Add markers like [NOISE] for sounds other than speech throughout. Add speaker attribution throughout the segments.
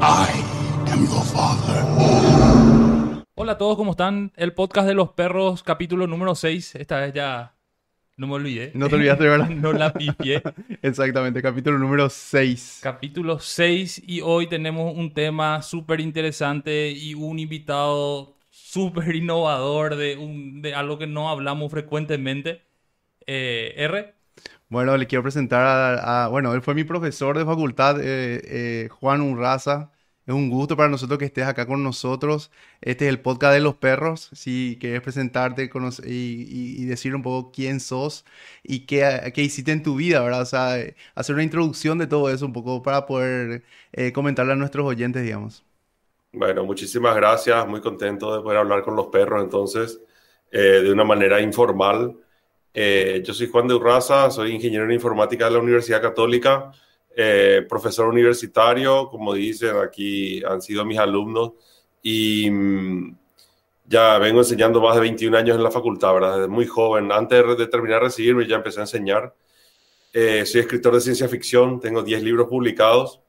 Speaker 1: I am your father.
Speaker 2: Hola a todos, ¿cómo están? El podcast de los perros, capítulo número 6. Esta vez ya no me olvidé.
Speaker 3: No te olvidaste, ¿verdad? [LAUGHS]
Speaker 2: no la pifié. [LAUGHS]
Speaker 3: Exactamente, capítulo número 6.
Speaker 2: Capítulo 6 y hoy tenemos un tema súper interesante y un invitado súper innovador de, un, de algo que no hablamos frecuentemente. Eh, R.
Speaker 3: Bueno, le quiero presentar a, bueno, él fue mi profesor de facultad, eh, eh, Juan Urraza. Es un gusto para nosotros que estés acá con nosotros. Este es el podcast de los perros. Si quieres presentarte y, y- decir un poco quién sos y qué, qué hiciste en tu vida, ¿verdad? O sea, eh, hacer una introducción de todo eso un poco para poder comentarle a nuestros oyentes, digamos.
Speaker 4: Bueno, muchísimas gracias. Muy contento de poder hablar con los perros, entonces, de una manera informal. Eh, yo soy Juan de Urraza, soy ingeniero en informática de la Universidad Católica, eh, profesor universitario, como dicen, aquí han sido mis alumnos y mm, ya vengo enseñando más de 21 años en la facultad, ¿verdad? Desde muy joven. Antes de terminar de recibirme ya empecé a enseñar. Eh, soy escritor de ciencia ficción, tengo 10 libros publicados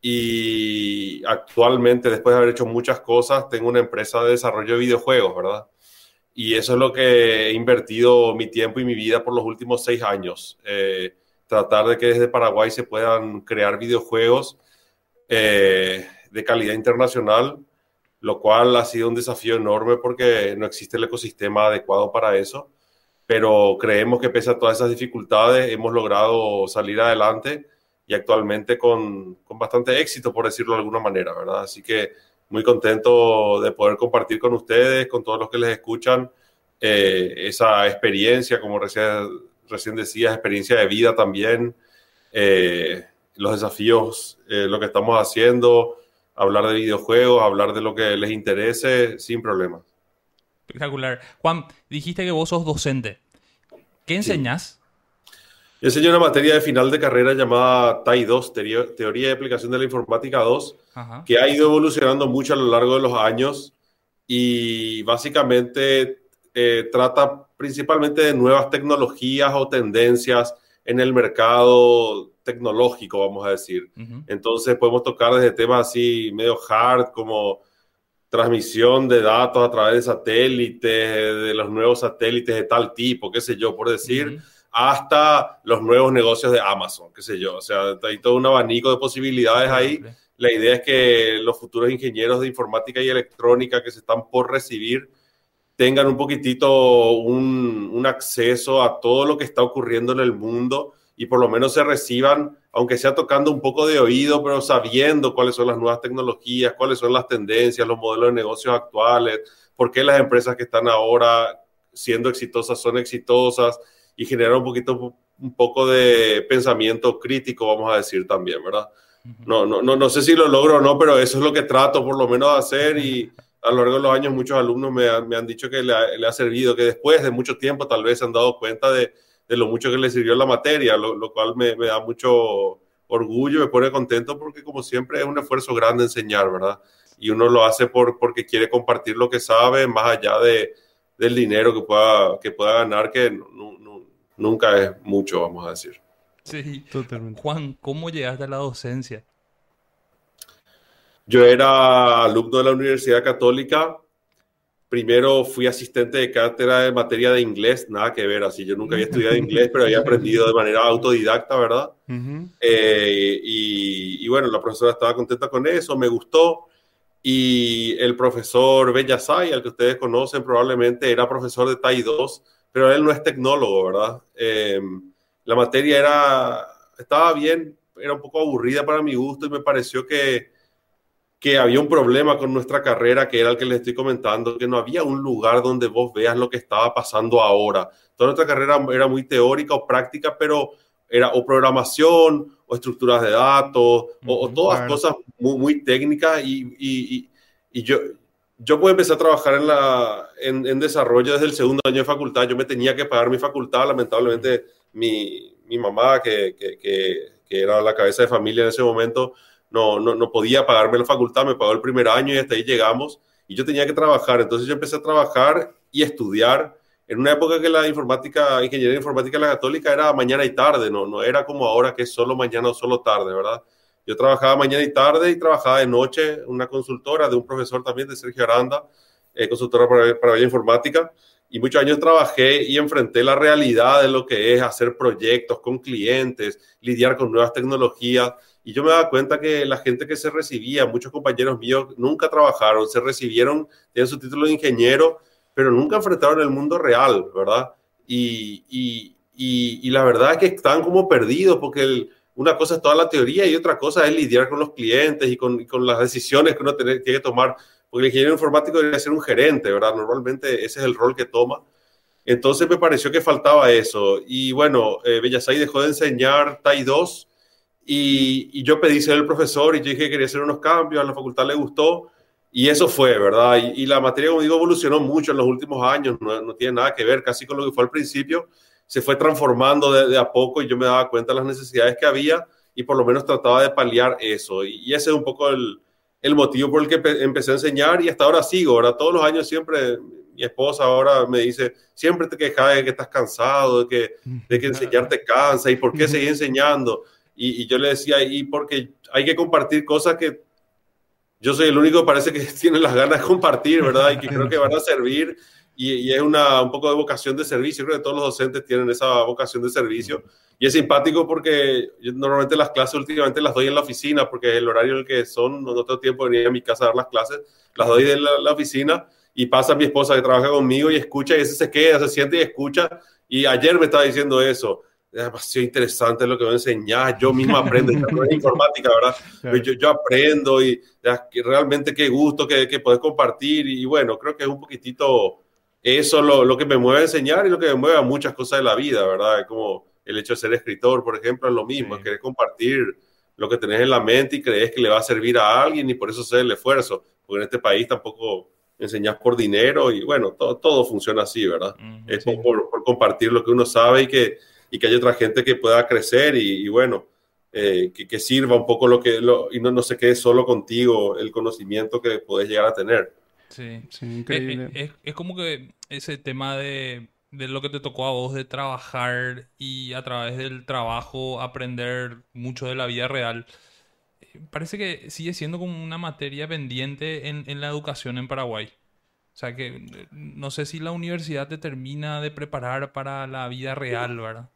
Speaker 4: y actualmente, después de haber hecho muchas cosas, tengo una empresa de desarrollo de videojuegos, ¿verdad? Y eso es lo que he invertido mi tiempo y mi vida por los últimos seis años. Eh, tratar de que desde Paraguay se puedan crear videojuegos eh, de calidad internacional, lo cual ha sido un desafío enorme porque no existe el ecosistema adecuado para eso. Pero creemos que pese a todas esas dificultades hemos logrado salir adelante y actualmente con, con bastante éxito, por decirlo de alguna manera, ¿verdad? Así que muy contento de poder compartir con ustedes, con todos los que les escuchan, eh, esa experiencia, como recién, recién decías, experiencia de vida también, eh, los desafíos, eh, lo que estamos haciendo, hablar de videojuegos, hablar de lo que les interese, sin problemas.
Speaker 2: Espectacular. Juan, dijiste que vos sos docente. ¿Qué enseñás?
Speaker 4: Yo una materia de final de carrera llamada TAI 2, Teoría y Aplicación de la Informática 2,
Speaker 2: Ajá.
Speaker 4: que ha ido evolucionando mucho a lo largo de los años y básicamente eh, trata principalmente de nuevas tecnologías o tendencias en el mercado tecnológico, vamos a decir. Entonces podemos tocar desde temas así medio hard como transmisión de datos a través de satélites, de los nuevos satélites de tal tipo, qué sé yo, por decir. Hasta los nuevos negocios de Amazon, qué sé yo. O sea, hay todo un abanico de posibilidades ahí. La idea es que los futuros ingenieros de informática y electrónica que se están por recibir tengan un poquitito un, un acceso a todo lo que está ocurriendo en el mundo y por lo menos se reciban, aunque sea tocando un poco de oído, pero sabiendo cuáles son las nuevas tecnologías, cuáles son las tendencias, los modelos de negocios actuales, por qué las empresas que están ahora siendo exitosas son exitosas y generar un poquito, un poco de pensamiento crítico, vamos a decir también, ¿verdad? No, no, no, no sé si lo logro o no, pero eso es lo que trato por lo menos de hacer y a lo largo de los años muchos alumnos me han, me han dicho que le ha, le ha servido, que después de mucho tiempo tal vez se han dado cuenta de, de lo mucho que les sirvió la materia, lo, lo cual me, me da mucho orgullo, me pone contento porque como siempre es un esfuerzo grande enseñar, ¿verdad? Y uno lo hace por, porque quiere compartir lo que sabe más allá de, del dinero que pueda, que pueda ganar, que nu- nunca es mucho, vamos a decir.
Speaker 2: Sí.
Speaker 3: Totalmente.
Speaker 2: Juan, ¿cómo llegaste a la docencia?
Speaker 4: Yo era alumno de la Universidad Católica. Primero fui asistente de cátedra de materia de inglés, nada que ver, así yo nunca había estudiado inglés, pero había aprendido de manera autodidacta, ¿verdad? Eh, y, y bueno, la profesora estaba contenta con eso, me gustó. Y el profesor Bellasay, al que ustedes conocen, probablemente era profesor de TAI 2, pero él no es tecnólogo, ¿verdad? Eh, la materia era, estaba bien, era un poco aburrida para mi gusto y me pareció que, que había un problema con nuestra carrera, que era el que les estoy comentando, que no había un lugar donde vos veas lo que estaba pasando ahora. Toda nuestra carrera era muy teórica o práctica, pero era o programación o estructuras de datos o, todas
Speaker 3: claro.
Speaker 4: cosas muy, muy técnicas y, y- y- y yo, yo pude empezar a trabajar en, la, en, desarrollo desde el segundo año de facultad. Yo me tenía que pagar mi facultad, lamentablemente mi, mi mamá, que, que, que, que era la cabeza de familia en ese momento, no, no, no podía pagarme la facultad, me pagó el primer año y hasta ahí llegamos. Y yo tenía que trabajar, entonces yo empecé a trabajar y estudiar en una época que la informática, ingeniería informática en la católica era mañana y tarde, no, no era como ahora que es solo mañana o solo tarde, ¿verdad? Yo trabajaba mañana y tarde y trabajaba de noche, una consultora de un profesor también, de Sergio Aranda, eh, consultora para, para informática. Y muchos años trabajé y enfrenté la realidad de lo que es hacer proyectos con clientes, lidiar con nuevas tecnologías. Y yo me daba cuenta que la gente que se recibía, muchos compañeros míos, nunca trabajaron, se recibieron, tienen su título de ingeniero, pero nunca enfrentaron el mundo real, ¿verdad? Y, y, y, la verdad es que están como perdidos porque una cosa es toda la teoría y otra cosa es lidiar con los clientes y con, con las decisiones que uno tiene, que tomar, porque el ingeniero informático debería ser un gerente, ¿verdad? Normalmente ese es el rol que toma. Entonces me pareció que faltaba eso. Y bueno, eh, Bellasay dejó de enseñar TAI 2 y, yo pedí ser el profesor y yo dije que quería hacer unos cambios, a la facultad le gustó y eso fue, ¿verdad? Y, la materia, como digo, evolucionó mucho en los últimos años, no, tiene nada que ver casi con lo que fue al principio, se fue transformando de, a poco y yo me daba cuenta de las necesidades que había y por lo menos trataba de paliar eso. Y, ese es un poco el, el, motivo por el que empecé a enseñar y hasta ahora sigo, ahora todos los años siempre, mi esposa ahora me dice, siempre te quejas de que estás cansado, de que, de que enseñar te cansa y por qué seguir enseñando. Y, y yo le decía, y porque hay que compartir cosas que yo soy el único que parece que [LAUGHS] tiene las ganas de compartir, ¿verdad? Y que creo que van a servir. Y, es una, un poco de vocación de servicio. Creo que todos los docentes tienen esa vocación de servicio. Y es simpático porque yo normalmente las clases últimamente las doy en la oficina porque el horario en el que son, no, tengo tiempo de venir a mi casa a dar las clases, las doy en la, oficina y pasa mi esposa que trabaja conmigo y escucha y ese se queda, se siente y escucha. Y ayer me estaba diciendo eso es demasiado interesante lo que a enseñar, yo mismo aprendo, es [LAUGHS] informática, ¿verdad? Yo, yo, aprendo y realmente qué gusto que, que podés compartir y, bueno, creo que es un poquitito eso lo, lo, que me mueve a enseñar y lo que me mueve a muchas cosas de la vida, ¿verdad? Como el hecho de ser escritor, por ejemplo, es lo mismo, es querer compartir lo que tenés en la mente y crees que le va a servir a alguien y por eso hacer el esfuerzo, porque en este país tampoco enseñas por dinero y bueno, todo, todo funciona así, ¿verdad? es por, por compartir lo que uno sabe y que y que haya otra gente que pueda crecer y, bueno, eh, que, que, sirva un poco lo que, lo, y no, no se quede solo contigo el conocimiento que puedes llegar a tener.
Speaker 2: Sí, sí increíble. Es, es, como que ese tema de, de, lo que te tocó a vos, de trabajar y a través del trabajo aprender mucho de la vida real, eh, parece que sigue siendo como una materia pendiente en, en la educación en Paraguay. O sea que eh, no sé si la universidad te termina de preparar para la vida real, ¿verdad?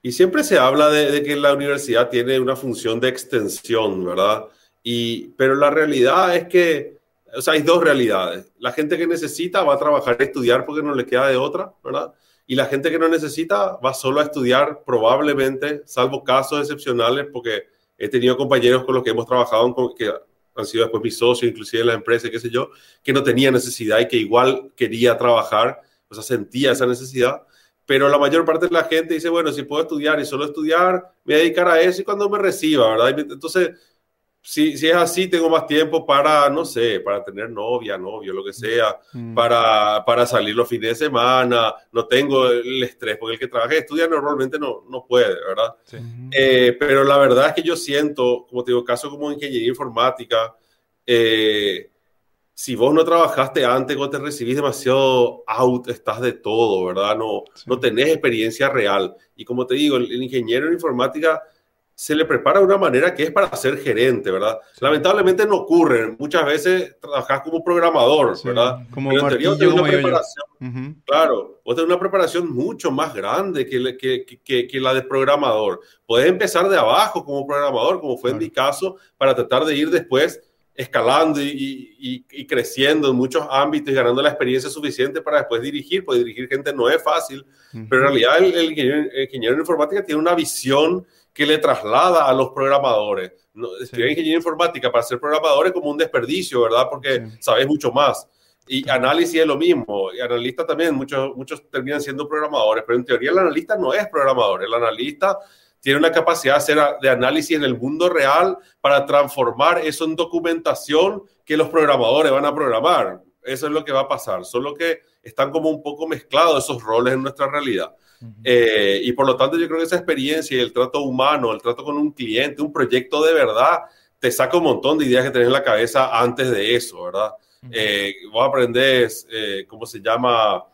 Speaker 4: Y siempre se habla de, que la universidad tiene una función de extensión, ¿verdad? Y, pero la realidad es que, o sea, hay dos realidades. La gente que necesita va a trabajar y estudiar porque no le queda de otra, ¿verdad? Y la gente que no necesita va solo a estudiar probablemente, salvo casos excepcionales, porque he tenido compañeros con los que hemos trabajado, que han sido después mis socios, inclusive en la empresa, qué sé yo, que no tenía necesidad y que igual quería trabajar, o sea, sentía esa necesidad pero la mayor parte de la gente dice, bueno, si puedo estudiar y solo estudiar, me voy a dedicar a eso y cuando me reciba, ¿verdad? Entonces, si, si es así, tengo más tiempo para, no sé, para tener novia, novio, lo que sea, mm. para, para salir los fines de semana, no tengo el estrés, porque el que trabaja y estudia normalmente no, no puede, ¿verdad? Eh, pero la verdad es que yo siento, como te digo, caso como ingeniería informática, eh, si vos no trabajaste antes, cuando te recibís demasiado out, estás de todo, ¿verdad? No, no tenés experiencia real. Y como te digo, el, ingeniero en informática se le prepara de una manera que es para ser gerente, ¿verdad? Lamentablemente no ocurre. Muchas veces trabajas como programador, ¿verdad?
Speaker 3: Como Pero una
Speaker 4: preparación, Claro, vos tenés una preparación mucho más grande que, que, que, que, la de programador. Puedes empezar de abajo como programador, como fue en mi caso, para tratar de ir después escalando y, creciendo en muchos ámbitos y ganando la experiencia suficiente para después dirigir, porque dirigir gente no es fácil, pero en realidad el, ingeniero, en informática tiene una visión que le traslada a los programadores. No, Estudiar ingeniería informática para ser programador es como un desperdicio, ¿verdad? Porque sabes mucho más. Y análisis es lo mismo, y analista también, muchos, muchos terminan siendo programadores, pero en teoría el analista no es programador, el analista tiene una capacidad de hacer de análisis en el mundo real para transformar eso en documentación que los programadores van a programar. Eso es lo que va a pasar, solo que están como un poco mezclados esos roles en nuestra realidad. Eh, y por lo tanto yo creo que esa experiencia y el trato humano, el trato con un cliente, un proyecto de verdad, te saca un montón de ideas que tenés en la cabeza antes de eso, ¿verdad? Eh, vos aprendés, eh, ¿cómo se llama?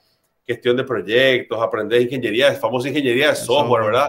Speaker 4: Gestión de proyectos, aprendés ingeniería, famosa ingeniería de software, ¿verdad?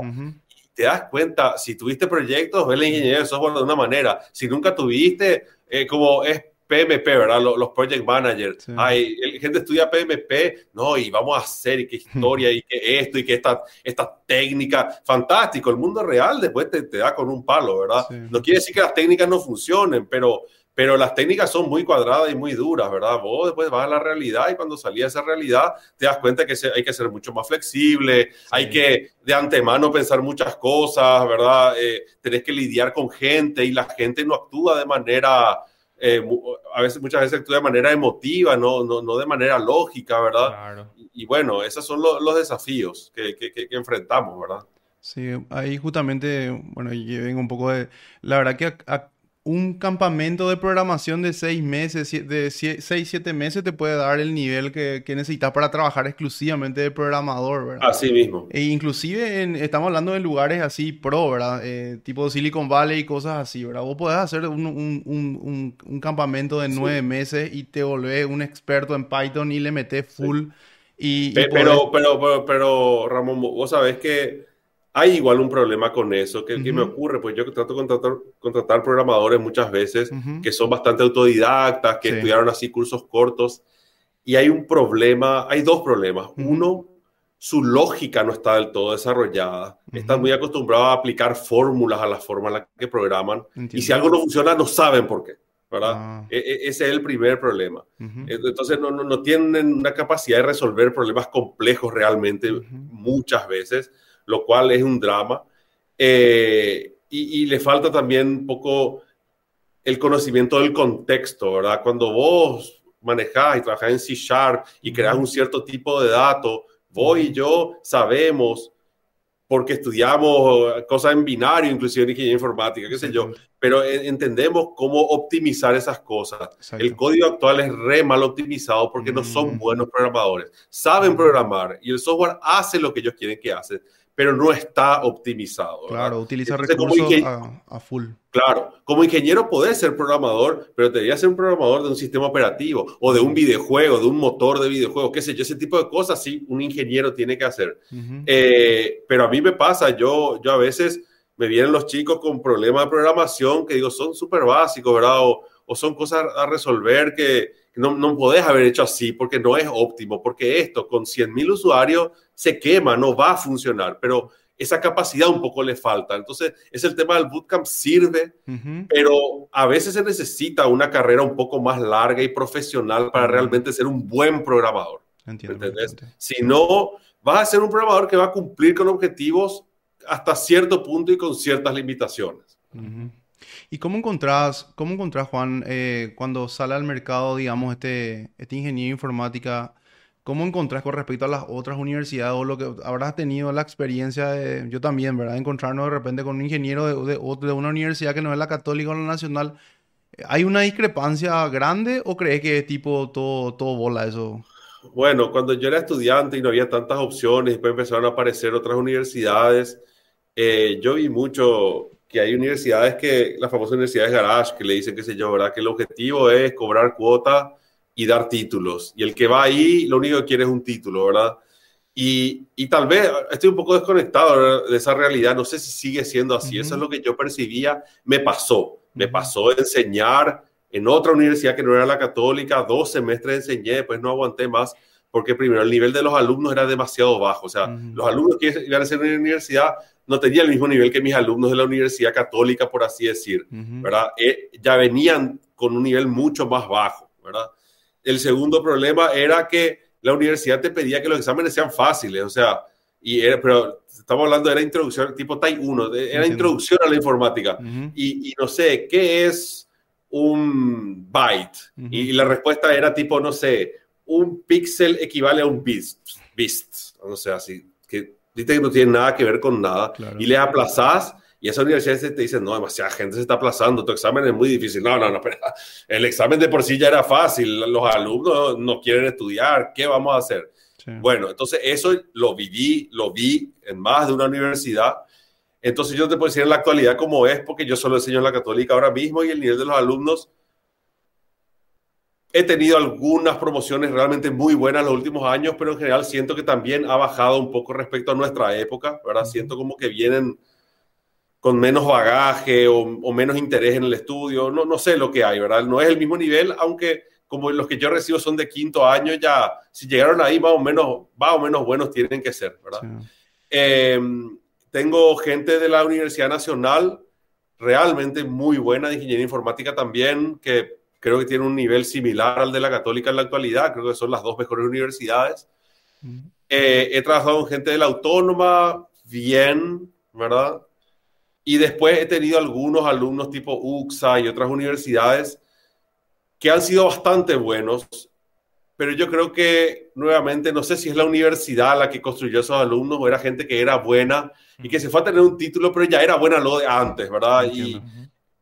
Speaker 4: te das cuenta, si tuviste proyectos, ves la ingeniería de software de una manera. Si nunca tuviste, eh, como es PMP, ¿verdad? Los, project managers. Hay gente estudia PMP, no, y vamos a hacer, y qué [LAUGHS] historia, y qué esto, y que esta, esta técnica. Fantástico, el mundo real después te, te da con un palo, ¿verdad? No quiere decir que las técnicas no funcionen, pero pero las técnicas son muy cuadradas y muy duras, ¿verdad? Vos después vas a la realidad y cuando salía esa realidad te das cuenta que hay que ser mucho más flexible, hay que de antemano pensar muchas cosas, ¿verdad? Eh, tenés que lidiar con gente y la gente no actúa de manera, eh, a veces, muchas veces actúa de manera emotiva, no, no, no de manera lógica, ¿verdad? Y, bueno, esos son los desafíos que, que, que, enfrentamos, ¿verdad?
Speaker 3: Sí, ahí justamente, bueno, yo vengo un poco de, la verdad que un campamento de programación de seis meses, de seis, siete meses, te puede dar el nivel que, necesitas para trabajar exclusivamente de programador, ¿verdad?
Speaker 4: Así mismo.
Speaker 3: E inclusive estamos hablando de lugares así pro, ¿verdad? Eh, tipo Silicon Valley y cosas así, ¿verdad? Vos podés hacer un, campamento de nueve meses y te volvés un experto en Python y le metes full. Y,
Speaker 4: pero, pero, pero, pero, Ramón, vos sabés que hay igual un problema con eso. ¿Qué, me ocurre? Pues yo trato de contratar, contratar programadores muchas veces que son bastante autodidactas, que estudiaron así cursos cortos. Y hay un problema, hay dos problemas. Uno, su lógica no está del todo desarrollada. Están muy acostumbrados a aplicar fórmulas a la forma en la que programan. Y si algo no funciona, no saben por qué. ¿verdad? Ah. E, e, ese es el primer problema. Entonces no, no, no, tienen una capacidad de resolver problemas complejos realmente muchas veces lo cual es un drama. Eh, y, le falta también un poco el conocimiento del contexto, ¿verdad? Cuando vos manejás y trabajás en C Sharp y creas un cierto tipo de datos, vos y yo sabemos, porque estudiamos cosas en binario, inclusive en ingeniería informática, qué sé yo, pero entendemos cómo optimizar esas cosas. El código actual es re mal optimizado porque no son buenos programadores. Saben programar y el software hace lo que ellos quieren que hace, pero no está optimizado.
Speaker 3: Claro, utiliza recursos a, full.
Speaker 4: Claro, como ingeniero podés ser programador, pero debería ser un programador de un sistema operativo o de un videojuego, de un motor de videojuego, qué sé yo, ese tipo de cosas sí un ingeniero tiene que hacer. Eh, pero a mí me pasa, yo, yo a veces me vienen los chicos con problemas de programación que digo son súper básicos, ¿verdad? O, o son cosas a resolver que, no, no podés haber hecho así porque no es óptimo, porque esto con 100.000 usuarios se quema, no va a funcionar, pero esa capacidad un poco le falta. Entonces, es el tema del bootcamp, sirve, pero a veces se necesita una carrera un poco más larga y profesional para realmente ser un buen programador. Entiendo, Si no, vas a ser un programador que va a cumplir con objetivos hasta cierto punto y con ciertas limitaciones.
Speaker 3: ¿Y cómo encontrás, cómo encontrás Juan, eh, cuando sale al mercado, digamos, este, este ingeniero informática, cómo encontrás con respecto a las otras universidades o lo que habrás tenido la experiencia de, yo también, ¿verdad? Encontrarnos de repente con un ingeniero de, de, una universidad que no es la católica o la nacional. ¿Hay una discrepancia grande o crees que es tipo todo, todo bola eso?
Speaker 4: Bueno, cuando yo era estudiante y no había tantas opciones, después empezaron a aparecer otras universidades, eh, yo vi mucho que hay universidades que, las famosas universidades garage, que le dicen, qué sé yo, ¿verdad? Que el objetivo es cobrar cuota y dar títulos. Y el que va ahí, lo único que quiere es un título, ¿verdad? Y, y tal vez estoy un poco desconectado de esa realidad, no sé si sigue siendo así, eso es lo que yo percibía, me pasó, me pasó enseñar en otra universidad que no era la católica, dos semestres enseñé, después no aguanté más, porque primero el nivel de los alumnos era demasiado bajo, o sea, los alumnos que iban a ser en la universidad no tenía el mismo nivel que mis alumnos de la Universidad Católica, por así decir, ¿verdad? Eh, ya venían con un nivel mucho más bajo, ¿verdad? El segundo problema era que la universidad te pedía que los exámenes sean fáciles, o sea, y pero estamos hablando de la introducción tipo TAI 1, era introducción a la informática, y, no sé, ¿qué es un byte? y, la respuesta era tipo, no sé, un píxel equivale a un bit, bit, no sé, así, que que no tiene nada que ver con nada y le aplazás y esa universidad te dice, no, demasiada gente se está aplazando, tu examen es muy difícil. No, no, no, pero [LAUGHS] el examen de por sí ya era fácil, los alumnos no quieren estudiar, ¿qué vamos a hacer? Bueno, entonces eso lo viví, lo vi en más de una universidad. Entonces yo te puedo decir en la actualidad cómo es, porque yo solo enseño en la católica ahora mismo y el nivel de los alumnos He tenido algunas promociones realmente muy buenas los últimos años, pero en general siento que también ha bajado un poco respecto a nuestra época, ¿verdad? Siento como que vienen con menos bagaje o, menos interés en el estudio, no, no sé lo que hay, ¿verdad? No es el mismo nivel, aunque como los que yo recibo son de quinto año, ya si llegaron ahí más o menos, más o menos buenos tienen que ser, ¿verdad? Em, tengo gente de la Universidad Nacional realmente muy buena de ingeniería informática también, que creo que tiene un nivel similar al de la católica en la actualidad, creo que son las dos mejores universidades. Eh, he trabajado con gente de la autónoma, bien, ¿verdad? Y después he tenido algunos alumnos tipo UXA y otras universidades que han sido bastante buenos, pero yo creo que nuevamente, no sé si es la universidad la que construyó esos alumnos o era gente que era buena y que se fue a tener un título, pero ya era buena lo de antes, ¿verdad? Y,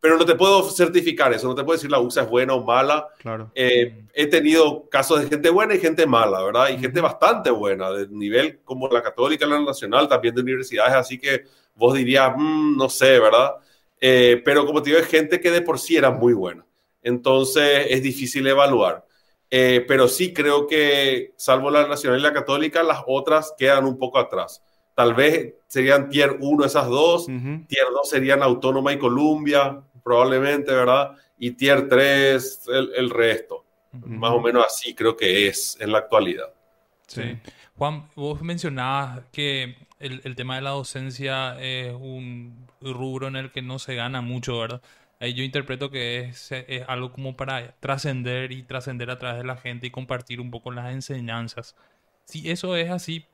Speaker 4: pero no te puedo certificar eso, no te puedo decir la UXA es buena o mala.
Speaker 3: Claro.
Speaker 4: Eh, he tenido casos de gente buena y gente mala, ¿verdad? Y gente bastante buena, de nivel como la católica, la nacional, también de universidades, así que vos dirías, mm, no sé, ¿verdad? Eh, pero como te digo, es gente que de por sí era muy buena. Entonces es difícil evaluar. Eh, pero sí creo que, salvo la nacional y la católica, las otras quedan un poco atrás. Tal vez serían tier 1 esas dos, tier 2 serían Autónoma y Columbia, probablemente, ¿verdad? Y tier 3 el, resto. Más o menos así creo que es en la actualidad.
Speaker 2: Sí. Juan, vos mencionabas que el, el, tema de la docencia es un rubro en el que no se gana mucho, ¿verdad? yo interpreto que es, algo como para trascender y trascender a través de la gente y compartir un poco las enseñanzas. Si eso es así,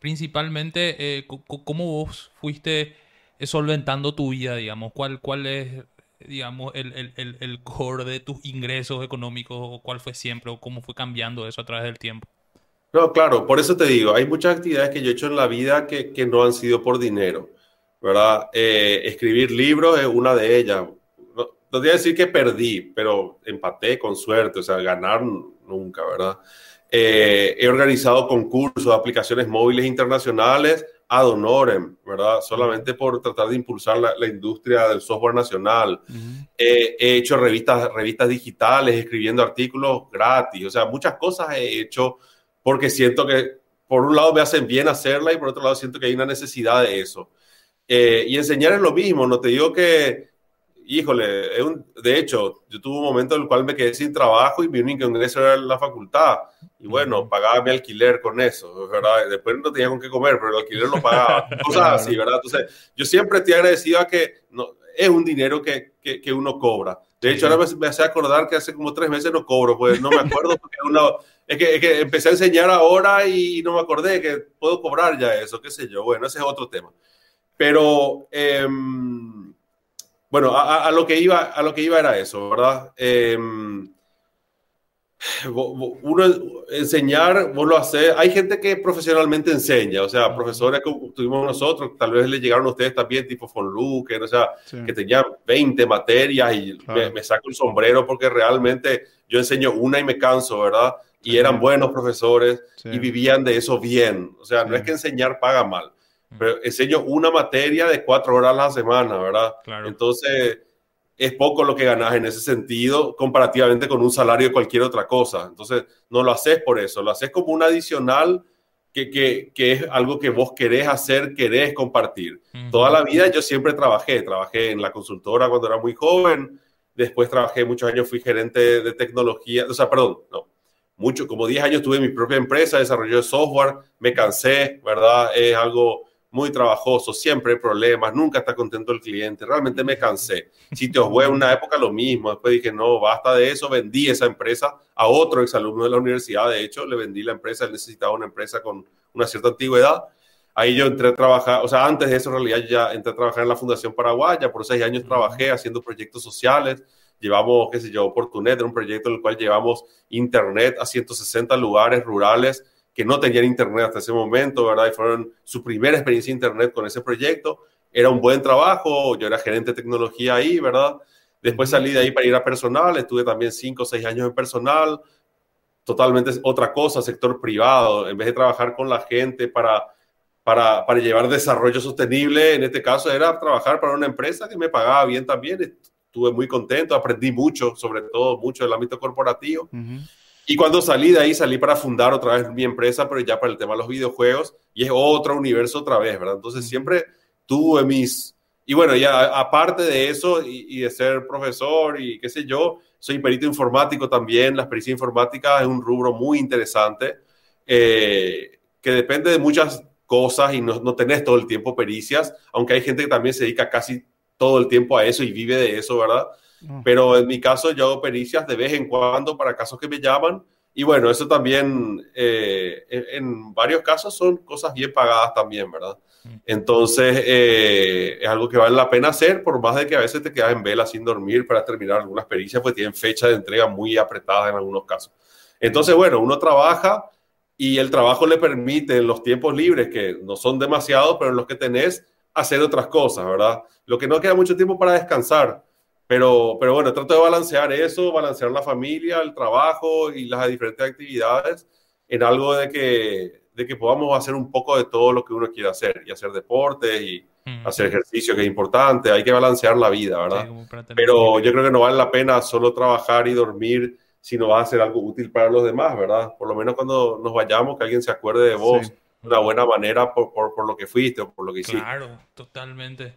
Speaker 2: principalmente, eh, ¿cómo vos fuiste solventando tu vida, digamos? ¿Cuál, cuál es, digamos, el, el, el, core de tus ingresos económicos? ¿O cuál fue siempre? ¿O cómo fue cambiando eso a través del tiempo?
Speaker 4: No, claro, por eso te digo, hay muchas actividades que yo he hecho en la vida que, que no han sido por dinero, ¿verdad? Eh, escribir libros es una de ellas no voy a decir que perdí, pero empaté con suerte, o sea, ganar nunca, ¿verdad? Eh, he organizado concursos, aplicaciones móviles internacionales ad honorem, ¿verdad? Solamente por tratar de impulsar la, industria del software nacional. he hecho revistas, revistas digitales, escribiendo artículos gratis, o sea, muchas cosas he hecho porque siento que, por un lado, me hacen bien hacerla y por otro lado, siento que hay una necesidad de eso. Eh, y enseñar es lo mismo, no te digo que híjole, de hecho, yo tuve un momento en el cual me quedé sin trabajo y mi único ingreso era la facultad. Y bueno, pagaba mi alquiler con eso, ¿verdad? Después no tenía con qué comer, pero el alquiler lo pagaba. [LAUGHS] Cosas así, ¿verdad? Entonces, yo siempre estoy agradecido a que no, es un dinero que, que, uno cobra. De hecho, ahora me, hace acordar que hace como tres meses no cobro, pues no me acuerdo porque uno, es, que, es que empecé a enseñar ahora y no me acordé que puedo cobrar ya eso, qué sé yo. Bueno, ese es otro tema. Pero... Eh, bueno, a, lo que iba, a lo que iba era eso, ¿verdad? Em, uno enseñar, vos lo haces. Hay gente que profesionalmente enseña, o sea, profesores que tuvimos nosotros, tal vez le llegaron a ustedes también, tipo von Luque, o sea, que tenían 20 materias y me, saco el sombrero porque realmente yo enseño una y me canso, ¿verdad? Y eran buenos profesores y vivían de eso bien. O sea, no es que enseñar paga mal pero enseño una materia de cuatro horas a la semana, ¿verdad? Entonces, es poco lo que ganas en ese sentido comparativamente con un salario de cualquier otra cosa. Entonces, no lo haces por eso, lo haces como un adicional que, que, que es algo que vos querés hacer, querés compartir. Toda la vida yo siempre trabajé, trabajé en la consultora cuando era muy joven, después trabajé muchos años, fui gerente de tecnología, o sea, perdón, no, mucho, como 10 años tuve mi propia empresa, desarrollo de software, me cansé, ¿verdad? Es algo muy trabajoso, siempre hay problemas, nunca está contento el cliente, realmente me cansé. Sitios web, una época lo mismo, después dije, no, basta de eso, vendí esa empresa a otro exalumno de la universidad, de hecho, le vendí la empresa, él necesitaba una empresa con una cierta antigüedad. Ahí yo entré a trabajar, o sea, antes de eso en realidad ya entré a trabajar en la Fundación Paraguaya, por seis años trabajé haciendo proyectos sociales, llevamos, qué sé yo, Oportunet, un proyecto en el cual llevamos internet a 160 lugares rurales que no tenían internet hasta ese momento, ¿verdad? Y fueron su primera experiencia de internet con ese proyecto. Era un buen trabajo, yo era gerente de tecnología ahí, ¿verdad? Después salí de ahí para ir a personal, estuve también cinco o seis años en personal, totalmente otra cosa, sector privado, en vez de trabajar con la gente para, para, para llevar desarrollo sostenible, en este caso era trabajar para una empresa que me pagaba bien también, estuve muy contento, aprendí mucho, sobre todo mucho del ámbito corporativo. Y cuando salí de ahí, salí para fundar otra vez mi empresa, pero ya para el tema de los videojuegos, y es otro universo otra vez, ¿verdad? Entonces siempre tuve mis, y bueno, ya aparte de eso y, de ser profesor y qué sé yo, soy perito informático también. La experiencia informática es un rubro muy interesante eh, que depende de muchas cosas y no, no tenés todo el tiempo pericias, aunque hay gente que también se dedica casi todo el tiempo a eso y vive de eso, ¿verdad? Mm. Pero en mi caso yo hago pericias de vez en cuando para casos que me llaman y bueno, eso también eh, en, varios casos son cosas bien pagadas también, ¿verdad? Mm. Entonces eh, es algo que vale la pena hacer, por más de que a veces te quedas en vela sin dormir para terminar algunas pericias, pues tienen fecha de entrega muy apretada en algunos casos. Entonces, bueno, uno trabaja y el trabajo le permite en los tiempos libres, que no son demasiados, pero en los que tenés, hacer otras cosas, ¿verdad? Lo que no queda mucho tiempo para descansar. Pero, pero bueno, trato de balancear eso, balancear la familia, el trabajo y las diferentes actividades en algo de que, de que podamos hacer un poco de todo lo que uno quiere hacer y hacer deporte y mm. hacer ejercicio, que es importante. Hay que balancear la vida, ¿verdad? pero yo creo que no vale la pena solo trabajar y dormir si no va a hacer algo útil para los demás, ¿verdad? Por lo menos cuando nos vayamos, que alguien se acuerde de vos de una buena manera por, por, por, lo que fuiste o por lo que hiciste.
Speaker 2: Claro, totalmente.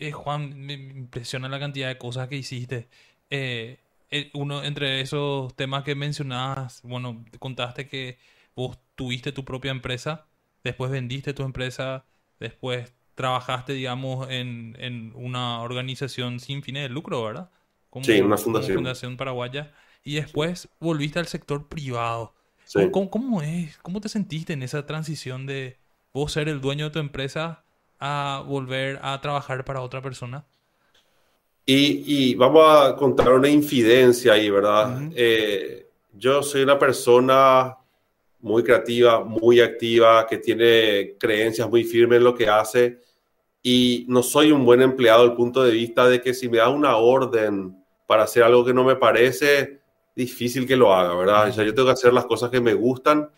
Speaker 2: Eh, Juan, me impresiona la cantidad de cosas que hiciste. Eh, eh, uno entre esos temas que mencionabas, bueno, contaste que vos tuviste tu propia empresa, después vendiste tu empresa, después trabajaste, digamos, en, en una organización sin fines de lucro, ¿verdad?
Speaker 4: sí, una fundación.
Speaker 2: fundación paraguaya. Y después volviste al sector privado. ¿Cómo, cómo, es? ¿Cómo te sentiste en esa transición de vos ser el dueño de tu empresa a volver a trabajar para otra persona?
Speaker 4: Y, vamos a contar una infidencia ahí, ¿verdad? Eh, yo soy una persona muy creativa, muy activa, que tiene creencias muy firmes en lo que hace y no soy un buen empleado al punto de vista de que si me da una orden para hacer algo que no me parece, difícil que lo haga, ¿verdad? O sea, yo tengo que hacer las cosas que me gustan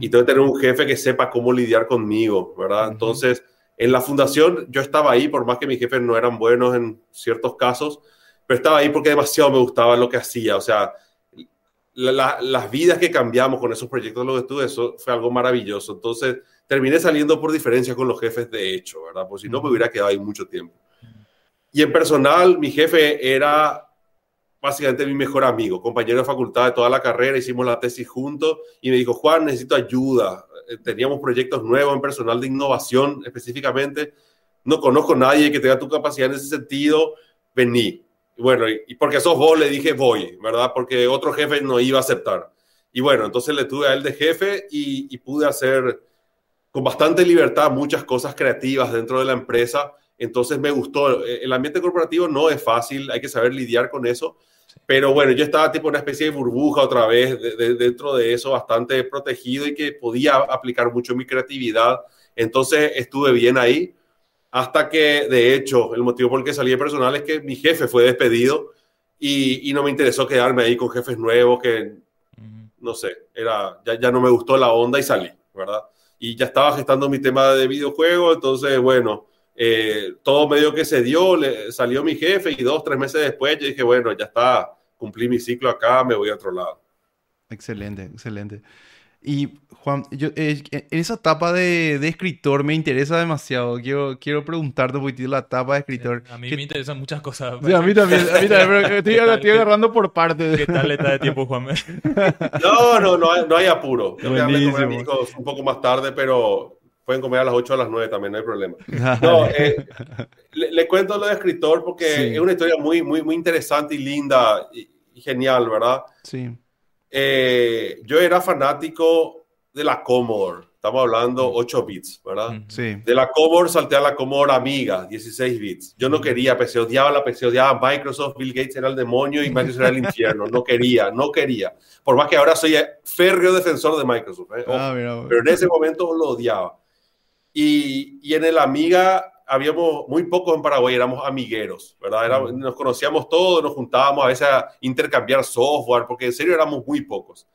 Speaker 4: y tengo que tener un jefe que sepa cómo lidiar conmigo, ¿verdad? Entonces, en la fundación yo estaba ahí, por más que mis jefes no eran buenos en ciertos casos, pero estaba ahí porque demasiado me gustaba lo que hacía. O sea, las vidas que cambiamos con esos proyectos, lo que estuve, eso fue algo maravilloso. Entonces, terminé saliendo por diferencia con los jefes de hecho, ¿verdad? Porque si no, me hubiera quedado ahí mucho tiempo. Y en personal, mi jefe era básicamente mi mejor amigo, compañero de facultad de toda la carrera, hicimos la tesis juntos y me dijo, Juan, necesito ayuda. Eh, teníamos proyectos nuevos en personal de innovación específicamente. No conozco a nadie que tenga tu capacidad en ese sentido. Vení. bueno, y, porque sos vos, le dije voy, ¿verdad? Porque otro jefe no iba a aceptar. Y bueno, entonces le tuve a él de jefe y, pude hacer con bastante libertad muchas cosas creativas dentro de la empresa. Entonces me gustó. El ambiente corporativo no es fácil, hay que saber lidiar con eso. Pero bueno, yo estaba tipo una especie de burbuja otra vez dentro de eso, bastante protegido y que podía aplicar mucho mi creatividad. Entonces estuve bien ahí, hasta que de hecho el motivo por el que salí de personal es que mi jefe fue despedido y, y no me interesó quedarme ahí con jefes nuevos que, no sé, era, ya, ya no me gustó la onda y salí, ¿verdad? Y ya estaba gestando mi tema de videojuego, entonces bueno eh, todo medio que se dio, le, salió mi jefe y dos, tres meses después yo dije, bueno, ya está, cumplí mi ciclo acá, me voy a otro lado.
Speaker 3: Excelente, excelente. Y Juan, yo, eh, en esa etapa de, de, escritor me interesa demasiado. Quiero, quiero preguntarte un poquito la etapa de escritor.
Speaker 2: a mí me interesan muchas cosas.
Speaker 3: Sí, a mí también, a mí también estoy, [LAUGHS] estoy agarrando por partes.
Speaker 2: ¿Qué tal está de tiempo, Juan? [LAUGHS]
Speaker 4: no, no, no hay, no hay apuro. Yo voy a amigos un poco más tarde, pero pueden comer a las 8 o a las 9 también, no hay problema. No, eh, le, cuento lo de escritor porque es una historia muy, muy, muy interesante y linda y, genial, ¿verdad?
Speaker 3: Sí.
Speaker 4: Eh, yo era fanático de la Commodore. Estamos hablando 8 bits, ¿verdad?
Speaker 3: Sí.
Speaker 4: De la Commodore salté a la Commodore Amiga, 16 bits. Yo no quería PC, odiaba la PC, odiaba Microsoft, Bill Gates era el demonio y Microsoft era el infierno. No quería, no quería. Por más que ahora soy férreo defensor de Microsoft. ¿eh? Ah, pero en ese momento lo odiaba. Y, en el Amiga habíamos muy pocos en Paraguay, éramos amigueros, ¿verdad? Nos conocíamos todos, nos juntábamos a veces a intercambiar software, porque en serio éramos muy pocos.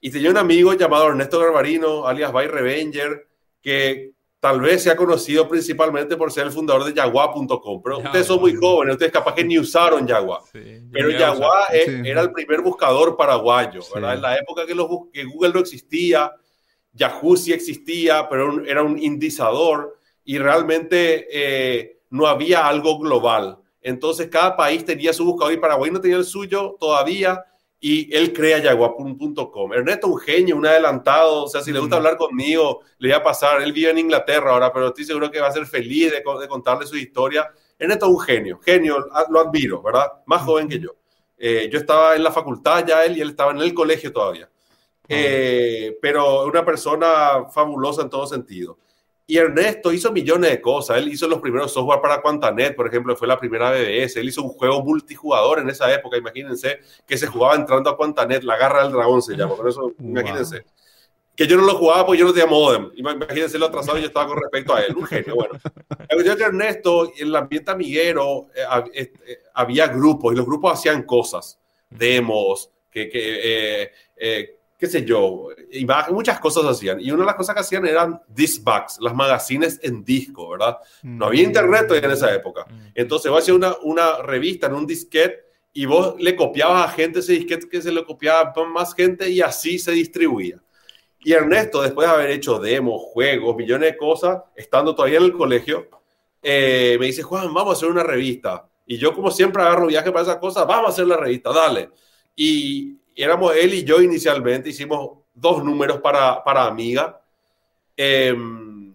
Speaker 4: Y tenía un amigo llamado Ernesto Garbarino, alias By Revenger, que tal vez se ha conocido principalmente por ser el fundador de Yagua.com. Pero ustedes son muy jóvenes, ustedes capaz que ni usaron Yagua. pero Yagua e era el primer buscador paraguayo, ¿verdad? En la época que, los, que Google no existía, Yahoo sí existía, pero era un indizador y realmente eh, no había algo global. Entonces cada país tenía su buscador y Paraguay no tenía el suyo todavía y él crea yaguapun.com. Ernesto un genio, un adelantado, o sea, si le gusta hablar conmigo, le voy a pasar, él vive en Inglaterra ahora, pero estoy seguro que va a ser feliz de, contarle su historia. Ernesto es un genio, genio, lo admiro, ¿verdad? Más joven que yo. Eh, yo estaba en la facultad ya él y él estaba en el colegio todavía. Eh, pero una persona fabulosa en todo sentido. Y Ernesto hizo millones de cosas. Él hizo los primeros software para Quantanet, por ejemplo, fue la primera BBS. Él hizo un juego multijugador en esa época, imagínense, que se jugaba entrando a Quantanet, la garra del dragón se llama. Por eso, [LAUGHS] imagínense. Que yo no lo jugaba porque yo no tenía modem. Imagínense lo atrasado yo estaba con respecto a él. Un genio, bueno. [LAUGHS] Yo que Ernesto, en el ambiente amiguero, eh, eh, había grupos y los grupos hacían cosas, demos, que, que eh, qué sé yo, muchas cosas hacían. Y una de las cosas que hacían eran discbacks, las magazines en disco, ¿verdad? No había internet en esa época. Mm. Entonces vos hacías una, una revista en un disquete y vos le copiabas a gente ese disquete que se le copiaba a más gente y así se distribuía. Y Ernesto, después de haber hecho demos, juegos, millones de cosas, estando todavía en el colegio, eh, me dice, Juan, vamos a hacer una revista. Y yo, como siempre, agarro viaje para esas cosas, vamos a hacer la revista, dale. Y, éramos él y yo inicialmente, hicimos dos números para, para Amiga. Em,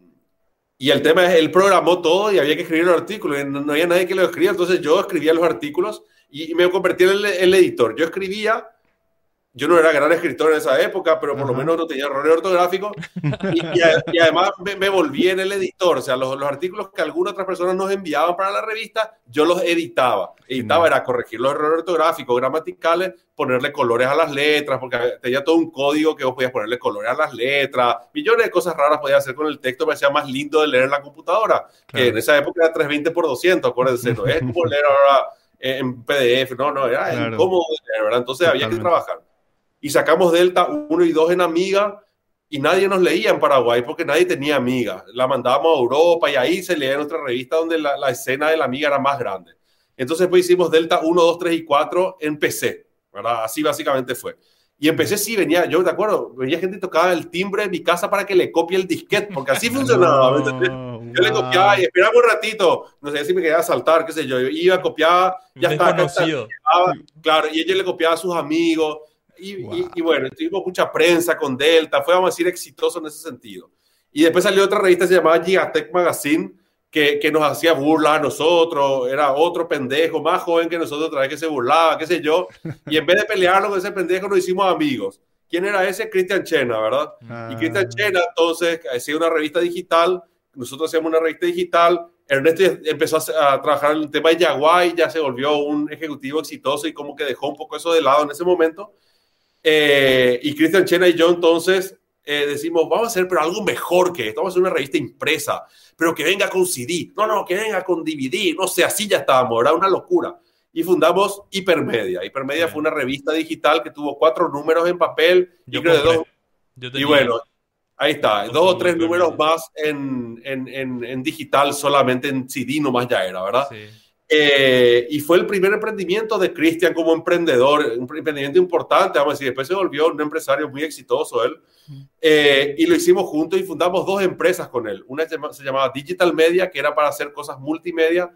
Speaker 4: y el tema es, él programó todo y había que escribir los artículos, y no, había nadie que lo escribía, entonces yo escribía los artículos y, me convertí en el, editor. Yo escribía yo no era gran escritor en esa época, pero por lo menos no tenía errores ortográficos. Y, además me, volví en el editor. O sea, los, los, artículos que algunas otras personas nos enviaban para la revista, yo los editaba. Editaba era corregir los errores ortográficos, gramaticales, ponerle colores a las letras, porque tenía todo un código que vos podías ponerle colores a las letras. Millones de cosas raras podías hacer con el texto, me hacía más lindo de leer en la computadora. Que en esa época era 320 por 200, acuérdense. No es como leer ahora en PDF. No, no, era incómodo de leer, ¿verdad? Entonces había que trabajar y sacamos Delta 1 y 2 en Amiga y nadie nos leía en Paraguay porque nadie tenía Amiga. La mandábamos a Europa y ahí se leía en otra revista donde la, escena de la Amiga era más grande. Entonces pues hicimos Delta 1, 2, 3 y 4 en PC, ¿verdad? Así básicamente fue. Y en PC sí venía, yo de acuerdo, venía gente tocaba el timbre de mi casa para que le copie el disquete, porque así [LAUGHS] funcionaba. yo le copiaba y esperaba un ratito, no sé si me quería saltar, qué sé yo, yo iba, copiaba, ya estaba, claro, y ella le copiaba a sus amigos y, bueno, tuvimos mucha prensa con Delta, fue, vamos a decir, exitoso en ese sentido. Y después salió otra revista se llamaba Gigatech Magazine, que, que, nos hacía burla a nosotros, era otro pendejo más joven que nosotros, otra vez que se burlaba, qué sé yo. Y en vez de pelearlo con ese pendejo, nos hicimos amigos. ¿Quién era ese? Cristian Chena, ¿verdad? Y Cristian ah. Chena, entonces, hacía una revista digital, nosotros hacíamos una revista digital, Ernesto empezó a, trabajar en el tema de Yaguay, ya se volvió un ejecutivo exitoso y como que dejó un poco eso de lado en ese momento. Eh, y Christian Chena y yo entonces eh, decimos, vamos a hacer pero algo mejor que esto, vamos a hacer una revista impresa, pero que venga con CD, no, no, que venga con DVD, no sé, así ya estábamos, era una locura. Y fundamos Hipermedia. Hipermedia fue una revista digital que tuvo cuatro números en papel y creo de dos. y bueno, ahí está, dos o tres números más en, en, en, en, digital, solamente en CD nomás ya era, ¿verdad? Sí. Eh, y fue el primer emprendimiento de Cristian como emprendedor, un emprendimiento importante, vamos a decir, después se volvió un empresario muy exitoso él, eh, y lo hicimos juntos y fundamos dos empresas con él. Una se llamaba Digital Media, que era para hacer cosas multimedia,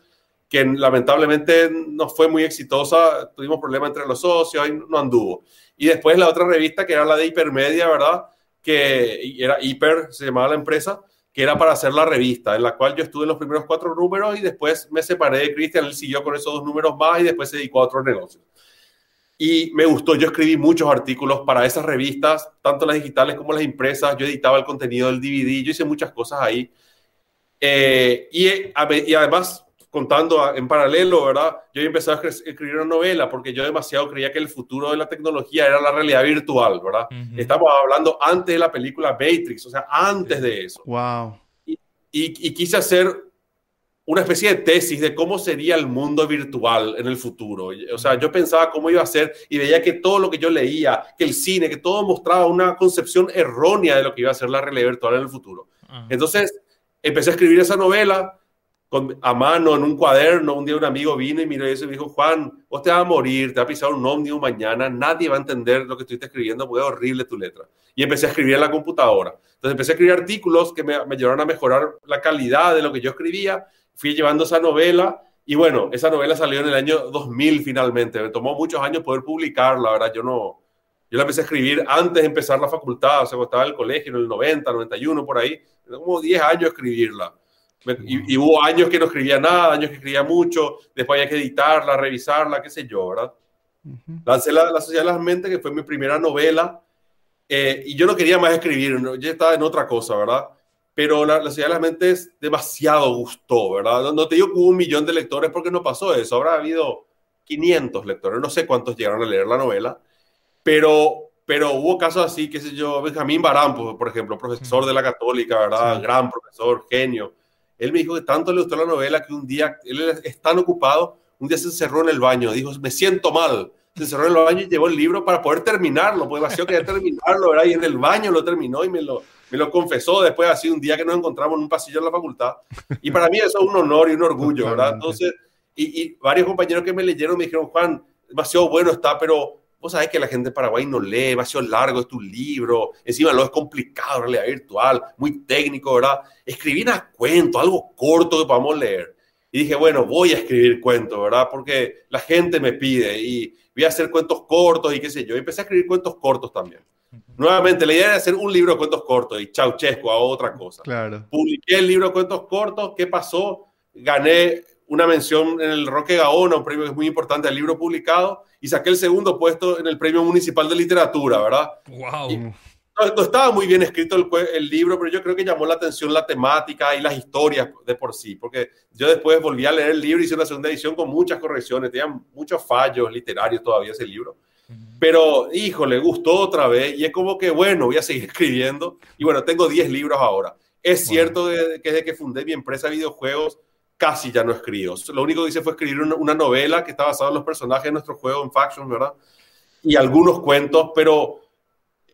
Speaker 4: que lamentablemente no fue muy exitosa, tuvimos problemas entre los socios y no anduvo. Y después la otra revista, que era la de Hipermedia, ¿verdad? Que era Hiper, se llamaba la empresa, que era para hacer la revista, en la cual yo estuve en los primeros cuatro números y después me separé de Cristian, él siguió con esos dos números más y después se dedicó a otros negocios. Y me gustó, yo escribí muchos artículos para esas revistas, tanto las digitales como las impresas, yo editaba el contenido del DVD, yo hice muchas cosas ahí. Eh, y, y además contando en paralelo, ¿verdad? Yo empecé a escribir una novela porque yo demasiado creía que el futuro de la tecnología era la realidad virtual, ¿verdad? Estamos hablando antes de la película Matrix, o sea, antes de eso.
Speaker 3: Wow.
Speaker 4: Y, y, quise hacer una especie de tesis de cómo sería el mundo virtual en el futuro. O sea, yo pensaba cómo iba a ser y veía que todo lo que yo leía, que el cine, que todo mostraba una concepción errónea de lo que iba a ser la realidad virtual en el futuro. Entonces, empecé a escribir esa novela a mano en un cuaderno. Un día un amigo vino y miró eso y dijo, Juan, vos te vas a morir, te va a pisar un ómnibus mañana, nadie va a entender lo que estuviste escribiendo porque es horrible tu letra. Y empecé a escribir en la computadora. Entonces empecé a escribir artículos que me, me ayudaron a mejorar la calidad de lo que yo escribía. Fui llevando esa novela y bueno, esa novela salió en el año 2000 finalmente. Me tomó muchos años poder publicarla, ¿verdad? Yo no... Yo la empecé a escribir antes de empezar la facultad, o sea, cuando estaba en el colegio, en el 90, 91, por ahí. Como 10 años escribirla. Y, hubo años que no escribía nada, años que escribía mucho, después había que editarla, revisarla, qué sé yo, ¿verdad? Lancé la, la, Sociedad de las Mentes, que fue mi primera novela, eh, y yo no quería más escribir, yo estaba en otra cosa, ¿verdad? Pero la, la Sociedad de las Mentes demasiado gustó, ¿verdad? No, te digo que hubo un millón de lectores porque no pasó eso, habrá habido 500 lectores, no sé cuántos llegaron a leer la novela, pero, pero hubo casos así, qué sé yo, Benjamín Barán, por ejemplo, profesor de la Católica, ¿verdad? Gran profesor, genio él me dijo que tanto le gustó la novela que un día, él es tan ocupado, un día se encerró en el baño, dijo, me siento mal. Se encerró en el baño y llevó el libro para poder terminarlo, porque vacío quería terminarlo, ¿verdad? Y en el baño lo terminó y me lo, me lo confesó después, así un día que nos encontramos en un pasillo en la facultad. Y para mí eso es un honor y un orgullo, ¿verdad? Entonces, y, y varios compañeros que me leyeron me dijeron, Juan, demasiado bueno está, pero Vos sabés que la gente de Paraguay no lee, demasiado largo es tu libro, encima lo es complicado, realidad virtual, muy técnico, ¿verdad? Escribí una cuento, algo corto que podamos leer. Y dije, bueno, voy a escribir cuentos, ¿verdad? Porque la gente me pide y voy a hacer cuentos cortos y qué sé yo. Y empecé a escribir cuentos cortos también. Nuevamente, la idea era hacer un libro de cuentos cortos y chauchesco a otra cosa.
Speaker 3: Claro.
Speaker 4: Publiqué el libro de cuentos cortos. ¿Qué pasó? Gané una mención en el Roque Gaona, un premio que es muy importante al libro publicado, y saqué el segundo puesto en el Premio Municipal de Literatura, ¿verdad?
Speaker 2: ¡Wow!
Speaker 4: no, estaba muy bien escrito el, el, libro, pero yo creo que llamó la atención la temática y las historias de por sí, porque yo después volví a leer el libro, hice una segunda edición con muchas correcciones, tenía muchos fallos literarios todavía ese libro. Pero, hijo, le gustó otra vez y es como que, bueno, voy a seguir [LAUGHS] escribiendo. Y bueno, tengo 10 libros ahora. Es cierto que desde que fundé mi empresa de videojuegos, casi ya no escribo. Lo único que hice fue escribir una, novela que está basada en los personajes de nuestro juego en Factions, ¿verdad? Y algunos cuentos, pero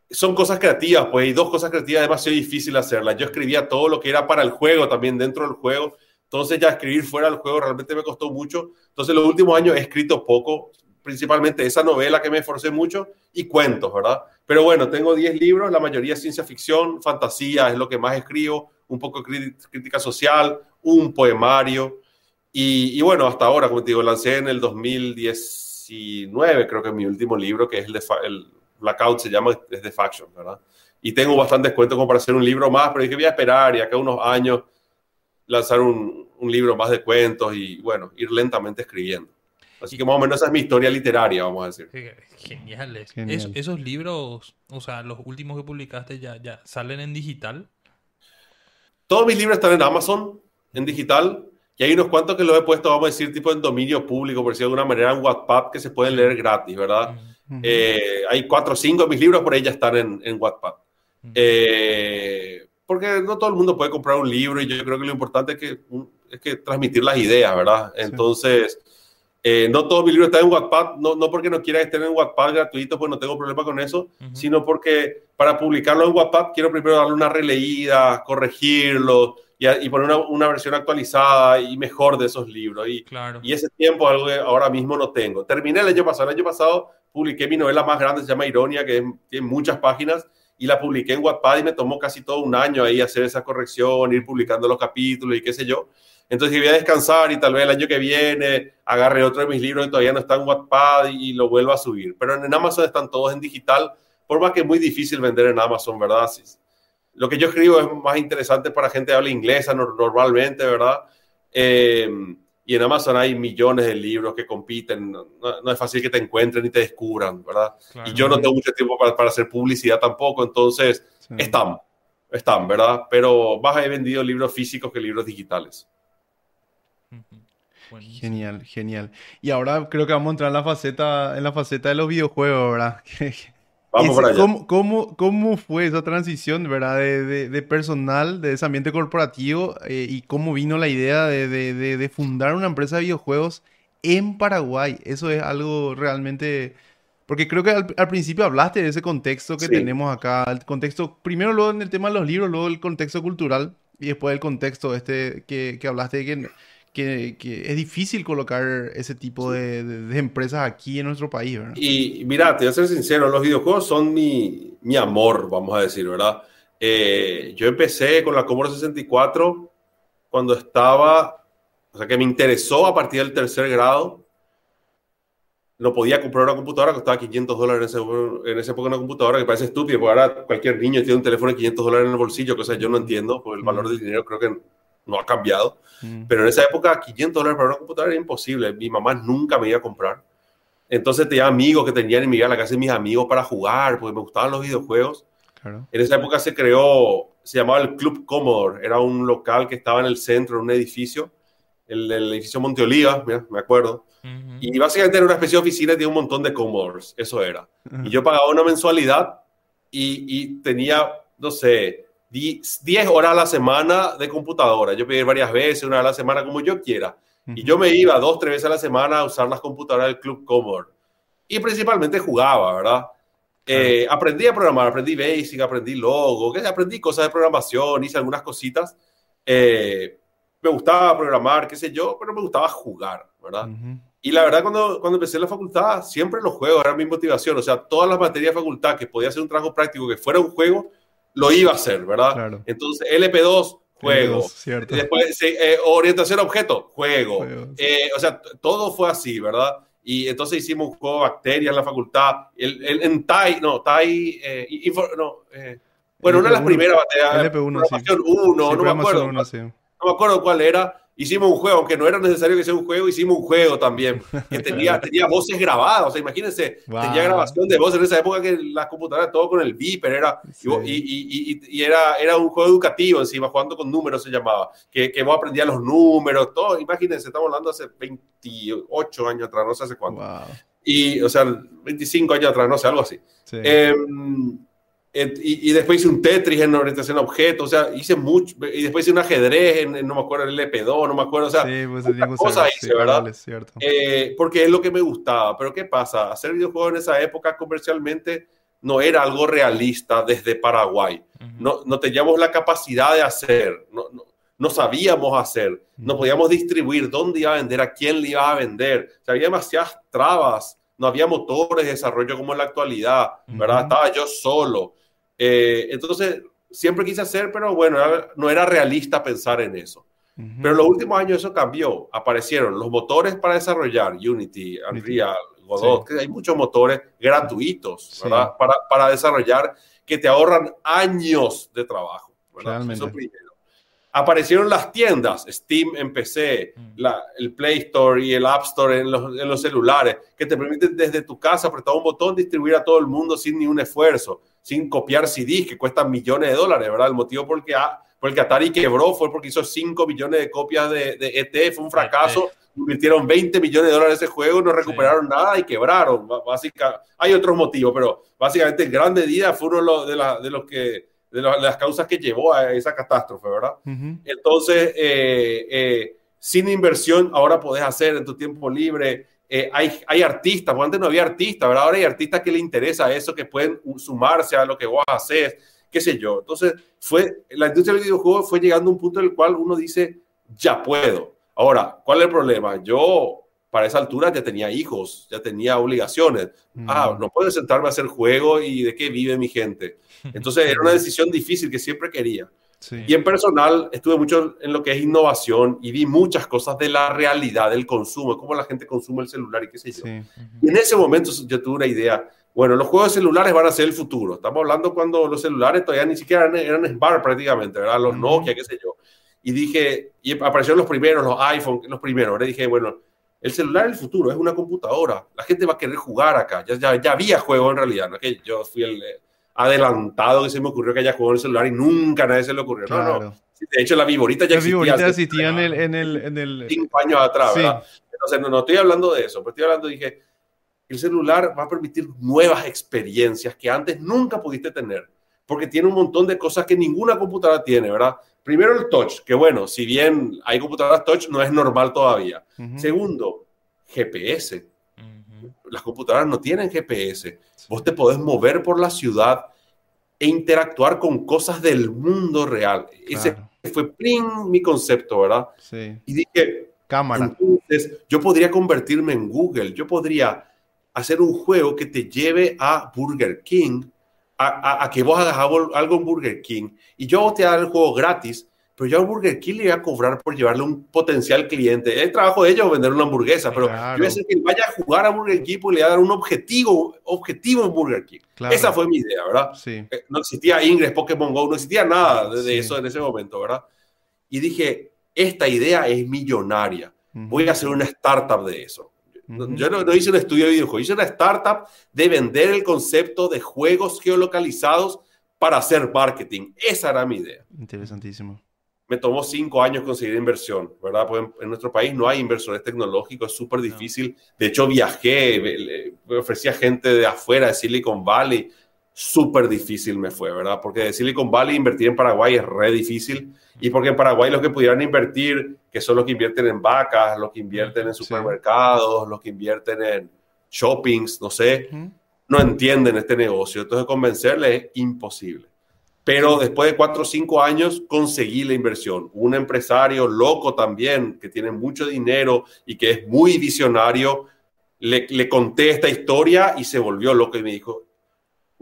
Speaker 4: son cosas creativas, pues, y dos cosas creativas demasiado difícil hacerlas. Yo escribía todo lo que era para el juego, también dentro del juego. Entonces ya escribir fuera del juego realmente me costó mucho. Entonces los últimos años he escrito poco, principalmente esa novela que me esforcé mucho y cuentos, ¿verdad? Pero bueno, tengo 10 libros, la mayoría ciencia ficción, fantasía es lo que más escribo, un poco crítica social, un poemario. Y, bueno, hasta ahora, como te digo, lancé en el 2019, creo que mi último libro, que es el de el Blackout, se llama, es de Faction, ¿verdad? Y tengo bastantes cuentos como para hacer un libro más, pero dije, voy a esperar y acá unos años lanzar un, un libro más de cuentos y, bueno, ir lentamente escribiendo. Así que más o menos esa es mi historia literaria, vamos a decir.
Speaker 2: Geniales. Genial. esos libros, o sea, los últimos que publicaste ya, ya salen en digital.
Speaker 4: Todos mis libros están en Amazon en digital y hay unos cuantos que los he puesto, vamos a decir, tipo en dominio público, por decirlo de alguna manera, en Wattpad que se pueden leer gratis, ¿verdad? Eh, hay cuatro o cinco de mis libros por ahí ya están en, en Wattpad. Eh, porque no todo el mundo puede comprar un libro y yo creo que lo importante es que, es que transmitir las ideas, ¿verdad? Entonces, eh, no todos mis libros están en Wattpad, no, no porque no quiera estén en Wattpad gratuito, pues no tengo problema con eso, sino porque para publicarlo en Wattpad quiero primero darle una releída, corregirlo, y, poner una, versión actualizada y mejor de esos libros. Y, y ese tiempo algo que ahora mismo no tengo. Terminé el año pasado. El año pasado publiqué mi novela más grande, se llama Ironia, que tiene muchas páginas, y la publiqué en Wattpad y me tomó casi todo un año ahí hacer esa corrección, ir publicando los capítulos y qué sé yo. Entonces voy a descansar y tal vez el año que viene agarre otro de mis libros que todavía no está en Wattpad y, lo vuelva a subir. Pero en Amazon están todos en digital, por más que es muy difícil vender en Amazon, ¿verdad? Lo que yo escribo es más interesante para gente que habla inglesa normalmente, ¿verdad? Eh, y en Amazon hay millones de libros que compiten, no, es fácil que te encuentren y te descubran, ¿verdad? Y yo no tengo mucho tiempo para, para hacer publicidad tampoco, entonces están, están, ¿verdad? Pero más he vendido libros físicos que libros digitales.
Speaker 3: Genial, genial. Y ahora creo que vamos a entrar en la faceta, en la faceta de los videojuegos, ¿verdad? [LAUGHS]
Speaker 4: Vamos para allá.
Speaker 3: ¿cómo, cómo, fue esa transición, verdad, de, de, personal, de ese ambiente corporativo eh, y cómo vino la idea de, de, fundar una empresa de videojuegos en Paraguay? Eso es algo realmente... Porque creo que al, principio hablaste de ese contexto que tenemos acá, el contexto, primero luego en el tema de los libros, luego el contexto cultural Y después el contexto este que, que hablaste de que que, es difícil colocar ese tipo de, empresas aquí en nuestro país, ¿verdad?
Speaker 4: Y mira, te voy a ser sincero, los videojuegos son mi, mi amor, vamos a decir, ¿verdad? Eh, yo empecé con la Commodore 64 cuando estaba, o sea, que me interesó a partir del tercer grado. No podía comprar una computadora que costaba 500 dólares en, ese, en esa época, una computadora que parece estúpido, porque ahora cualquier niño tiene un teléfono de 500 dólares en el bolsillo, cosa que yo no entiendo, porque el valor del dinero creo que no ha cambiado. Mm. Pero en esa época, 500 dólares para una computadora era imposible. Mi mamá nunca me iba a comprar. Entonces tenía amigos que tenían y me iba a la casa de mis amigos para jugar, porque me gustaban los videojuegos. En esa época se creó, se llamaba el Club Commodore. Era un local que estaba en el centro, en un edificio, el, el edificio Monteoliva, mira, me acuerdo. Y básicamente era una especie de oficina y tenía un montón de Commodores, eso era. Y yo pagaba una mensualidad y, y tenía, no sé, 10 horas a la semana de computadora. Yo pedí varias veces, una a la semana, como yo quiera. Y yo me iba dos, tres veces a la semana a usar las computadoras del Club Commodore. Y principalmente jugaba, ¿verdad? Eh, aprendí a programar, aprendí Basic, aprendí Logo, aprendí cosas de programación, hice algunas cositas. Eh, me gustaba programar, qué sé yo, pero me gustaba jugar, ¿verdad? Y la verdad, cuando, cuando empecé la facultad, siempre los juegos eran mi motivación. O sea, todas las materias de facultad que podía hacer un trabajo práctico que fuera un juego, lo iba a hacer, ¿verdad? Entonces, LP2, juego. Después, eh, orientación a objeto, juego. Eh, o sea, todo fue así, ¿verdad? Y entonces hicimos un juego de bacterias en la facultad. El, en TAI, no, TAI, eh, no, bueno, una de las primeras baterías. LP1, sí. 1, no me acuerdo. no me acuerdo cuál era hicimos un juego, aunque no era necesario que sea un juego, hicimos un juego también, que tenía, [LAUGHS] tenía voces grabadas, o sea, imagínense, tenía grabación de voces en esa época que las computadoras todo con el Viper, era, y, y, y, era, era un juego educativo encima, jugando con números se llamaba, que, que vos aprendías los números, todo, imagínense, estamos hablando hace 28 años atrás, no sé hace cuánto. Y, o sea, 25 años atrás, no sé, algo así. Eh, y, después hice un Tetris en orientación a objetos, o sea, hice mucho, y después hice un ajedrez en, no me acuerdo, el LP2, no me acuerdo, o sea, sí, pues, cosas hice, ¿verdad? cierto. Eh, porque es lo que me gustaba, pero ¿qué pasa? Hacer videojuegos en esa época comercialmente no era algo realista desde Paraguay, no, no teníamos la capacidad de hacer, no, no, no sabíamos hacer, no podíamos distribuir dónde iba a vender, a quién le iba a vender, o sea, había demasiadas trabas, no había motores de desarrollo como en la actualidad, ¿verdad? Estaba yo solo. Eh, entonces, siempre quise hacer, pero bueno, no era realista pensar en eso. Pero en los últimos años eso cambió. Aparecieron los motores para desarrollar Unity, Unreal, Godot, que hay muchos motores gratuitos ¿verdad? Para, para, desarrollar que te ahorran años de trabajo. Eso primero. Aparecieron las tiendas, Steam en PC, mm. la, el Play Store y el App Store en los, en los celulares, que te permiten desde tu casa apretar un botón distribuir a todo el mundo sin ni un esfuerzo sin copiar CDs que cuestan millones de dólares, ¿verdad? El motivo por el que, por el que Atari quebró fue porque hizo 5 millones de copias de, de ET, fue un fracaso. Invirtieron 20 millones de dólares en ese juego, no recuperaron nada y quebraron. Básica, hay otros motivos, pero básicamente en gran medida fue uno de, de los que de, las causas que llevó a esa catástrofe, ¿verdad? Entonces, eh, eh, sin inversión, ahora podés hacer en tu tiempo libre eh, hay, hay artistas, antes no había artistas, ¿verdad? ahora hay artistas que le interesa eso, que pueden sumarse a lo que vos haces, qué sé yo. Entonces, fue, la industria del videojuego fue llegando a un punto en el cual uno dice, ya puedo. Ahora, ¿cuál es el problema? Yo para esa altura ya tenía hijos, ya tenía obligaciones. Ah, no puedo sentarme a hacer juego y de qué vive mi gente. [LAUGHS] Entonces era una decisión difícil que siempre quería. Y en personal estuve mucho en lo que es innovación y vi muchas cosas de la realidad del consumo, cómo la gente consume el celular y qué sé yo. Y en ese momento yo tuve una idea, bueno, los juegos celulares van a ser el futuro. Estamos hablando cuando los celulares todavía ni siquiera eran, eran smart prácticamente, ¿verdad? Los Nokia, qué sé yo. Y dije, y aparecieron los primeros, los iPhone, los primeros. Le dije, bueno, el celular es el futuro, es una computadora. La gente va a querer jugar acá. Ya, ya, ya había juego en realidad, no que yo fui el adelantado que se me ocurrió que haya jugado en el celular y nunca a nadie se le ocurrió. No, no. De hecho, la Viborita ya
Speaker 3: la Viborita existía en el, en el, en el...
Speaker 4: Cinco años atrás, ¿verdad? Entonces, no, no estoy hablando de eso, pero estoy hablando, dije, el celular va a permitir nuevas experiencias que antes nunca pudiste tener, porque tiene un montón de cosas que ninguna computadora tiene, ¿verdad? Primero el touch, que bueno, si bien hay computadoras touch, no es normal todavía. Segundo, GPS las computadoras no tienen GPS. Vos te podés mover por la ciudad e interactuar con cosas del mundo real. Ese fue pling mi concepto, ¿verdad?
Speaker 3: Sí.
Speaker 4: Y dije,
Speaker 3: cámara.
Speaker 4: Entonces, yo podría convertirme en Google, yo podría hacer un juego que te lleve a Burger King, a, a, que vos hagas algo, en Burger King, y yo te dar el juego gratis, pero yo a Burger King le voy a cobrar por llevarle un potencial cliente. El trabajo de ellos es vender una hamburguesa, pero yo voy a hacer que vaya a jugar a Burger King y le voy a dar un objetivo, objetivo en Burger King. Esa fue mi idea, ¿verdad?
Speaker 3: Sí.
Speaker 4: Eh, no existía Ingress, Pokémon Go, no existía nada de, eso en ese momento, ¿verdad? Y dije, esta idea es millonaria. Voy a hacer una startup de eso. Yo no, hice un estudio de videojuegos, hice una startup de vender el concepto de juegos geolocalizados para hacer marketing. Esa era mi idea.
Speaker 3: Interesantísimo
Speaker 4: me tomó cinco años conseguir inversión, ¿verdad? Pues en, nuestro país no hay inversores tecnológicos, es súper difícil. De hecho, viajé, me ofrecía gente de afuera, de Silicon Valley, súper difícil me fue, ¿verdad? Porque de Silicon Valley invertir en Paraguay es re difícil y porque en Paraguay los que pudieran invertir, que son los que invierten en vacas, los que invierten en supermercados, los que invierten en shoppings, no sé, no entienden este negocio. Entonces convencerles es imposible. Pero después de cuatro o cinco años conseguí la inversión. Un empresario loco también, que tiene mucho dinero y que es muy visionario, le, le conté esta historia y se volvió loco y me dijo,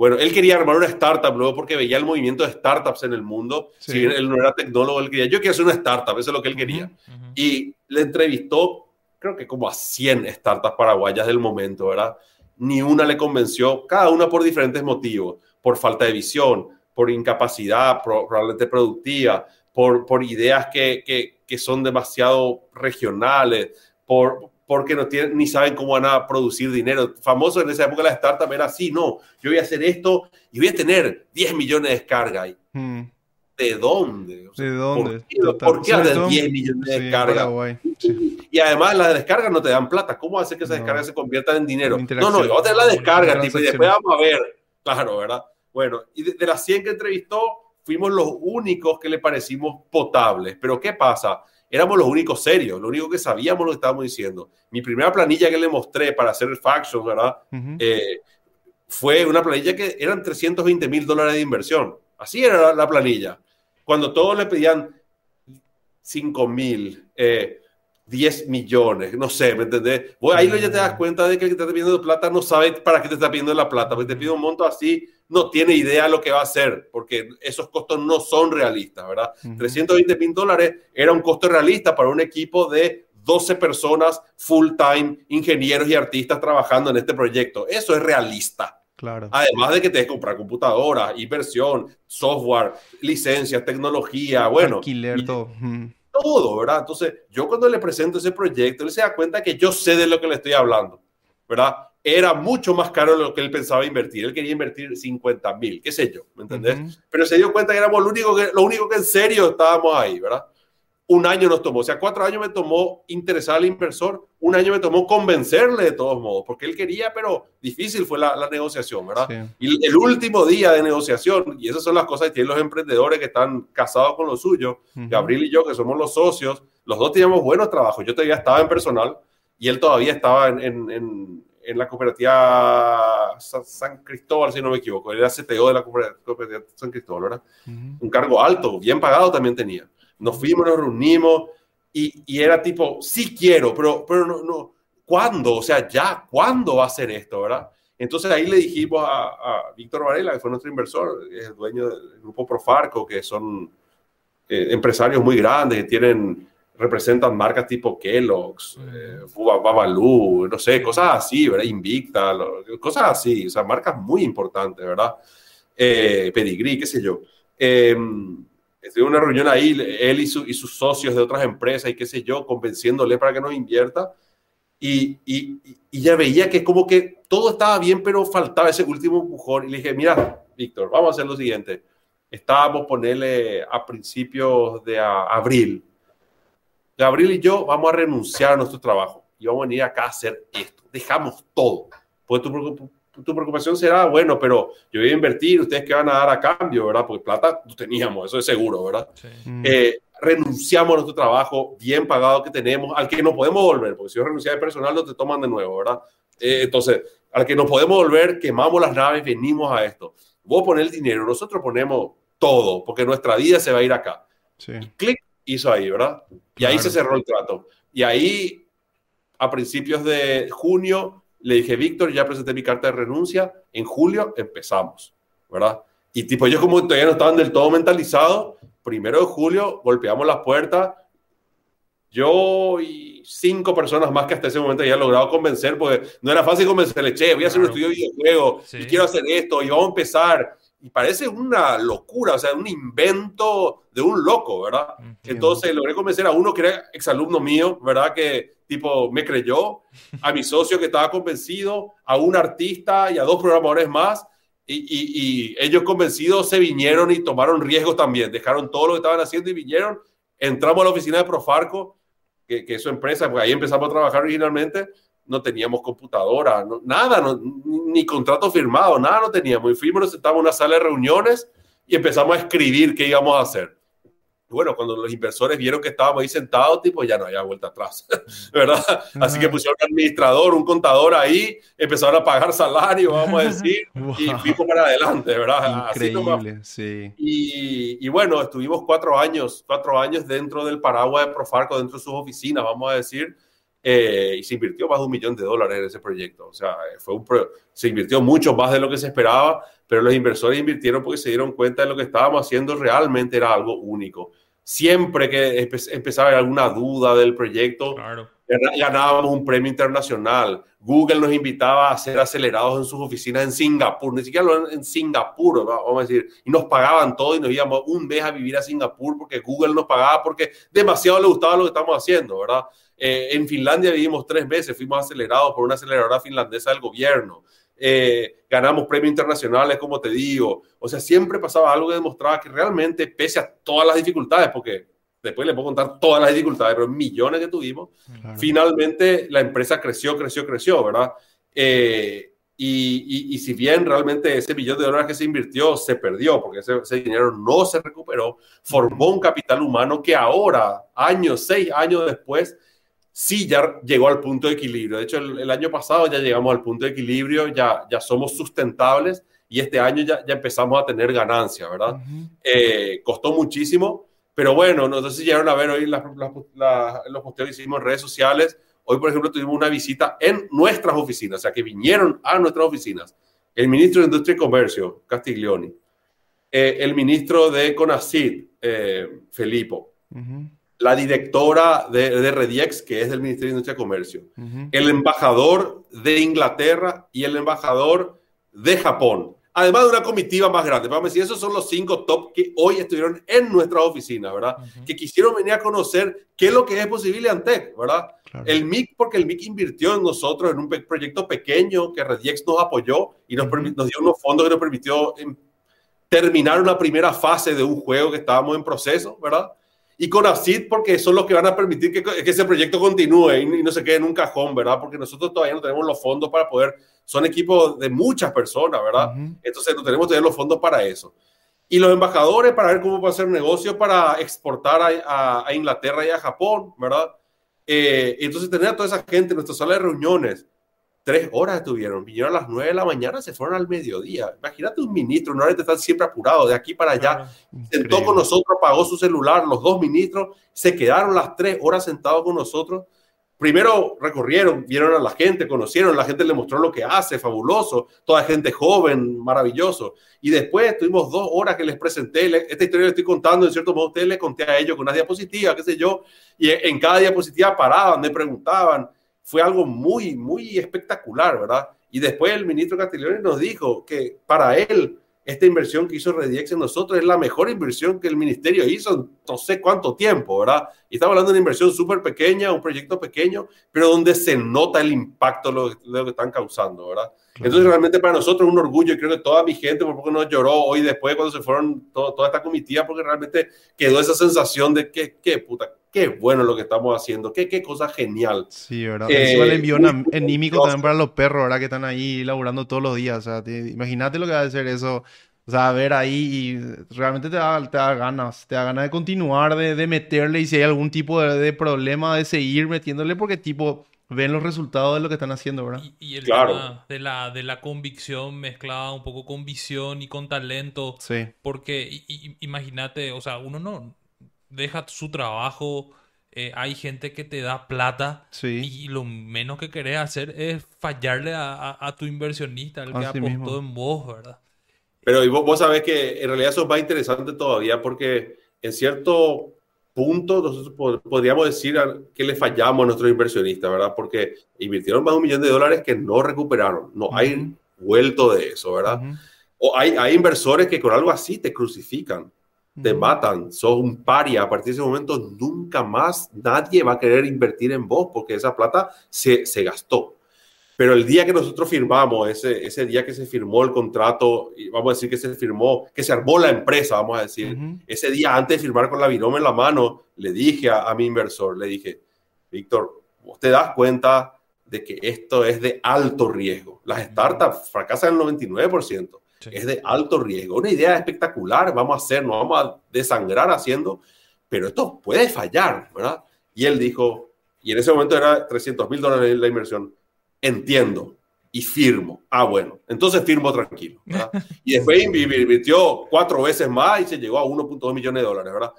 Speaker 4: bueno, él quería armar una startup luego porque veía el movimiento de startups en el mundo. Si él no era tecnólogo, él quería, yo quiero hacer una startup, eso es lo que él quería. Y le entrevistó, creo que como a 100 startups paraguayas del momento, ¿verdad? Ni una le convenció, cada una por diferentes motivos, por falta de visión, por incapacidad probablemente productiva, por, por ideas que, que, que son demasiado regionales, por, porque no tienen, ni saben cómo van a producir dinero. Famoso en esa época la startup era así, no, yo voy a hacer esto y voy a tener 10 millones de descargas. Hmm. ¿De dónde?
Speaker 3: ¿De dónde?
Speaker 4: ¿Por qué, de 10 millones de descargas? Y además las descargas no te dan plata. ¿Cómo hace que esas descargas se conviertan en dinero? No, no, vamos a tener la descarga, tipo, y después vamos a ver. Claro, ¿verdad? Bueno, y de, las 100 que entrevistó, fuimos los únicos que le parecimos potables. Pero ¿qué pasa? Éramos los únicos serios, lo único que sabíamos lo que estábamos diciendo. Mi primera planilla que le mostré para hacer el faction, ¿verdad? Eh, fue una planilla que eran 320 mil dólares de inversión. Así era la, planilla. Cuando todos le pedían 5 mil, eh, 10 millones, no sé, ¿me entendés? ahí ya te das cuenta de que el que te está pidiendo plata no sabe para qué te está pidiendo la plata, porque te pide un monto así, no tiene idea lo que va a hacer, porque esos costos no son realistas, ¿verdad? 320 mil dólares era un costo realista para un equipo de 12 personas full time, ingenieros y artistas trabajando en este proyecto. Eso es realista.
Speaker 3: Claro.
Speaker 4: Además de que te que comprar computadoras, inversión, software, licencias, tecnología, bueno.
Speaker 3: Alquiler, todo.
Speaker 4: Todo, ¿verdad? Entonces, yo cuando le presento ese proyecto, él se da cuenta que yo sé de lo que le estoy hablando, ¿verdad? era mucho más caro de lo que él pensaba invertir. Él quería invertir 50 mil, qué sé yo, ¿me entendés? Pero se dio cuenta que éramos lo único que, lo único que en serio estábamos ahí, ¿verdad? Un año nos tomó, o sea, cuatro años me tomó interesar al inversor, un año me tomó convencerle de todos modos, porque él quería, pero difícil fue la, negociación, ¿verdad? Y el último día de negociación, y esas son las cosas que tienen los emprendedores que están casados con lo suyo, Gabriel y yo, que somos los socios, los dos teníamos buenos trabajos, yo todavía estaba en personal y él todavía estaba en en la cooperativa San Cristóbal, si no me equivoco. Era CTO de la cooperativa San Cristóbal, ¿verdad? Un cargo alto, bien pagado también tenía. Nos fuimos, nos reunimos y, y, era tipo, sí quiero, pero, pero no, no, ¿cuándo? O sea, ya, ¿cuándo va a ser esto, verdad? Entonces ahí le dijimos a, a Víctor Varela, que fue nuestro inversor, es el dueño del grupo Profarco, que son eh, empresarios muy grandes, que tienen representan marcas tipo Kellogg's, eh, Babalu, no sé, cosas así, ¿verdad? Invicta, cosas así, o sea, marcas muy importantes, ¿verdad? Eh, Pedigree, qué sé yo. Estuve en una reunión ahí, él y, y, sus socios de otras empresas y qué sé yo, convenciéndole para que nos invierta. Y, y, ya veía que como que todo estaba bien, pero faltaba ese último empujón. Y le dije, mira, Víctor, vamos a hacer lo siguiente. Estábamos ponerle a principios de abril, Gabriel y yo vamos a renunciar a nuestro trabajo y vamos a venir acá a hacer esto. Dejamos todo. Pues tu, tu preocupación será, bueno, pero yo voy a invertir, ustedes qué van a dar a cambio, ¿verdad? Porque plata teníamos, eso es seguro, ¿verdad?
Speaker 3: Mm.
Speaker 4: Eh, renunciamos a nuestro trabajo bien pagado que tenemos, al que no podemos volver, porque si yo renuncié de personal no te toman de nuevo, ¿verdad? Eh, entonces, al que no podemos volver, quemamos las naves, venimos a esto. Vos poner el dinero, nosotros ponemos todo, porque nuestra vida se va a ir acá.
Speaker 3: Sí.
Speaker 4: Y clic, hizo ahí, ¿verdad? Y ahí
Speaker 3: Claro.
Speaker 4: se cerró el trato. Y ahí, a principios de junio, le dije, Víctor, ya presenté mi carta de renuncia. En julio empezamos, ¿verdad? Y tipo, ellos como todavía no estaban del todo mentalizados, primero de julio golpeamos las puertas. Yo y cinco personas más que hasta ese momento ya he logrado convencer, porque no era fácil convencerle, che, voy a hacer un estudio de videojuegos
Speaker 2: Sí.
Speaker 4: y quiero hacer esto y vamos a empezar. Y parece una locura, o sea, un invento de un loco, ¿verdad?
Speaker 2: Entiendo.
Speaker 4: Entonces logré convencer a uno que era exalumno mío, ¿verdad? Que tipo me creyó, a mi socio que estaba convencido, a un artista y a dos programadores más. Y, y- y ellos convencidos se vinieron y tomaron riesgos también, dejaron todo lo que estaban haciendo y vinieron. Entramos a la oficina de Profarco, que, que es su empresa, porque ahí empezamos a trabajar originalmente. No teníamos computadora, no- nada, no- ni, contrato firmado, nada no teníamos. Y fuimos, nos sentamos en una sala de reuniones y empezamos a escribir qué íbamos a hacer. Y bueno, cuando los inversores vieron que estábamos ahí sentados, tipo, ya no había vuelta atrás, [LAUGHS] ¿verdad? Así que pusieron un administrador, un contador ahí, empezaron a pagar salario, vamos a decir, [LAUGHS] y
Speaker 3: Wow.
Speaker 4: fuimos para adelante, ¿verdad?
Speaker 3: Increíble, sí.
Speaker 4: Y, y bueno, estuvimos cuatro años, cuatro años dentro del paraguas de Profarco, dentro de sus oficinas, vamos a decir, eh, y se invirtió más de un millón de dólares en ese proyecto. O sea, fue un pro- se invirtió mucho más de lo que se esperaba, pero los inversores invirtieron porque se dieron cuenta de lo que estábamos haciendo realmente era algo único. Siempre que empe- empezaba alguna duda del proyecto,
Speaker 2: Claro.
Speaker 4: Ganábamos un premio internacional. Google nos invitaba a ser acelerados en sus oficinas en Singapur, ni siquiera en Singapur, va- vamos a decir, y nos pagaban todo y nos íbamos un mes a vivir a Singapur porque Google nos pagaba porque demasiado le gustaba lo que estamos haciendo, ¿verdad? Eh, en Finlandia vivimos tres meses, fuimos acelerados por una aceleradora finlandesa del gobierno. Eh, ganamos premios internacionales, como te digo. O sea, siempre pasaba algo que demostraba que realmente, pese a todas las dificultades, porque después le puedo contar todas las dificultades, pero millones que tuvimos,
Speaker 3: Claro.
Speaker 4: finalmente la empresa creció, creció, creció, ¿verdad? Eh, y, y- y si bien realmente ese billón de dólares que se invirtió se perdió, porque ese, ese dinero no se recuperó, formó un capital humano que ahora, años, seis años después, sí ya llegó al punto de equilibrio. De hecho, el, el año pasado ya llegamos al punto de equilibrio, ya, ya somos sustentables y este año ya, ya empezamos a tener ganancias, ¿verdad?
Speaker 3: Ujú.
Speaker 4: Eh, costó muchísimo, pero bueno, no si llegaron a ver hoy las- las- las- los posteos que hicimos en redes sociales. Hoy, por ejemplo, tuvimos una visita en nuestras oficinas, o sea, que vinieron a nuestras oficinas. El ministro de Industria y Comercio, Castiglioni, eh, el ministro de CONACID, eh, Felipo, la directora de, de Rediex, que es del Ministerio de Industria y Comercio, el embajador de Inglaterra y el embajador de Japón. Además de una comitiva más grande. Vamos a decir, esos son los cinco top que hoy estuvieron en nuestras oficinas, ¿verdad? Que quisieron venir a conocer qué es lo que es posible Antec, ¿verdad?
Speaker 3: Claro.
Speaker 4: El MIC, porque el MIC invirtió en nosotros en un pe- proyecto pequeño que Rediex nos apoyó y nos, permi- nos dio unos fondos que nos permitió em, terminar una primera fase de un juego que estábamos en proceso, ¿verdad? Y con ACID porque son los que van a permitir que, que ese proyecto continúe y, y no se quede en un cajón, ¿verdad? Porque nosotros todavía no tenemos los fondos para poder, son equipos de muchas personas, ¿verdad?
Speaker 3: Ujú.
Speaker 4: Entonces no tenemos todavía los fondos para eso. Y los embajadores para ver cómo va a ser negocio para exportar a, a- a Inglaterra y a Japón, ¿verdad? Eh, entonces tener a toda esa gente en nuestra sala de reuniones, tres horas estuvieron, vinieron a las nueve de la mañana, se fueron al mediodía. Imagínate un ministro, no están siempre apurado de aquí para allá. Sentó con nosotros, apagó su celular, los dos ministros se quedaron las tres horas sentados con nosotros. Primero recorrieron, vieron a la gente, conocieron, la gente le mostró lo que hace, fabuloso, toda gente joven, maravilloso. Y después tuvimos dos horas que les presenté, le- esta historia la estoy contando, en cierto modo, ustedes les conté a ellos con una diapositiva, qué sé yo, y en cada diapositiva paraban, me preguntaban. Fue algo muy, muy espectacular, ¿verdad? Y después el ministro Castiglione nos dijo que para él esta inversión que hizo Rediex en nosotros es la mejor inversión que el ministerio hizo en no sé cuánto tiempo, ¿verdad? Y estamos hablando de una inversión súper pequeña, un proyecto pequeño, pero donde se nota el impacto de lo, que están causando, ¿verdad? Entonces realmente para nosotros es un orgullo creo que toda mi gente por poco nos lloró hoy después cuando se fueron todo- toda esta comitiva porque realmente quedó esa sensación de que, qué puta, qué bueno lo que estamos haciendo, qué, qué cosa genial.
Speaker 3: Sí, ¿verdad?
Speaker 4: Eh,
Speaker 3: Encima anem-
Speaker 4: muy
Speaker 3: anímico
Speaker 4: orgulloso.
Speaker 3: también para los perros, ¿verdad? Que están ahí laburando todos los días. O sea, te- imagínate lo que va a ser eso. O sea, ver ahí y realmente te da, te da ganas. Te da ganas de continuar, de, de meterle y si hay algún tipo de, de problema, de seguir metiéndole porque tipo ven los resultados de lo que están haciendo, ¿verdad?
Speaker 2: Y, y el
Speaker 4: Claro.
Speaker 2: tema de la, de la convicción mezclada un poco con visión y con talento.
Speaker 3: Sí.
Speaker 2: Porque imagínate, o sea, uno no, deja su trabajo, eh, hay gente que te da plata
Speaker 3: Sí.
Speaker 2: y lo menos que querés hacer es fallarle a, a- a tu inversionista, el que
Speaker 3: Así
Speaker 2: apostó
Speaker 3: mismo.
Speaker 2: en vos, ¿verdad?
Speaker 4: Pero y vos, vos sabés que en realidad eso es más interesante todavía porque en cierto punto nosotros pod- podríamos decir a- que le fallamos a nuestros inversionistas, ¿verdad? Porque invirtieron más de un millón de dólares que no recuperaron. No hay
Speaker 3: Ujú.
Speaker 4: vuelto de eso, ¿verdad? O hay, hay inversores que con algo así te crucifican, te matan, sos un paria. A partir de ese momento nunca más nadie va a querer invertir en vos porque esa plata se, se gastó. Pero el día que nosotros firmamos, ese, ese día que se firmó el contrato, y vamos a decir que se firmó, que se armó la empresa, vamos a decir, ese día antes de firmar con la viroma en la mano, le dije a, a mi inversor, le dije, Víctor, vos te das cuenta de que esto es de alto riesgo. Las startups fracasan el 99%.
Speaker 2: Sí.
Speaker 4: Es de alto riesgo. Una idea espectacular, vamos a hacer, nos vamos a desangrar haciendo, pero esto puede fallar, ¿verdad? Y él dijo, y en ese momento era 300 mil dólares la inversión, entiendo y firmo. Ah, bueno, entonces firmo tranquilo, ¿verdad? [LAUGHS] Y después inv- invirtió cuatro veces más y se llegó a 1.2 millones de dólares, ¿verdad?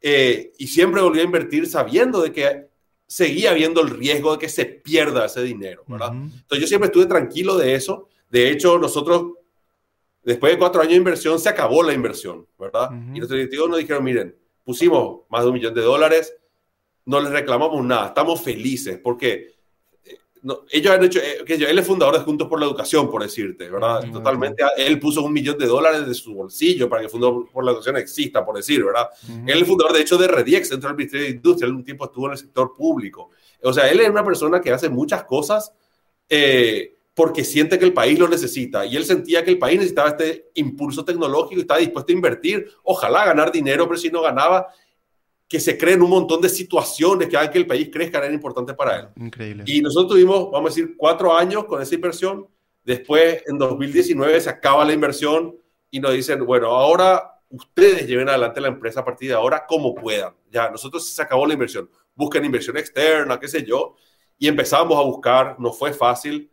Speaker 4: Eh, y siempre volvió a invertir sabiendo de que seguía habiendo el riesgo de que se pierda ese dinero, ¿verdad? Entonces yo siempre estuve tranquilo de eso. De hecho, nosotros, después de cuatro años de inversión, se acabó la inversión, ¿verdad?
Speaker 3: Ujú.
Speaker 4: Y nuestros directivos nos dijeron, miren, pusimos más de un millón de dólares, no les reclamamos nada, estamos felices porque eh, no, ellos han hecho, eh, que yo- él es fundador de Juntos por la Educación, por decirte, ¿verdad?
Speaker 3: Ujú.
Speaker 4: Totalmente, él puso un millón de dólares de su bolsillo para que Juntos por la Educación exista, por decir, ¿verdad?
Speaker 3: Ujú.
Speaker 4: Él es fundador, de hecho, de Rediex, dentro del Ministerio de Industria. Él un tiempo estuvo en el sector público. O sea, él es una persona que hace muchas cosas eh, porque siente que el país lo necesita. Y él sentía que el país necesitaba este impulso tecnológico y estaba dispuesto a invertir. Ojalá ganar dinero, pero si no ganaba, que se creen un montón de situaciones que hagan que el país crezca, era importante para él.
Speaker 3: Increíble.
Speaker 4: Y nosotros tuvimos, vamos a decir, cuatro años con esa inversión. Después, en 2019, se acaba la inversión y nos dicen, bueno, ahora ustedes lleven adelante la empresa a partir de ahora como puedan. Ya, nosotros se acabó la inversión. Busquen inversión externa, qué sé yo. Y empezamos a buscar, no fue fácil.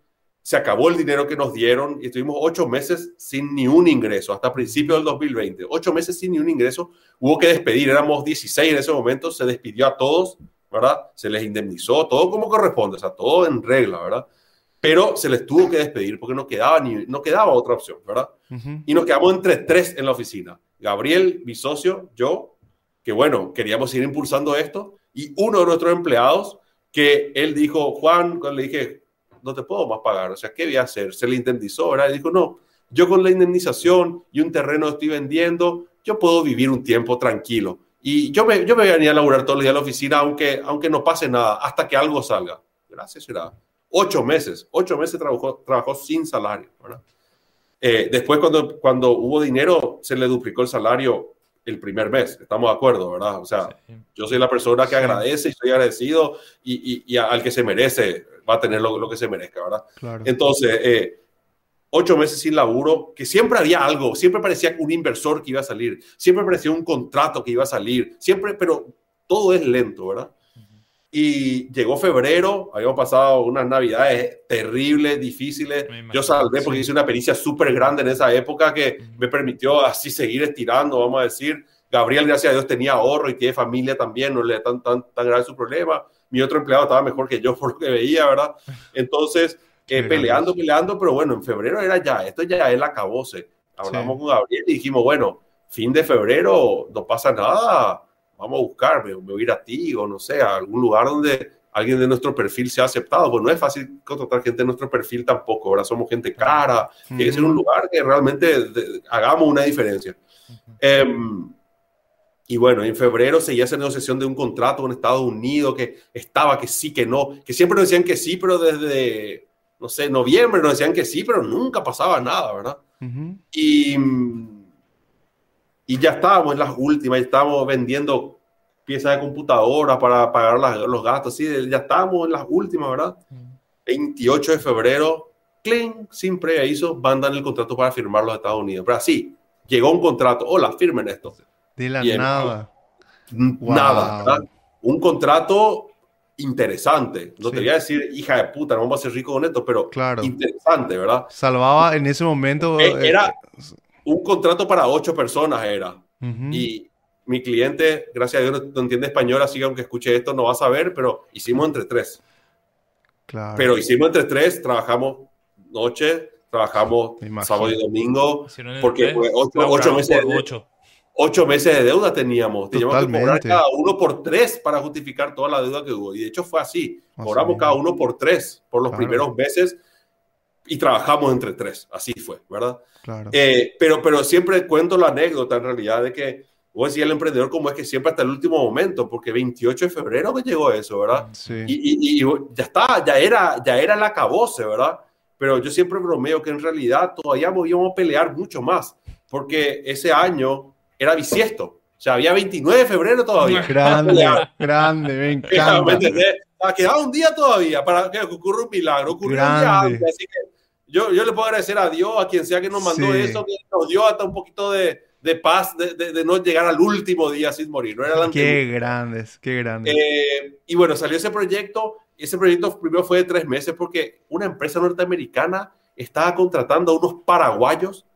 Speaker 4: Se acabó el dinero que nos dieron y estuvimos ocho meses sin ni un ingreso, hasta principios del 2020. Ocho meses sin ni un ingreso. Hubo que despedir, éramos 16 en ese momento, se despidió a todos, ¿verdad? Se les indemnizó, todo como corresponde, o sea, todo en regla, ¿verdad? Pero se les tuvo que despedir porque no quedaba, ni, no quedaba otra opción, ¿verdad? Y nos quedamos entre tres en la oficina. Gabriel, mi socio, yo, que bueno, queríamos ir impulsando esto, y uno de nuestros empleados, que él dijo, Juan, cuando le dije, no te puedo más pagar, o sea, ¿qué voy a hacer? Se le indemnizó, ¿verdad? Y dijo, no, yo con la indemnización y un terreno estoy vendiendo, yo puedo vivir un tiempo tranquilo. Y yo me, yo me venía a laburar todos los días a la oficina, aunque, aunque no pase nada, hasta que algo salga. Gracias, será. Ocho meses, ocho meses trabajó, trabajó sin salario, ¿verdad? Eh, después, cuando, cuando hubo dinero, se le duplicó el salario el primer mes. Estamos de acuerdo, ¿verdad? O sea,
Speaker 2: Sí.
Speaker 4: yo soy la persona que agradece y soy agradecido y, y- y al que se merece va a tener lo, lo que se merezca, ¿verdad?
Speaker 3: Claro.
Speaker 4: Entonces, eh, ocho meses sin laburo, que siempre había algo, siempre parecía un inversor que iba a salir, siempre parecía un contrato que iba a salir, siempre, pero todo es lento, ¿verdad? Y llegó febrero, habíamos pasado unas navidades terribles, difíciles. Yo salvé porque
Speaker 3: sí.
Speaker 4: hice una pericia súper grande en esa época que me permitió así seguir estirando, vamos a decir. Gabriel, gracias a Dios, tenía ahorro y tiene familia también, no le tan, tan, tan grave su problema. Mi otro empleado estaba mejor que yo [LAUGHS] por lo que veía, ¿verdad? Entonces, eh, peleando, peleando, pero bueno, en febrero era ya, esto ya es el acabose. Hablamos
Speaker 3: Sí.
Speaker 4: con Gabriel y dijimos, bueno, fin de febrero, no pasa nada, vamos a buscar, me, me voy a ir a ti o no sé, a algún lugar donde alguien de nuestro perfil sea aceptado. Pues no es fácil contratar gente de nuestro perfil tampoco, ahora somos gente cara, tiene que ser un lugar que realmente hagamos una diferencia. Em, y bueno, en febrero seguía esa negociación de un contrato con Estados Unidos que estaba que sí, que no, que siempre nos decían que sí, pero desde, no sé, noviembre nos decían que sí, pero nunca pasaba nada, ¿verdad?
Speaker 3: Ujú.
Speaker 4: Y, y ya estábamos en las últimas, estábamos vendiendo piezas de computadora para pagar las- los gastos, sí, ya estábamos en las últimas, ¿verdad? 28 de febrero, clean, sin preaviso, mandan el contrato para firmar los Estados Unidos. Pero así, llegó un contrato, hola, firmen esto.
Speaker 3: De la nada. Wow.
Speaker 4: Nada, ¿verdad? Un contrato interesante. No te
Speaker 3: Sí.
Speaker 4: voy a decir, hija de puta, no vamos a ser ricos con esto, pero
Speaker 3: Claro.
Speaker 4: interesante, ¿verdad?
Speaker 3: Salvaba en ese momento.
Speaker 4: Eh,
Speaker 3: eh,
Speaker 4: era- Un contrato para ocho personas era. Y mi cliente, gracias a Dios, no, entiende español, así que aunque escuche esto no va a saber, pero hicimos entre tres. Claro. Pero hicimos entre tres, trabajamos noche, trabajamos sábado y domingo, porque ocho, meses de, ocho. Meses de deuda teníamos. Teníamos que cobrar cada uno por tres para justificar toda la deuda que hubo. Y de hecho fue así. Cobramos cada uno por tres por los primeros meses y trabajamos entre tres. Así fue, ¿verdad? Claro. Eh, pero, pero siempre cuento la anécdota en realidad de que vos decís el emprendedor como es que siempre hasta el último momento, porque 28 de febrero que llegó eso, ¿verdad? Sí. Y, y, ya está, ya era, ya era la cabose, ¿verdad? Pero yo siempre bromeo que en realidad todavía íbamos a pelear mucho más, porque ese año era bisiesto. O sea, había 29 de febrero todavía.
Speaker 3: Grande, [LAUGHS] grande, me [LAUGHS] encanta.
Speaker 4: ¿Me quedaba un día todavía para que ocurra un milagro. Ocurrió un día antes, así que yo, yo le puedo agradecer a Dios, a quien sea que nos mandó eso, que nos dio hasta un poquito de, de paz, de, de, no llegar al último día sin morir. No era
Speaker 3: qué grandes, qué grandes.
Speaker 4: Eh, y bueno, salió ese proyecto. Ese proyecto primero fue de tres meses porque una empresa norteamericana estaba contratando a unos paraguayos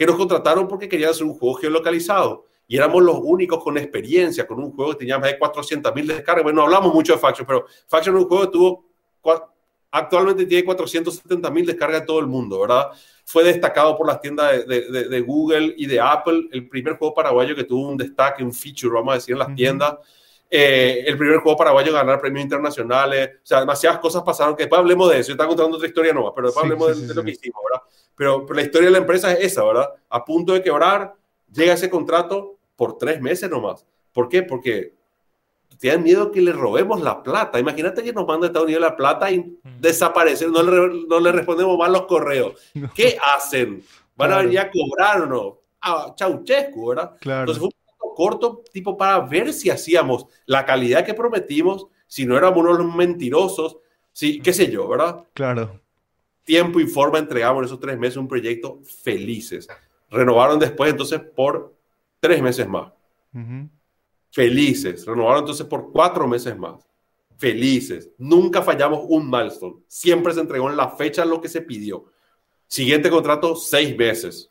Speaker 4: que nos contrataron porque querían hacer un juego geolocalizado. Y éramos los únicos con experiencia, con un juego que tenía más de 400 mil descargas. Bueno, no hablamos mucho de Faction, pero Faction es un juego que tuvo actualmente tiene 470 mil descargas en todo el mundo, ¿verdad? Fue destacado por las tiendas de, Google y de Apple, el primer juego paraguayo que tuvo un destaque, un feature, vamos a decir, en las tiendas. Eh, el primer juego paraguayo a ganar premios internacionales, o sea, demasiadas cosas pasaron, que después hablemos de eso, yo estaba contando otra historia nueva, pero después hablemos de, lo que hicimos, ¿verdad? Pero, pero, la historia de la empresa es esa, ¿verdad? A punto de quebrar, llega ese contrato por tres meses nomás. ¿Por qué? Porque tienen miedo que le robemos la plata. Imagínate que nos manda Estados Unidos la plata y mm. desaparecen, no le, no le respondemos más los correos. [LAUGHS] ¿Qué hacen? ¿Van a venir a cobrar o no? Ah, Chauchescu, ¿verdad?
Speaker 3: Claro.
Speaker 4: Entonces fue un corto, tipo, para ver si hacíamos la calidad que prometimos, si no éramos unos mentirosos, si, qué sé yo, ¿verdad?
Speaker 3: Claro.
Speaker 4: Tiempo y forma entregamos en esos tres meses un proyecto felices. Renovaron después entonces por tres meses más. Felices. Renovaron entonces por cuatro meses más. Felices. Nunca fallamos un milestone. Siempre se entregó en la fecha lo que se pidió. Siguiente contrato, seis meses.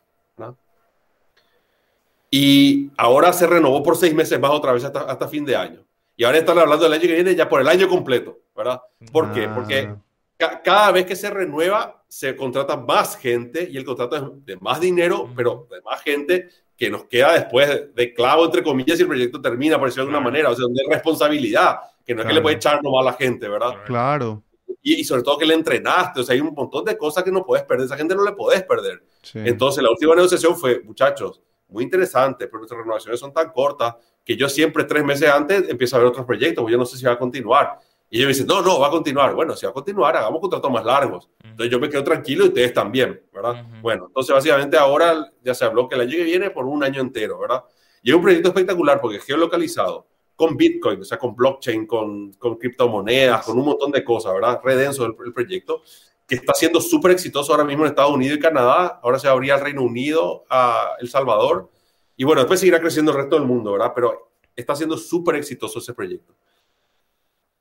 Speaker 4: Y ahora se renovó por seis meses más otra vez hasta, fin de año. Y ahora están hablando del año que viene ya por el año completo, ¿verdad? ¿Por qué? Porque ah. cada vez que se renueva, se contrata más gente y el contrato es de más dinero, pero de más gente que nos queda después de clavo, entre comillas, si el proyecto termina, por decirlo de alguna manera. O sea, donde hay responsabilidad, que no es que le puede echar nomás a la gente, ¿verdad?
Speaker 3: Claro.
Speaker 4: Y, sobre todo que le entrenaste, o sea, hay un montón de cosas que no puedes perder, esa gente no le puedes perder. Entonces, la última negociación fue, muchachos, muy interesante, pero nuestras renovaciones son tan cortas que yo siempre tres meses antes empiezo a ver otros proyectos, pues yo no sé si va a continuar. Y ellos me dicen, no, no, va a continuar. Bueno, si va a continuar, hagamos contratos más largos. Entonces yo me quedo tranquilo y ustedes también, ¿verdad? Bueno, entonces básicamente ahora ya se habló que el año que viene por un año entero, ¿verdad? Y es un proyecto espectacular porque es geolocalizado, con Bitcoin, o sea, con blockchain, con, con criptomonedas, con un montón de cosas, ¿verdad? Redenso el, el proyecto, que está siendo súper exitoso ahora mismo en Estados Unidos y Canadá. Ahora se abría al Reino Unido, a El Salvador. Y bueno, después seguirá creciendo el resto del mundo, ¿verdad? Pero está siendo súper exitoso ese proyecto.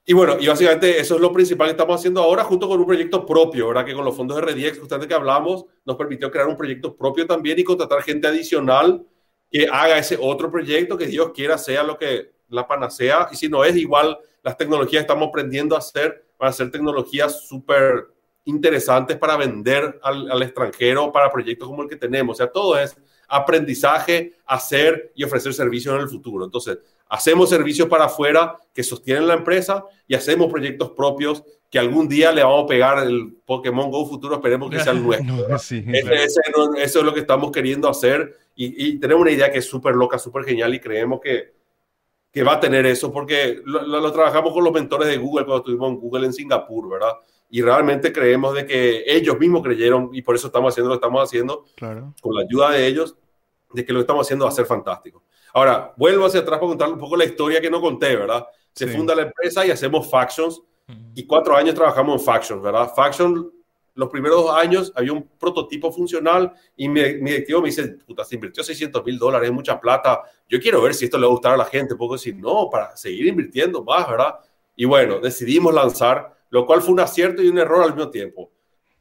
Speaker 4: Y bueno, y básicamente eso es lo principal que estamos haciendo ahora, junto con un proyecto propio, ¿verdad? Que con los fondos de RDX, justamente que hablamos, nos permitió crear un proyecto propio también y contratar gente adicional que haga ese otro proyecto que Dios quiera sea lo que la panacea. Y si no es igual, las tecnologías que estamos aprendiendo a hacer van a ser tecnologías súper interesantes para vender al, al, extranjero para proyectos como el que tenemos. O sea, todo es aprendizaje, hacer y ofrecer servicios en el futuro. Entonces, hacemos servicios para afuera que sostienen la empresa y hacemos proyectos propios que algún día le vamos a pegar el Pokémon Go futuro, esperemos que sea el [LAUGHS] nuestro. eso es lo que estamos queriendo hacer y, tenemos una idea que es súper loca, súper genial y creemos que, que va a tener eso porque lo, trabajamos con los mentores de Google cuando estuvimos en Google en Singapur, ¿verdad? Y realmente creemos de que ellos mismos creyeron y por eso estamos haciendo lo que estamos haciendo,
Speaker 3: claro.
Speaker 4: con la ayuda de ellos, de que lo que estamos haciendo va a ser fantástico. Ahora, vuelvo hacia atrás para contar un poco la historia que no conté, ¿verdad? Se funda la empresa y hacemos Factions y cuatro años trabajamos en Factions, ¿verdad? Factions, los primeros dos años había un prototipo funcional y mi, mi directivo me dice, puta, se invirtió 600 mil dólares, es mucha plata, yo quiero ver si esto le va a gustar a la gente, puedo decir, no, para seguir invirtiendo más, ¿verdad? Y bueno, decidimos lanzar, lo cual fue un acierto y un error al mismo tiempo.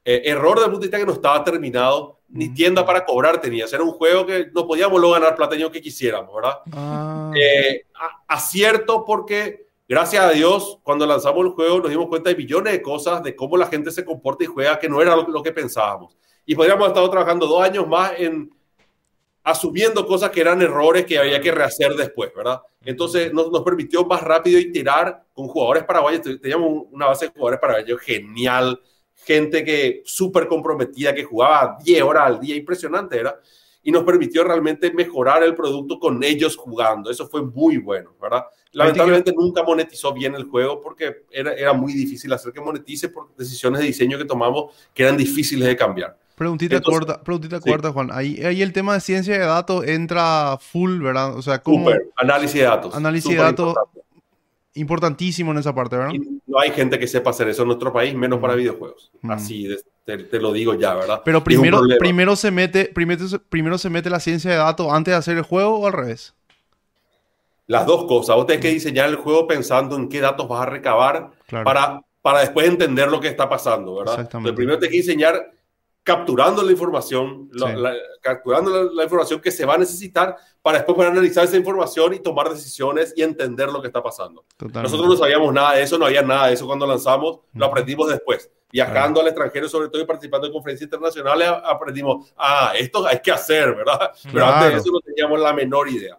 Speaker 4: Eh, error de punto de vista que no estaba terminado, ni tienda para cobrar tenía. Era un juego que no podíamos luego ganar plata que quisiéramos, ¿verdad?
Speaker 3: Ah.
Speaker 4: Eh, acierto porque, gracias a Dios, cuando lanzamos el juego nos dimos cuenta de millones de cosas, de cómo la gente se comporta y juega, que no era lo, que pensábamos. Y podríamos haber estado trabajando dos años más en asumiendo cosas que eran errores que había que rehacer después, ¿verdad? Entonces nos, nos permitió más rápido iterar con jugadores paraguayos. Teníamos una base de jugadores paraguayos genial, gente que súper comprometida, que jugaba 10 horas al día, impresionante era, y nos permitió realmente mejorar el producto con ellos jugando. Eso fue muy bueno, ¿verdad? Lamentablemente nunca monetizó bien el juego porque era, era muy difícil hacer que monetice por decisiones de diseño que tomamos que eran difíciles de cambiar.
Speaker 3: Preguntita corta, preguntita corta, Juan. Ahí, ahí el tema de ciencia de datos entra full, ¿verdad? O sea,
Speaker 4: como... Análisis de datos.
Speaker 3: Análisis de datos. Importantísimo en esa parte, ¿verdad?
Speaker 4: no hay gente que sepa hacer eso en nuestro país, menos para videojuegos. Mm. Así te, lo digo ya, ¿verdad?
Speaker 3: Pero primero, primero, se mete, primero, primero se mete la ciencia de datos antes de hacer el juego o al revés.
Speaker 4: Las dos cosas. Vos tenés que diseñar el juego pensando en qué datos vas a recabar para, para después entender lo que está pasando, ¿verdad? Exactamente. primero tenés que diseñar capturando la información, capturando la, información que se va a necesitar para después poder analizar esa información y tomar decisiones y entender lo que está pasando. Nosotros no sabíamos nada de eso, no había nada de eso cuando lanzamos, lo aprendimos después. Viajando al extranjero, sobre todo y participando en conferencias internacionales, aprendimos, ah, esto hay que hacer, ¿verdad? [LAUGHS] Pero antes de eso no teníamos la menor idea.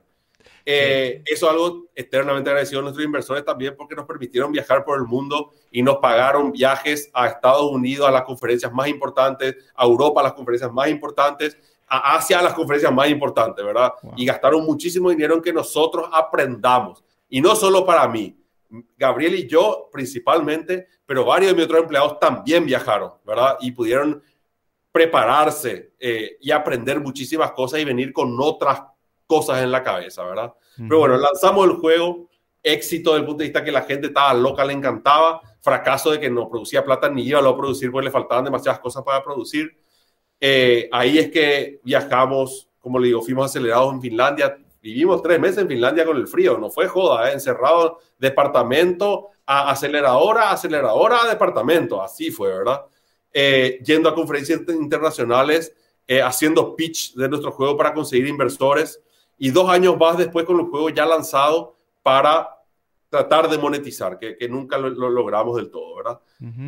Speaker 4: Eh, eso es algo eternamente agradecido a nuestros inversores también porque nos permitieron viajar por el mundo y nos pagaron viajes a Estados Unidos a las conferencias más importantes, a Europa a las conferencias más importantes, a Asia a las conferencias más importantes, ¿verdad? Y gastaron muchísimo dinero en que nosotros aprendamos. Y no solo para mí, Gabriel y yo principalmente, pero varios de mis otros empleados también viajaron, ¿verdad? Y pudieron prepararse eh, y aprender muchísimas cosas y venir con otras cosas en la cabeza, ¿verdad? Pero bueno, lanzamos el juego, éxito del punto de vista que la gente estaba loca, le encantaba, fracaso de que no producía plata ni iba a lo producir porque le faltaban demasiadas cosas para producir. Eh, ahí es que viajamos, como le digo, fuimos acelerados en Finlandia, vivimos tres meses en Finlandia con el frío, no fue joda, ¿eh? encerrado, departamento a aceleradora, aceleradora a departamento, así fue, ¿verdad? Eh, yendo a conferencias internacionales, haciendo pitch de nuestro juego para conseguir inversores y dos años más después con el juego ya lanzado para tratar de monetizar, que, que nunca lo, logramos del todo, ¿verdad?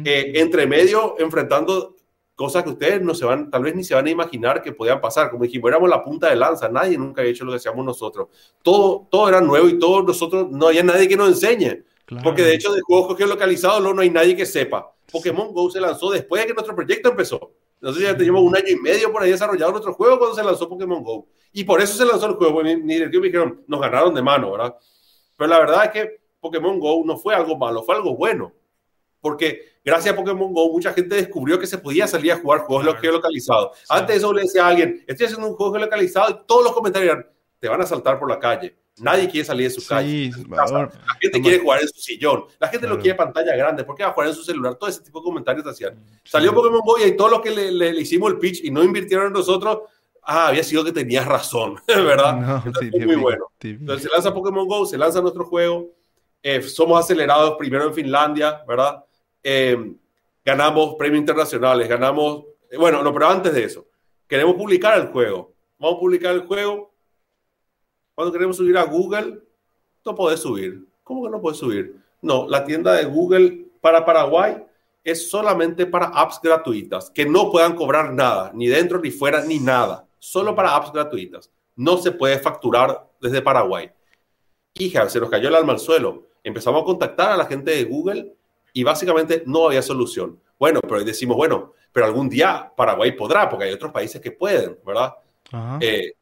Speaker 4: Eh, entre medio, enfrentando cosas que ustedes no se van, tal vez ni se van a imaginar que podían pasar. Como dijimos, éramos la punta de lanza, nadie nunca había hecho lo que hacíamos nosotros. Todo, todo era nuevo y todos nosotros, no había nadie que nos enseñe. Porque de hecho, de juegos geolocalizados no, no hay nadie que sepa. Pokémon Go se lanzó después de que nuestro proyecto empezó. Nosotros ya teníamos un año y medio por ahí desarrollado nuestro juego cuando se lanzó Pokémon Go. Y por eso se lanzó el juego. Ni, ni me dijeron, nos ganaron de mano, ¿verdad? Pero la verdad es que Pokémon Go no fue algo malo, fue algo bueno. Porque gracias a Pokémon Go mucha gente descubrió que se podía salir a jugar juegos geolocalizados. Antes de eso le decía a alguien, estoy haciendo un juego geolocalizado y todos los comentarios eran, te van a saltar por la calle. Nadie quiere salir de su calle. la gente quiere jugar en su sillón. La gente no quiere pantalla grande. ¿Por qué va a jugar en su celular? Todo ese tipo de comentarios hacían. Salió Pokémon Go y todos los que le, le, hicimos el pitch y no invirtieron en nosotros, ah, había sido que tenías razón, [LAUGHS] ¿verdad? muy bueno. Entonces se lanza Pokémon Go, se lanza nuestro juego. Eh, somos acelerados primero en Finlandia, ¿verdad? Eh, ganamos premios internacionales, ganamos. Eh, bueno, no, pero antes de eso, queremos publicar el juego. Vamos a publicar el juego cuando queremos subir a Google, no puedes subir. ¿Cómo que no puedes subir? No, la tienda de Google para Paraguay es solamente para apps gratuitas, que no puedan cobrar nada, ni dentro, ni fuera, ni nada. Solo para apps gratuitas. No se puede facturar desde Paraguay. Hija, se nos cayó el alma al suelo. Empezamos a contactar a la gente de Google y básicamente no había solución. Bueno, pero decimos, bueno, pero algún día Paraguay podrá, porque hay otros países que pueden, ¿verdad? Eh,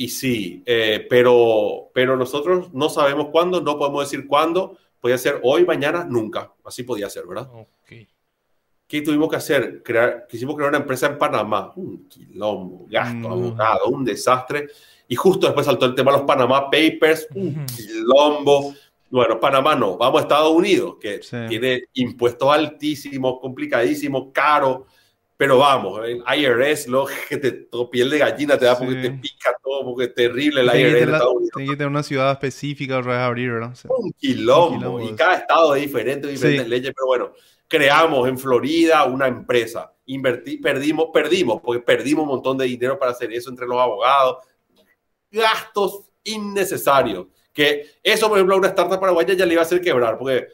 Speaker 4: y sí, eh, pero, pero nosotros no sabemos cuándo, no podemos decir cuándo. Podía ser hoy, mañana, nunca. Así podía ser, ¿verdad? Okay. ¿Qué tuvimos que hacer? Crear, quisimos crear una empresa en Panamá. Un quilombo, gasto, mm. abogado, un desastre. Y justo después saltó el tema de los Panamá Papers, un quilombo. Bueno, Panamá no, vamos a Estados Unidos, que tiene impuestos altísimos, complicadísimos, caros pero vamos, el IRS, lo que te piel de gallina te da porque te pica todo, porque es terrible el IRS
Speaker 3: de Estados Unidos. Tiene que tener una ciudad específica para abrir, ¿verdad?
Speaker 4: un, quilombo, y cada estado es diferente, diferentes leyes, pero bueno, creamos en Florida una empresa, invertí, perdimos, perdimos, porque perdimos un montón de dinero para hacer eso entre los abogados, gastos innecesarios, que eso, por ejemplo, a una startup paraguaya ya le iba a hacer quebrar, porque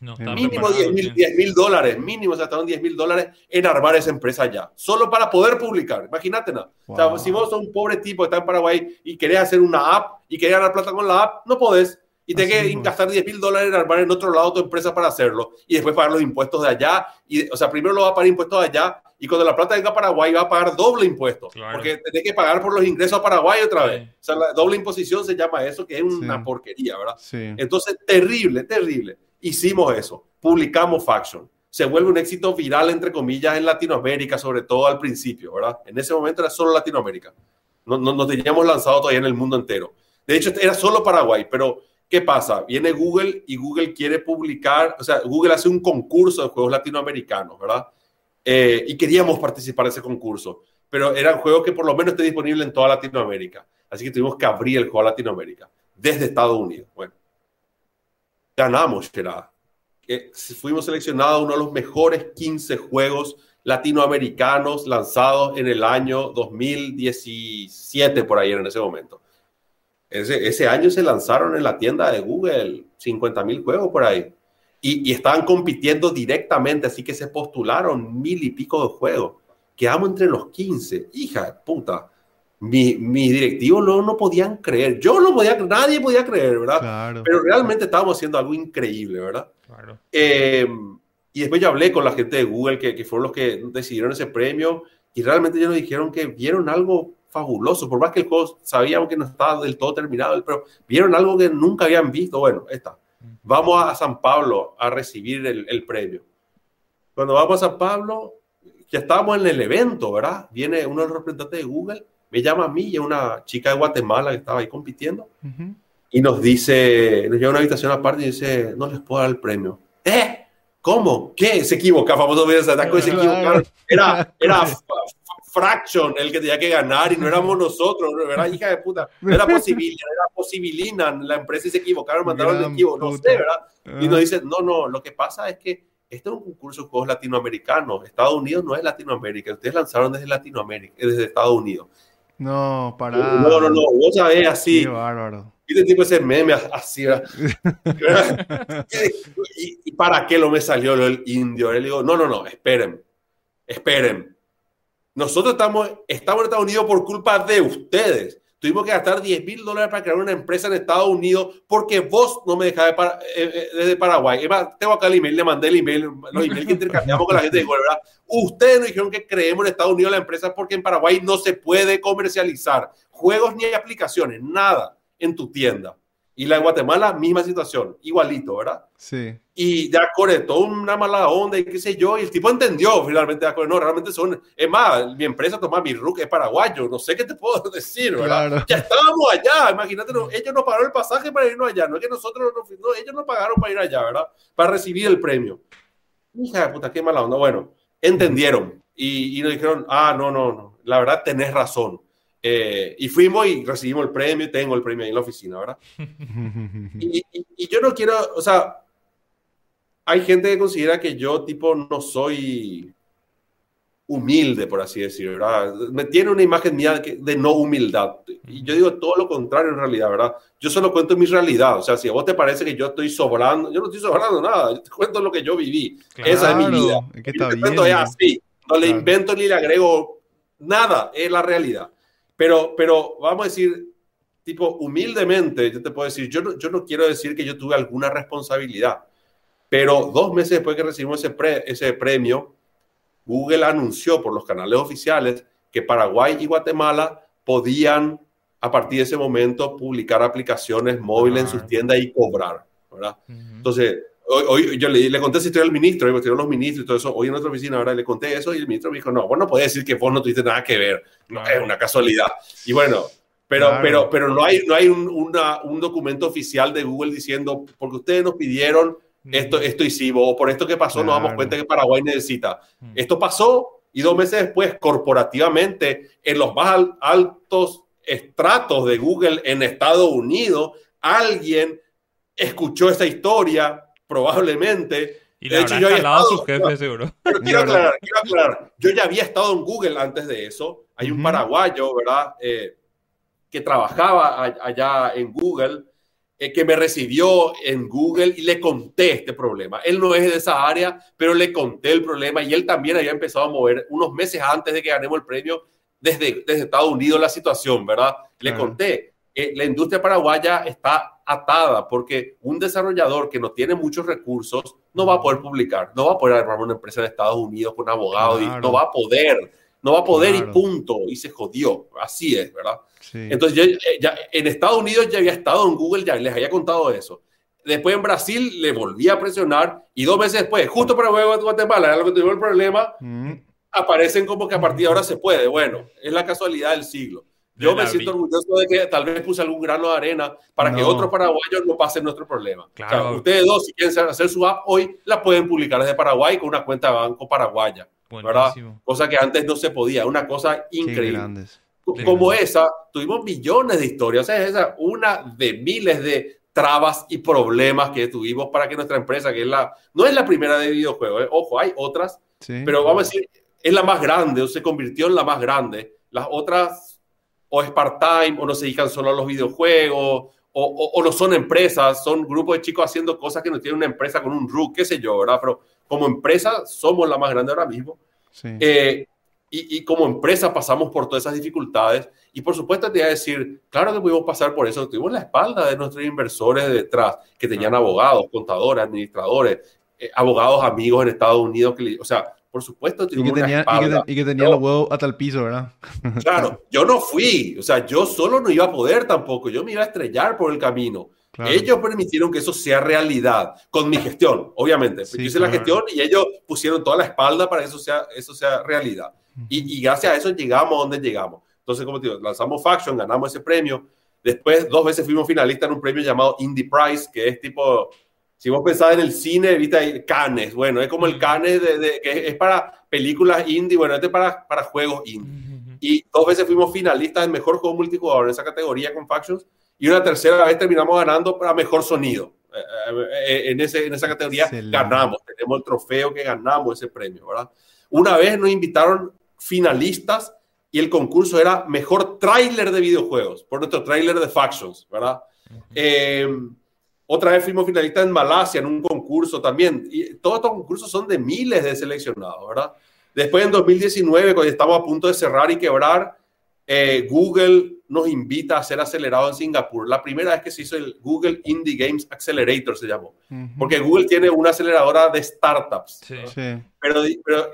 Speaker 4: mínimo 10 mil dólares, mínimo se gastaron 10 mil dólares en armar esa empresa ya, solo para poder publicar. Imagínate, ¿no? O sea, si vos sos un pobre tipo que está en Paraguay y querés hacer una app y querés ganar plata con la app, no podés. Y tenés que gastar 10 mil dólares en armar en otro lado tu empresa para hacerlo y después pagar los impuestos de allá. Y, o sea, primero lo va a pagar impuestos de allá y cuando la plata venga a Paraguay va a pagar doble impuesto. Porque tenés que pagar por los ingresos a Paraguay otra vez. O sea, la doble imposición se llama eso, que es una porquería, ¿verdad? Entonces, terrible, terrible hicimos eso, publicamos Faction. Se vuelve un éxito viral, entre comillas, en Latinoamérica, sobre todo al principio, ¿verdad? En ese momento era solo Latinoamérica. No, no, teníamos lanzado todavía en el mundo entero. De hecho, era solo Paraguay, pero ¿qué pasa? Viene Google y Google quiere publicar, o sea, Google hace un concurso de juegos latinoamericanos, ¿verdad? Eh, y queríamos participar en ese concurso, pero eran juegos que por lo menos esté disponible en toda Latinoamérica. Así que tuvimos que abrir el juego a Latinoamérica, desde Estados Unidos. Bueno, ganamos, Gerard. fuimos seleccionados uno de los mejores 15 juegos latinoamericanos lanzados en el año 2017, por ahí en ese momento. Ese, ese año se lanzaron en la tienda de Google 50 mil juegos por ahí. Y, y, estaban compitiendo directamente, así que se postularon mil y pico de juegos. Quedamos entre los 15. Hija de puta mi, mis directivos no, no podían creer. Yo no podía, nadie podía creer, ¿verdad? Pero realmente estábamos haciendo algo increíble, ¿verdad? Claro. Em, y después yo hablé con la gente de Google, que, que, fueron los que decidieron ese premio, y realmente ellos nos dijeron que vieron algo fabuloso, por más que el juego sabíamos que no estaba del todo terminado, pero vieron algo que nunca habían visto. Bueno, está. Vamos a San Pablo a recibir el, el premio. Cuando vamos a San Pablo, ya estábamos en el evento, ¿verdad? Viene uno de los representantes de Google me llama a mí y a una chica de Guatemala que estaba ahí compitiendo y nos dice, nos lleva a una habitación aparte y dice, no les puedo dar el premio. ¿Eh? ¿Cómo? ¿Qué? Se equivoca, famoso video se equivocaron. Era, era Fraction el que tenía que ganar y no éramos nosotros, era hija de puta. Era Posibilina, era Posibilina la empresa y se equivocaron, mandaron el equipo, no sé, ¿verdad? Y nos dice, no, no, lo que pasa es que este es un concurso de juegos latinoamericanos. Estados Unidos no es Latinoamérica. Ustedes lanzaron desde Latinoamérica, desde Estados Unidos.
Speaker 3: No, para.
Speaker 4: No, no, no, vos sabés así. Qué bárbaro. Viste tipo ese meme así, [LAUGHS] ¿Y, ¿Y, para qué lo me salió el indio? Le digo, no, no, no, esperen, esperen. Nosotros estamos, estamos en Estados Unidos por culpa de ustedes. Tuvimos que gastar 10 mil dólares para crear una empresa en Estados Unidos porque vos no me dejabas para, eh, eh, desde Paraguay. tengo acá el email, le mandé el email, los emails que intercambiamos con la gente de ¿verdad? Ustedes nos dijeron que creemos en Estados Unidos la empresa porque en Paraguay no se puede comercializar juegos ni aplicaciones, nada en tu tienda. Y la de Guatemala, misma situación, igualito, ¿verdad?
Speaker 3: Sí.
Speaker 4: Y ya toda una mala onda y qué sé yo, y el tipo entendió finalmente, no, realmente son, es más, mi empresa toma mi RUC es paraguayo, no sé qué te puedo [LAUGHS] decir, ¿verdad? Ya estábamos allá, imagínate, ellos nos pagaron el pasaje para irnos allá, no es que nosotros, no, ellos nos pagaron para ir allá, ¿verdad? Para recibir el premio. Hija de puta, qué mala onda. Bueno, entendieron y, y nos dijeron, ah, no, no, no, la verdad tenés razón eh, y fuimos y recibimos el premio, tengo el premio ahí en la oficina, ¿verdad? [LAUGHS] y, yo no quiero, o sea, hay gente que considera que yo tipo no soy humilde, por así decirlo, ¿verdad? Me tiene una imagen mía de no humildad. Y yo digo todo lo contrario en realidad, ¿verdad? Yo solo cuento mi realidad. O sea, si a vos te parece que yo estoy sobrando, yo no estoy sobrando nada. Yo te cuento lo que yo viví. Esa es mi vida. Es que te cuento es así. No le invento ni le agrego nada. Es la realidad. Pero, pero vamos a decir, tipo, humildemente, yo te puedo decir, yo no, yo no quiero decir que yo tuve alguna responsabilidad, pero dos meses después que recibimos ese, ese premio, Google anunció por los canales oficiales que Paraguay y Guatemala podían, a partir de ese momento, publicar aplicaciones móviles en sus ah. tiendas y cobrar, ¿verdad? Entonces, hoy, yo le, le, conté esa historia al ministro, y los ministros y todo eso, hoy en nuestra oficina ahora le conté eso y el ministro me dijo, no, vos no podés decir que vos no tuviste nada que ver, no, es una casualidad. Y bueno, pero, pero, pero no hay, no hay un, una, un documento oficial de Google diciendo, porque ustedes nos pidieron esto, esto hicimos, o por esto que pasó nos damos cuenta que Paraguay necesita. Esto pasó Y dos meses después, corporativamente, en los más altos estratos de Google en Estados Unidos, alguien escuchó esa historia, probablemente.
Speaker 2: Y de hecho, yo había estado, a su jefe, seguro.
Speaker 4: Pero quiero [LAUGHS] aclarar, quiero aclarar, yo ya había estado en Google antes de eso. Hay un paraguayo, ¿verdad? Eh, que trabajaba allá en Google, eh, que me recibió en Google y le conté este problema. Él no es de esa área, pero le conté el problema y él también había empezado a mover unos meses antes de que ganemos el premio desde, desde Estados Unidos la situación, ¿verdad? Le conté. que la industria paraguaya está atada porque un desarrollador que no tiene muchos recursos no va a poder publicar, no va a poder armar una empresa en Estados Unidos con abogados, y no va a poder, no va a poder y punto, y se jodió. Así es, ¿verdad? Entonces, yo, eh, ya, en Estados Unidos ya había estado en Google, ya les había contado eso. Después en Brasil le volví a presionar y dos meses después, justo para Guatemala, era lo que tuvo el problema, mm. aparecen como que a partir de ahora se puede. Bueno, es la casualidad del siglo. Yo me siento orgulloso de que tal vez puse algún grano de arena para que otros paraguayos no pasen nuestro problema. Claro. ustedes dos, si quieren hacer su app hoy, la pueden publicar desde Paraguay con una cuenta de banco paraguaya. ¿verdad? Cosa que antes no se podía. Una cosa increíble como esa, tuvimos millones de historias. O sea, esa una de miles de trabas y problemas que tuvimos para que nuestra empresa, que es la, no es la primera de videojuegos, ¿eh? ojo, hay otras, pero vamos a decir, es la más grande o se convirtió en la más grande. Las otras o es part-time o no se dedican solo a los videojuegos o, o, no son empresas, son grupos de chicos haciendo cosas que no tienen una empresa con un RUC, qué sé yo, ¿verdad? Pero como empresa somos la más grande ahora mismo. Sí. Eh, y, como empresa pasamos por todas esas dificultades y por supuesto te voy a decir, claro que pudimos pasar por eso, tuvimos la espalda de nuestros inversores detrás, que tenían abogados, contadores, administradores, eh, abogados amigos en Estados Unidos, que, o sea, por supuesto
Speaker 3: y que tenía, espalda. Y que, tenían los huevos hasta el piso, ¿verdad? [LAUGHS]
Speaker 4: claro, yo no fui, o sea, yo solo no iba a poder tampoco, yo me iba a estrellar por el camino. Ellos permitieron que eso sea realidad con mi gestión, obviamente. yo hice la gestión y ellos pusieron toda la espalda para que eso sea, eso sea realidad. Y, gracias a eso llegamos a donde llegamos. Entonces, como te digo, lanzamos Faction, ganamos ese premio. Después, dos veces fuimos finalistas en un premio llamado Indie Prize, que es tipo, si vos pensás en el cine, viste, Cannes. Bueno, es como el Cannes de, que es para películas indie, bueno, este es para, para juegos indie. Y dos veces fuimos finalistas en mejor juego multijugador en esa categoría con Factions. Y una tercera vez terminamos ganando para mejor sonido. Eh, eh, eh, en, ese, en esa categoría ganamos, tenemos el trofeo que ganamos ese premio, ¿verdad? Una vez nos invitaron finalistas y el concurso era mejor tráiler de videojuegos, por nuestro tráiler de Factions, ¿verdad? Em, otra vez fuimos finalistas en Malasia en un concurso también. Y todos estos concursos son de miles de seleccionados, ¿verdad? Después en 2019, cuando estamos a punto de cerrar y quebrar, eh, Google nos invita a ser acelerado en Singapur. La primera vez que se hizo el Google Indie Games Accelerator se llamó. Porque Google tiene una aceleradora de startups. Sí. Pero, pero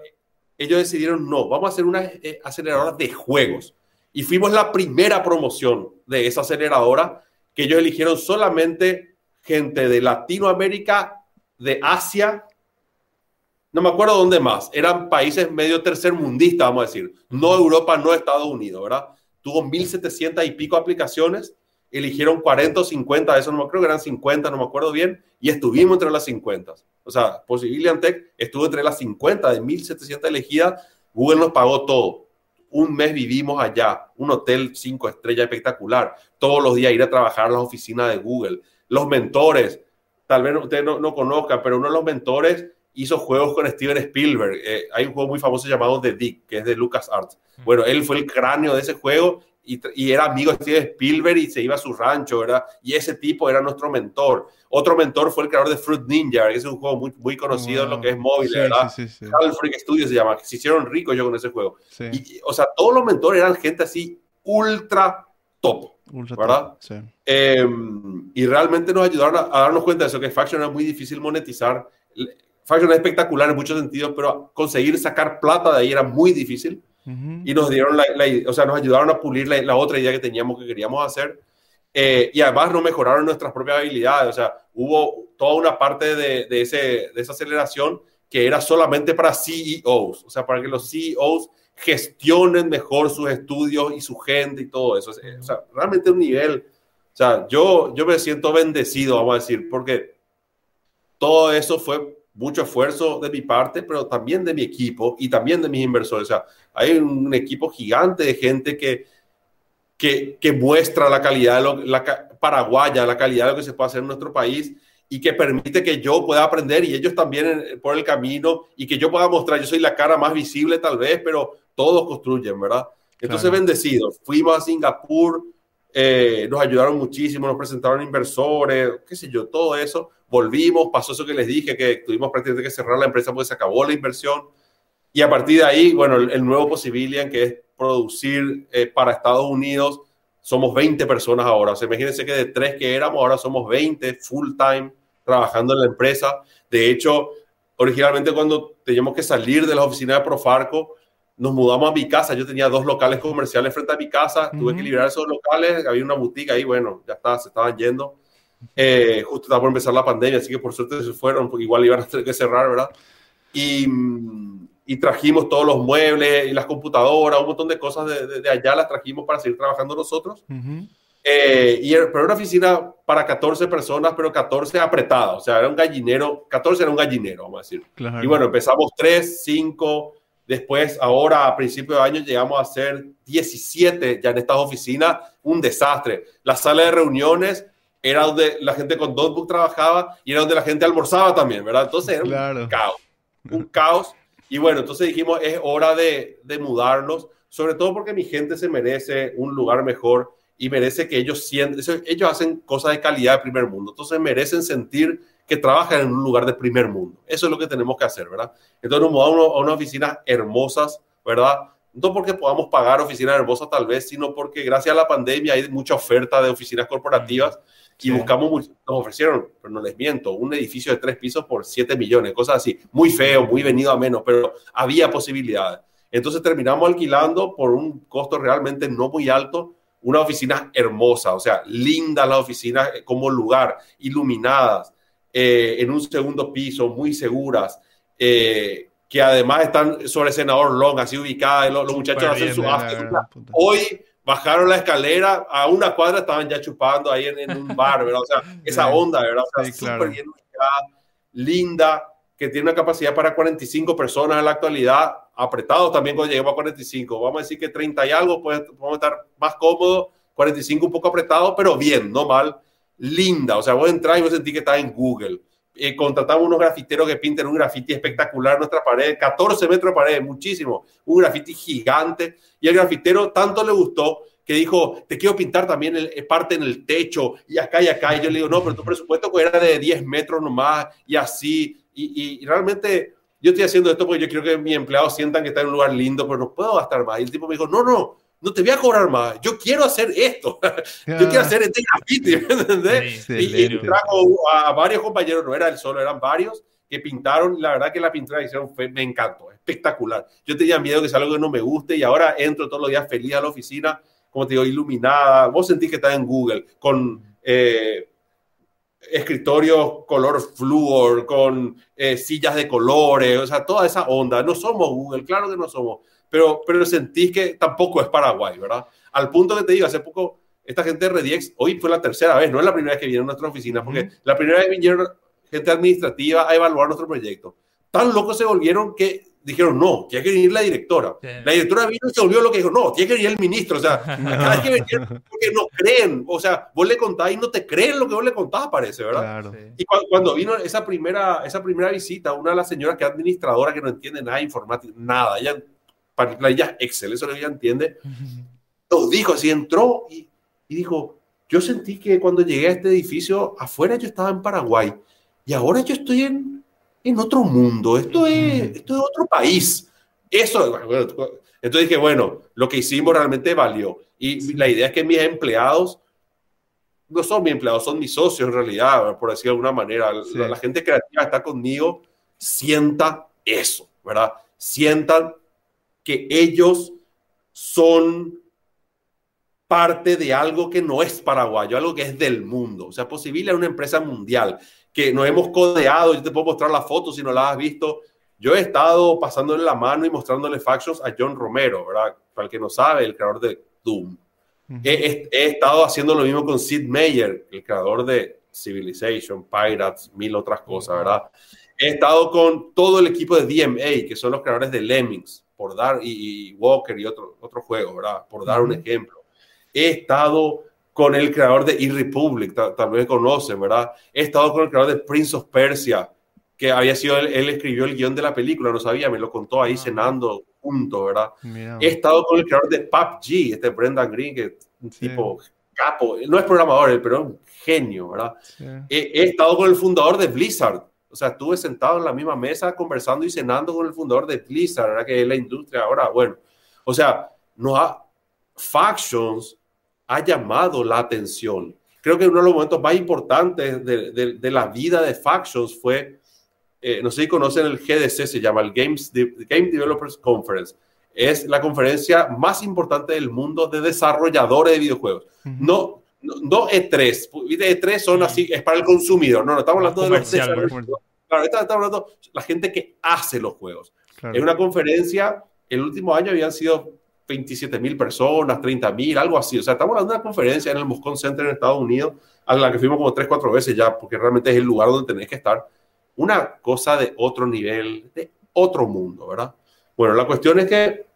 Speaker 4: ellos decidieron no, vamos a hacer una eh, aceleradora de juegos. Y fuimos la primera promoción de esa aceleradora que ellos eligieron solamente gente de Latinoamérica, de Asia, no me acuerdo dónde más, eran países medio tercermundistas, vamos a decir, no Europa, no Estados Unidos, ¿verdad? Tuvo 1.700 y pico aplicaciones, eligieron 40 o 50, eso no me creo que eran 50, no me acuerdo bien, y estuvimos entre las 50. O sea, Possibilian Tech estuvo entre las 50 de 1.700 elegidas. Google nos pagó todo. Un mes vivimos allá, un hotel cinco estrellas espectacular. Todos los días ir a trabajar a las oficinas de Google. Los mentores, tal vez ustedes no, no conozcan, pero uno de los mentores hizo juegos con Steven Spielberg. Eh, hay un juego muy famoso llamado The Dick, que es de LucasArts. Bueno, él fue el cráneo de ese juego y, era amigo de Steven Spielberg y se iba a su rancho, ¿verdad? Y ese tipo era nuestro mentor. Otro mentor fue el creador de Fruit Ninja, que es un juego muy, muy conocido en lo que es móvil, ¿verdad? Sí, sí, Freak Studios se llama, se hicieron ricos yo con ese juego. Y, o sea, todos los mentores eran gente así ultra top, ¿verdad? Em, y realmente nos ayudaron a, darnos cuenta de eso, que Faction era muy difícil monetizar. Faction es espectacular en muchos sentidos, pero conseguir sacar plata de ahí era muy difícil y nos dieron la, o sea, nos ayudaron a pulir la, otra idea que teníamos que queríamos hacer. Eh, y además nos mejoraron nuestras propias habilidades. O sea, hubo toda una parte de, de, ese, de esa aceleración que era solamente para CEOs, o sea, para que los CEOs gestionen mejor sus estudios y su gente y todo eso. O sea, realmente un nivel, o sea, yo, yo me siento bendecido, vamos a decir, porque todo eso fue mucho esfuerzo de mi parte, pero también de mi equipo y también de mis inversores. O sea, hay un equipo gigante de gente que, que, que muestra la calidad de lo, la paraguaya, la calidad de lo que se puede hacer en nuestro país y que permite que yo pueda aprender y ellos también por el camino y que yo pueda mostrar, yo soy la cara más visible tal vez, pero todos construyen, ¿verdad? Entonces, bendecidos. Fuimos a Singapur, eh, nos ayudaron muchísimo, nos presentaron inversores, qué sé yo, todo eso. Volvimos, pasó eso que les dije, que tuvimos prácticamente que cerrar la empresa porque se acabó la inversión. Y a partir de ahí, bueno, el, nuevo Possibilian, que es producir eh, para Estados Unidos, somos 20 personas ahora. O sea, imagínense que de tres que éramos, ahora somos 20 full time trabajando en la empresa. De hecho, originalmente cuando teníamos que salir de la oficina de Profarco, nos mudamos a mi casa. Yo tenía dos locales comerciales frente a mi casa. Tuve que liberar esos locales. Había una boutique ahí. Bueno, ya está, se estaban yendo. Eh, justo estaba por empezar la pandemia, así que por suerte se fueron, porque igual iban a tener que cerrar, ¿verdad? Y, y trajimos todos los muebles y las computadoras, un montón de cosas de, de, allá las trajimos para seguir trabajando nosotros. eh, y era, pero era una oficina para 14 personas, pero 14 apretadas, o sea, era un gallinero, 14 era un gallinero, vamos a decir. Claro. Y bueno, empezamos 3, 5, Después, ahora a principio de año, llegamos a ser 17 ya en estas oficinas, un desastre. La sala de reuniones era donde la gente con notebook trabajaba y era donde la gente almorzaba también, ¿verdad? Entonces era claro. un caos, un caos. Y bueno, entonces dijimos, es hora de, de mudarnos, sobre todo porque mi gente se merece un lugar mejor y merece que ellos sienten, ellos hacen cosas de calidad de primer mundo, entonces merecen sentir que trabajan en un lugar de primer mundo. Eso es lo que tenemos que hacer, ¿verdad? Entonces nos mudamos a unas oficinas hermosas, ¿verdad? No porque podamos pagar oficinas hermosas tal vez, sino porque gracias a la pandemia hay mucha oferta de oficinas corporativas y sí. buscamos, nos ofrecieron, pero no les miento, un edificio de tres pisos por 7 millones, cosas así, muy feo, muy venido a menos, pero había posibilidades. Entonces terminamos alquilando por un costo realmente no muy alto, una oficina hermosa, o sea, linda la oficina como lugar, iluminadas, eh, en un segundo piso, muy seguras, eh, que además están sobre Senador Long, así ubicadas, los, los muchachos hacen su after. Hoy bajaron la escalera, a una cuadra estaban ya chupando ahí en, en un bar, ¿verdad? O sea, [LAUGHS] esa onda, ¿verdad? O sea, sí, súper claro. bien ubicada, linda, que tiene una capacidad para 45 personas en la actualidad, apretado también cuando lleguemos a 45. Vamos a decir que 30 y algo, pues podemos estar más cómodos, 45 un poco apretado, pero bien, no mal linda. O sea, vos entras y vos sentís que estás en Google. Eh, contratamos unos grafiteros que pinten un grafiti espectacular en nuestra pared, 14 metros de pared, muchísimo, un grafiti gigante. Y el grafitero tanto le gustó que dijo, te quiero pintar también el, parte en el techo y acá y acá. Y yo le digo, no, pero tu presupuesto era de 10 metros nomás y así. Y, realmente yo estoy haciendo esto porque yo quiero que mis empleados sientan que están en un lugar lindo, pero no puedo gastar más. Y el tipo me dijo, no, no, no te voy a cobrar más, yo quiero hacer esto, [LAUGHS] yo quiero hacer este graffiti, ¿me entendés? Y, y, trajo a varios compañeros, no era él solo, eran varios que pintaron, la verdad que la pintura que hicieron fue, me encantó, espectacular. Yo tenía miedo que sea algo que no me guste y ahora entro todos los días feliz a la oficina, como te digo, iluminada, vos sentís que estás en Google, con... Eh, escritorios color flúor, con eh, sillas de colores, o sea, toda esa onda. No somos Google, claro que no somos, pero, pero sentís que tampoco es Paraguay, ¿verdad? Al punto que te digo, hace poco, esta gente de Rediex, hoy fue la tercera vez, no es la primera vez que vinieron a nuestra oficina, porque la primera vez vinieron gente administrativa a evaluar nuestro proyecto. Tan locos se volvieron que dijeron, no, tiene que venir la directora. La directora vino y se volvió lo que dijo, no, tiene que venir el ministro. O sea, [LAUGHS] cada vez que venir porque no creen. O sea, vos le contás y no te creen lo que vos le contás, parece, ¿verdad? Claro. Y cuando, cuando, vino esa primera, esa primera visita, una de las señoras que es administradora, que no entiende nada de informática, nada, ella para ella Excel, eso lo ella entiende. Nos dijo así, entró y, y, dijo, yo sentí que cuando llegué a este edificio, afuera yo estaba en Paraguay y ahora yo estoy en, en otro mundo, esto es, esto es otro país. Eso, bueno, entonces dije, bueno, lo que hicimos realmente valió. Y la idea es que mis empleados no son mis empleados, son mis socios en realidad, por decir de alguna manera. Sí. La, la gente creativa está conmigo, sienta eso, ¿verdad? Sientan que ellos son parte de algo que no es paraguayo, algo que es del mundo. O sea, Posible es una empresa mundial que nos hemos codeado. Yo te puedo mostrar la foto si no la has visto. Yo he estado pasándole la mano y mostrándole factions a John Romero, ¿verdad? Para el que no sabe, el creador de Doom. Uh -huh. he, he, estado haciendo lo mismo con Sid Meier, el creador de Civilization, Pirates, mil otras cosas, ¿verdad? He estado con todo el equipo de DMA, que son los creadores de Lemmings, por dar, y, Walker y otros otro juegos, ¿verdad? Por dar un ejemplo. He estado con el creador de E-Republic, tal, vez conocen, ¿verdad? He estado con el creador de Prince of Persia, que había sido, él, él escribió el guion de la película, no sabía, me lo contó ahí ah. cenando juntos, ¿verdad? He estado con el creador de PUBG, este Brendan Green, que es tipo capo, no es programador, pero es un genio, ¿verdad? He, he, estado con el fundador de Blizzard, o sea, estuve sentado en la misma mesa conversando y cenando con el fundador de Blizzard, ¿verdad? Que es la industria ahora, bueno, o sea, no ha, Factions ha llamado la atención. Creo que uno de los momentos más importantes de, de, la vida de Factions fue, eh, no sé si conocen el GDC, se llama el Games Game Developers Conference. Es la conferencia más importante del mundo de desarrolladores de videojuegos. No, no, E3. E3 son así, es para el consumidor. No, no estamos hablando de los desarrolladores. Claro, estamos hablando de la gente que hace los juegos. Es una conferencia, el último año habían sido 27 mil personas, 30 mil, algo así. O sea, estamos hablando de una conferencia en el Moscone Center en Estados Unidos, a la que fuimos como 3, 4 veces ya, porque realmente es el lugar donde tenés que estar. Una cosa de otro nivel, de otro mundo, ¿verdad? Bueno, la cuestión es que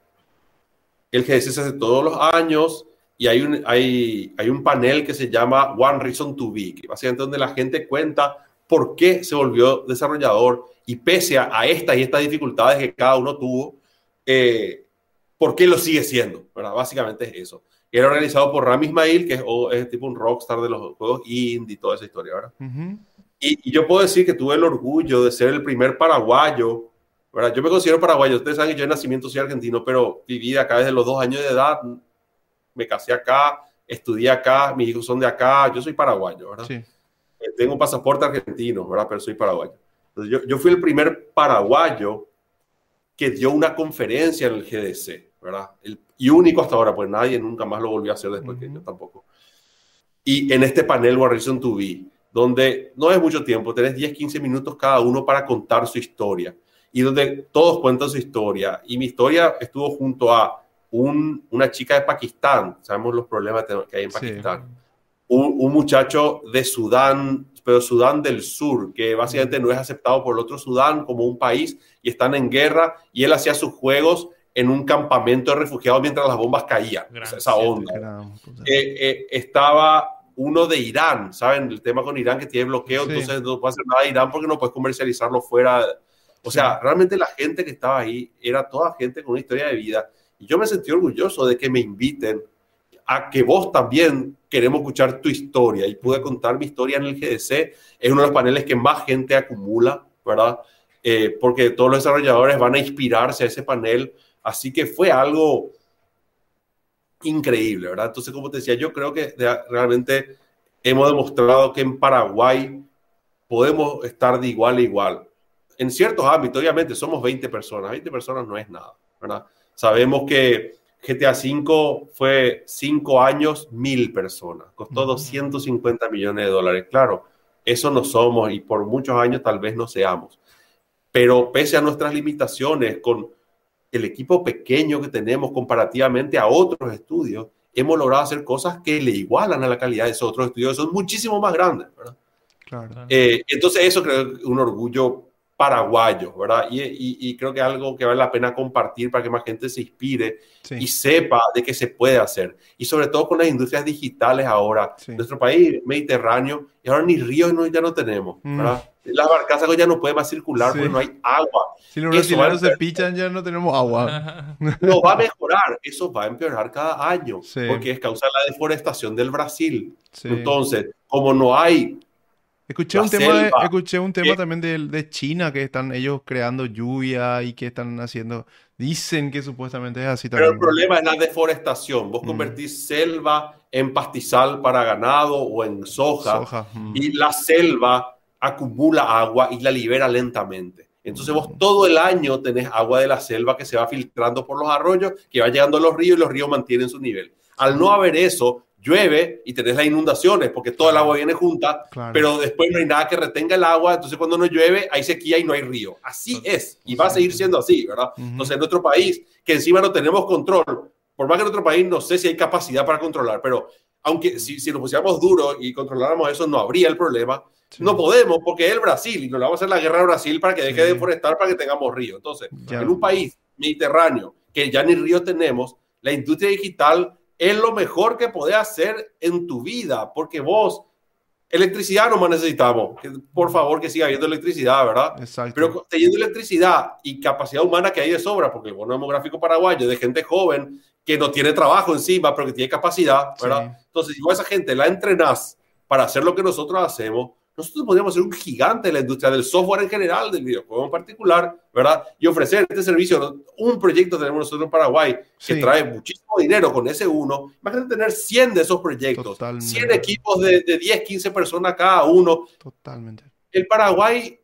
Speaker 4: el GDC se hace todos los años y hay un, hay, hay un panel que se llama One Reason to Be, que básicamente donde la gente cuenta por qué se volvió desarrollador y pese a, a estas y estas dificultades que cada uno tuvo, eh, por qué lo sigue siendo, ¿verdad? Básicamente es eso. Era organizado por Rami Ismail, que es, tipo un rockstar de los juegos indie y toda esa historia, ¿verdad? y, yo puedo decir que tuve el orgullo de ser el primer paraguayo, ¿verdad? Yo me considero paraguayo, ustedes saben que yo de nacimiento soy argentino, pero viví acá desde los dos años de edad, me casé acá, estudié acá, mis hijos son de acá, yo soy paraguayo, ¿verdad? Sí. Eh, tengo un pasaporte argentino, ¿verdad? Pero soy paraguayo. Entonces, yo, yo fui el primer paraguayo que dio una conferencia en el GDC. ¿verdad? El, y único hasta ahora, pues nadie nunca más lo volvió a hacer después que yo tampoco. Y en este panel Warrison to Be, donde no es mucho tiempo, tenés 10, 15 minutos cada uno para contar su historia y donde todos cuentan su historia. Y mi historia estuvo junto a un, una chica de Pakistán, sabemos los problemas que hay en Pakistán, un, un, muchacho de Sudán, pero Sudán del Sur, que básicamente no es aceptado por el otro Sudán como un país y están en guerra, y él hacía sus juegos en un campamento de refugiados mientras las bombas caían. esa onda. Eh, eh, estaba uno de Irán, ¿saben? El tema con Irán que tiene bloqueo, entonces no puede hacer nada de Irán porque no puedes comercializarlo fuera. O sea, realmente la gente que estaba ahí era toda gente con una historia de vida. Y yo me sentí orgulloso de que me inviten a que vos también queremos escuchar tu historia. Y pude contar mi historia en el GDC. Es uno de los paneles que más gente acumula, ¿verdad? Eh, porque todos los desarrolladores van a inspirarse a ese panel Así que fue algo increíble, ¿verdad? Entonces, como te decía, yo creo que realmente hemos demostrado que en Paraguay podemos estar de igual a igual. En ciertos ámbitos, obviamente, somos 20 personas. 20 personas no es nada, ¿verdad? Sabemos que GTA V fue 5 años, 1000 personas. Costó 250 millones de dólares. Claro, eso no somos y por muchos años tal vez no seamos. Pero pese a nuestras limitaciones, con el equipo pequeño que tenemos comparativamente a otros estudios, hemos logrado hacer cosas que le igualan a la calidad de esos otros estudios, son muchísimo más grandes, ¿verdad? Claro. Eh, entonces eso creo que es un orgullo paraguayo, ¿verdad? Y, creo que es algo que vale la pena compartir para que más gente se inspire y sepa de qué se puede hacer. Y sobre todo con las industrias digitales ahora. Nuestro país mediterráneo, y ahora ni ríos no, ya no tenemos, mm. ¿verdad? Las barcazas ya no pueden más circular porque no hay agua.
Speaker 3: Si los brasileños se pichan ya no tenemos agua. [LAUGHS]
Speaker 4: No va a mejorar, eso va a empeorar cada año porque es causa la deforestación del Brasil. Entonces, como no hay
Speaker 3: Escuché un, tema escuché un tema también de, de, China, que están ellos creando lluvia y que están haciendo, dicen que supuestamente es así
Speaker 4: también. Pero el problema es la deforestación. Vos mm. convertís selva en pastizal para ganado o en soja, mm. y la selva acumula agua y la libera lentamente. Entonces vos mm. todo el año tenés agua de la selva que se va filtrando por los arroyos, que va llegando a los ríos y los ríos mantienen su nivel. Al no haber eso, llueve y tenés las inundaciones porque todo el agua viene junta, pero después no hay nada que retenga el agua, entonces cuando no llueve hay sequía y no hay río. Así es, y va a seguir siendo así, ¿verdad? Entonces en nuestro país, que encima no tenemos control, por más que en otro país no sé si hay capacidad para controlar, pero aunque si, si nos pusiéramos duro y controláramos eso, no habría el problema. No podemos porque es el Brasil y nos vamos a hacer la guerra a Brasil para que deje de deforestar para que tengamos río. Entonces, en un país mediterráneo que ya ni río tenemos, la industria digital es lo mejor que podés hacer en tu vida porque vos Electricidad no más necesitamos. Por favor, que siga habiendo electricidad, ¿verdad? Exacto. Pero teniendo electricidad y capacidad humana que hay de sobra, porque el bono demográfico paraguayo de gente joven que no tiene trabajo encima, pero que tiene capacidad, ¿verdad? Entonces, si vos a esa gente la entrenás para hacer lo que nosotros hacemos, nosotros podríamos ser un gigante de la industria del software en general, del videojuego en particular, ¿verdad? Y ofrecer este servicio. Un proyecto tenemos nosotros en Paraguay que trae muchísimo dinero con ese uno. Imagínate tener 100 de esos proyectos, Totalmente. 100 equipos de, de 10, 15 personas cada uno.
Speaker 3: Totalmente.
Speaker 4: El Paraguay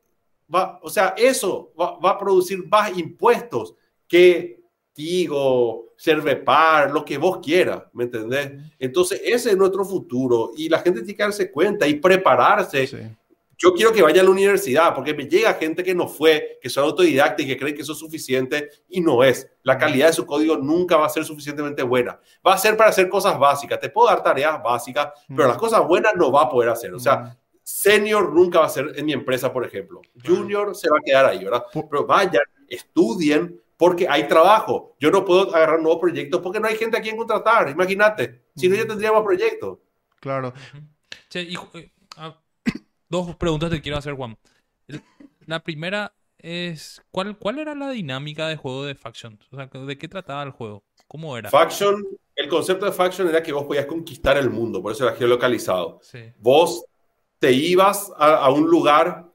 Speaker 4: va, o sea, eso va, va a producir más impuestos que Tigo, Cervepar, lo que vos quieras, ¿me entendés? Entonces, ese es nuestro futuro y la gente tiene que darse cuenta y prepararse. Yo quiero que vaya a la universidad porque me llega gente que no fue, que son autodidactas y que creen que eso es suficiente y no es. La calidad de su código nunca va a ser suficientemente buena. Va a ser para hacer cosas básicas. Te puedo dar tareas básicas, pero las cosas buenas no va a poder hacer. O sea, senior nunca va a ser en mi empresa, por ejemplo. Junior se va a quedar ahí, ¿verdad? Pero vayan, estudien, porque hay trabajo. Yo no puedo agarrar nuevos proyectos porque no hay gente a quien contratar. Imagínate, si no, ya tendríamos proyectos.
Speaker 3: Claro.
Speaker 2: Eh, ah, [COUGHS] dos preguntas te quiero hacer, Juan. La primera es, ¿cuál, ¿cuál era la dinámica de juego de Faction? O sea, ¿de qué trataba el juego? ¿Cómo era?
Speaker 4: Faction, el concepto de Faction era que vos podías conquistar el mundo, por eso era geolocalizado. Vos te ibas a, a, un lugar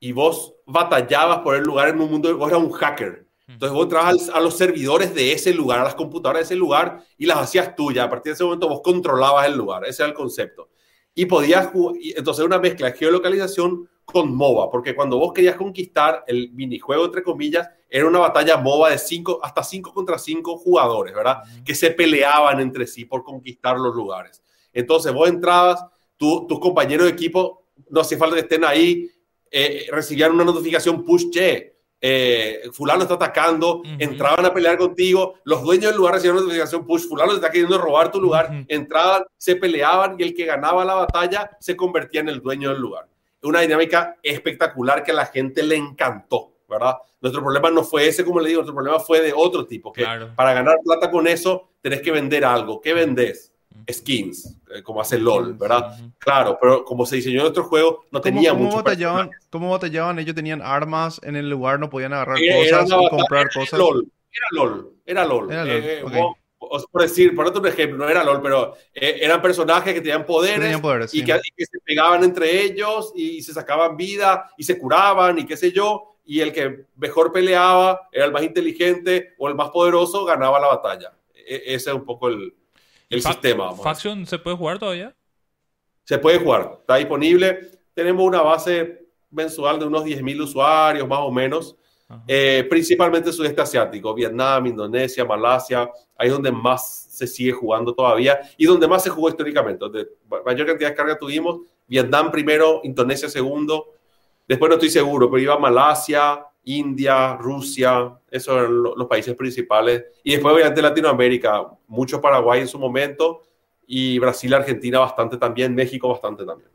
Speaker 4: y vos batallabas por el lugar en un mundo, vos eras un hacker. Entonces vos entrabas a los servidores de ese lugar, a las computadoras de ese lugar y las hacías tuyas. A partir de ese momento vos controlabas el lugar. Ese era el concepto. Y podías, entonces una mezcla de geolocalización con MOBA, porque cuando vos querías conquistar el minijuego, entre comillas, era una batalla MOBA de cinco, hasta 5 contra 5 jugadores, ¿verdad? Que se peleaban entre sí por conquistar los lugares. Entonces vos entrabas, tú, tus compañeros de equipo, no hace falta que estén ahí, eh, recibían una notificación push, che, eh, fulano está atacando, entraban a pelear contigo, los dueños del lugar recibían una notificación push, fulano está queriendo robar tu lugar, entraban, se peleaban y el que ganaba la batalla se convertía en el dueño del lugar. Una dinámica espectacular que a la gente le encantó, ¿verdad? Nuestro problema no fue ese, como le digo, nuestro problema fue de otro tipo, que para ganar plata con eso tenés que vender algo. ¿Qué vendés? Skins, eh, como hace LOL, ¿verdad? Claro, pero como se diseñó nuestro juego, no tenía ¿Cómo,
Speaker 3: mucho. Batallaban, ¿Cómo batallaban? Ellos tenían armas en el lugar, no podían agarrar cosas o comprar cosas.
Speaker 4: LOL, era LOL, era LOL. Era LOL. Eh, por decir, por otro ejemplo, no era LOL, pero eh, eran personajes que tenían poderes, y, que, que, se pegaban entre ellos y se sacaban vida y se curaban y qué sé yo, y el que mejor peleaba era el más inteligente o el más poderoso ganaba la batalla. E, ese es un poco el, el sistema.
Speaker 2: ¿Faction se puede jugar todavía?
Speaker 4: Se puede jugar, está disponible. Tenemos una base mensual de unos 10.000 usuarios, más o menos, eh, principalmente sudeste asiático, Vietnam, Indonesia, Malasia, ahí es donde más se sigue jugando todavía y donde más se jugó históricamente. Donde mayor cantidad de carga tuvimos, Vietnam primero, Indonesia segundo, después no estoy seguro, pero iba Malasia, India, Rusia, esos eran los países principales. Y después, obviamente, Latinoamérica, mucho Paraguay en su momento, y Brasil, Argentina bastante también, México bastante también.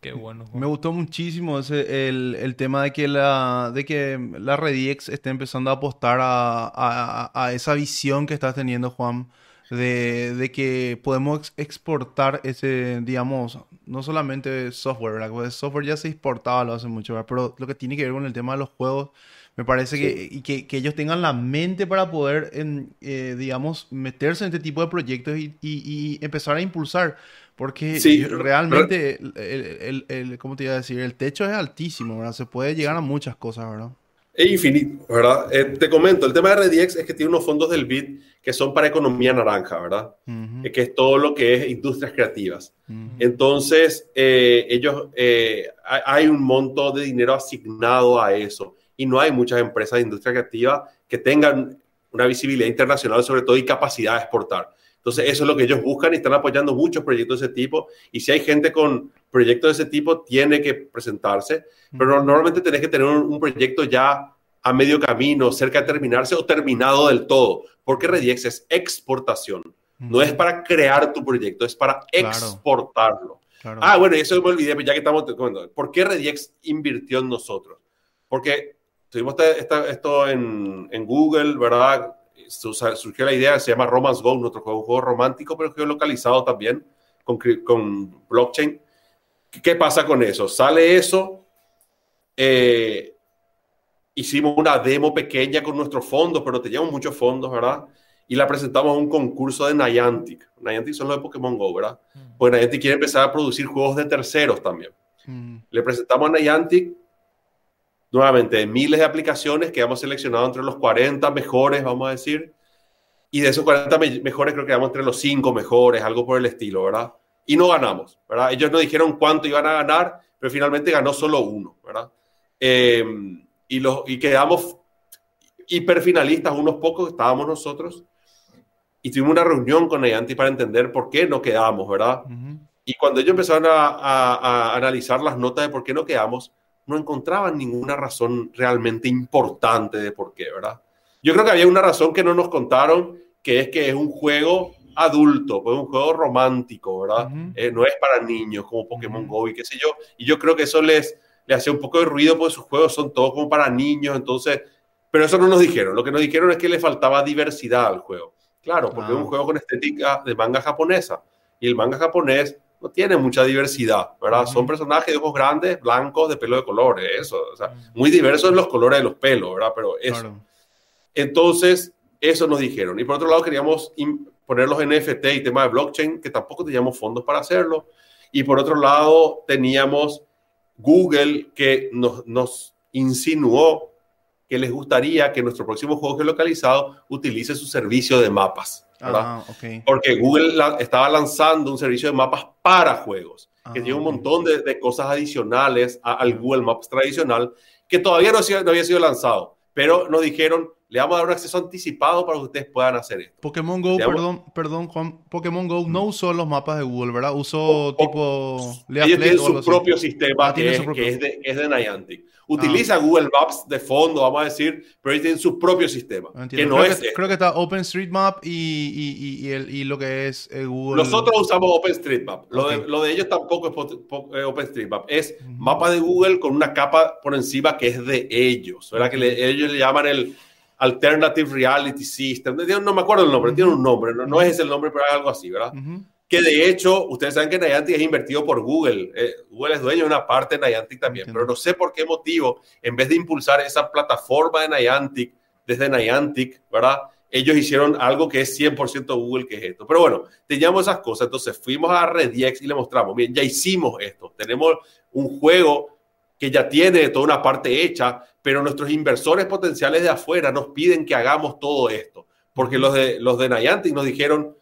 Speaker 2: Qué bueno.
Speaker 3: Me gustó muchísimo ese, el, el, tema de que la, de que la Redix esté empezando a apostar a, a, a esa visión que estás teniendo, Juan de, de, que podemos exportar ese, digamos, no solamente software, ¿verdad? Porque software ya se exportaba lo hace mucho, ¿verdad? Pero lo que tiene que ver con el tema de los juegos, me parece que, y que, que, ellos tengan la mente para poder, en, eh, digamos, meterse en este tipo de proyectos y, y, y empezar a impulsar. Porque realmente, el, el, el, ¿cómo te iba a decir? El techo es altísimo, ¿verdad? Se puede llegar a muchas cosas, ¿verdad?
Speaker 4: Es infinito, ¿verdad? Eh, te comento, el tema de RDX es que tiene unos fondos del BID que son para economía naranja, ¿verdad? Eh, que es todo lo que es industrias creativas. Entonces, eh, ellos, hay un monto de dinero asignado a eso y no hay muchas empresas de industria creativa que tengan una visibilidad internacional sobre todo y capacidad de exportar. Entonces, eso es lo que ellos buscan y están apoyando muchos proyectos de ese tipo. Y si hay gente con proyectos de ese tipo, tiene que presentarse. Pero normalmente tenés que tener un, proyecto ya a medio camino, cerca de terminarse o terminado del todo, porque Rediex es exportación. No es para crear tu proyecto, es para exportarlo. Ah, bueno, eso me olvidé, ya que estamos ¿Por qué Rediex invirtió en nosotros? Porque tuvimos esto en, en Google, ¿verdad? Surgió la idea, se llama Romance Go, nuestro juego, un juego romántico, pero localizado también con, con blockchain. ¿Qué pasa con eso? Sale eso, eh, hicimos una demo pequeña con nuestros fondos, pero teníamos muchos fondos, ¿verdad? y la presentamos a un concurso de Niantic. Niantic son los de Pokémon Go, ¿verdad? Mm. Porque Niantic quiere empezar a producir juegos de terceros también. Mm. Le presentamos a Niantic, nuevamente, miles de aplicaciones que hemos seleccionado entre los 40 mejores, vamos a decir. Y de esos 40 mejores creo que quedamos entre los 5 mejores, algo por el estilo, ¿verdad? Y no ganamos, ¿verdad? Ellos no dijeron cuánto iban a ganar, pero finalmente ganó solo uno, ¿verdad? Eh, y, los, y quedamos hiperfinalistas, unos pocos, estábamos nosotros y tuvimos una reunión con Niantic para entender por qué no quedamos, ¿verdad? Y cuando ellos empezaron a, analizar las notas de por qué no quedamos, no encontraban ninguna razón realmente importante de por qué, ¿verdad? Yo creo que había una razón que no nos contaron, que es que es un juego adulto, pues un juego romántico, ¿verdad? Eh, no es para niños como Pokémon Go y qué sé yo. Y yo creo que eso les, le hace un poco de ruido porque sus juegos son todos como para niños, entonces, pero eso no nos dijeron. Lo que nos dijeron es que le faltaba diversidad al juego. Claro, porque es un juego con estética de manga japonesa. Y el manga japonés no tiene mucha diversidad, ¿verdad? Son personajes de ojos grandes, blancos, de pelo de colores, eso. O sea, muy diversos en los colores de los pelos, ¿verdad? Pero eso. Entonces, eso nos dijeron. Y por otro lado, queríamos poner los NFT y tema de blockchain, que tampoco teníamos fondos para hacerlo. Y por otro lado, teníamos Google, que nos, nos insinuó que les gustaría que nuestro próximo juego geolocalizado utilice su servicio de mapas. Ah, Porque Google estaba lanzando un servicio de mapas para juegos, que tiene un ah, montón de, cosas adicionales al Google Maps tradicional que todavía no, no había sido lanzado. Pero nos dijeron, le vamos a dar un acceso anticipado para que ustedes puedan hacer esto.
Speaker 3: Pokémon Go, perdón, perdón, Juan, Pokémon Go no usó los mapas de Google, ¿verdad? Usó tipo...
Speaker 4: Ellos tienen su propio sistema ah, que, es, que, es, de, es de Niantic. Utiliza ah. Google Maps de fondo, vamos a decir, pero ellos tienen su propio sistema. Que no
Speaker 3: creo,
Speaker 4: es
Speaker 3: que, creo que está OpenStreetMap y, y, y, el, y, lo que es eh, Google.
Speaker 4: Nosotros usamos OpenStreetMap. Lo, de, lo de ellos tampoco es eh, OpenStreetMap. Es mapa de Google con una capa por encima que es de ellos. ¿verdad? Que ellos le llaman el Alternative Reality System. No me acuerdo el nombre, tiene un nombre. No, no, es el nombre, pero es algo así, ¿verdad? que de hecho, ustedes saben que Niantic es invertido por Google. Eh, Google es dueño de una parte de Niantic también, pero no sé por qué motivo, en vez de impulsar esa plataforma de Niantic desde Niantic, ¿verdad? Ellos hicieron algo que es 100% Google, que es esto. Pero bueno, teníamos esas cosas, entonces fuimos a Rediex y le mostramos, bien, ya hicimos esto, tenemos un juego que ya tiene toda una parte hecha, pero nuestros inversores potenciales de afuera nos piden que hagamos todo esto, porque los de, los de Niantic nos dijeron,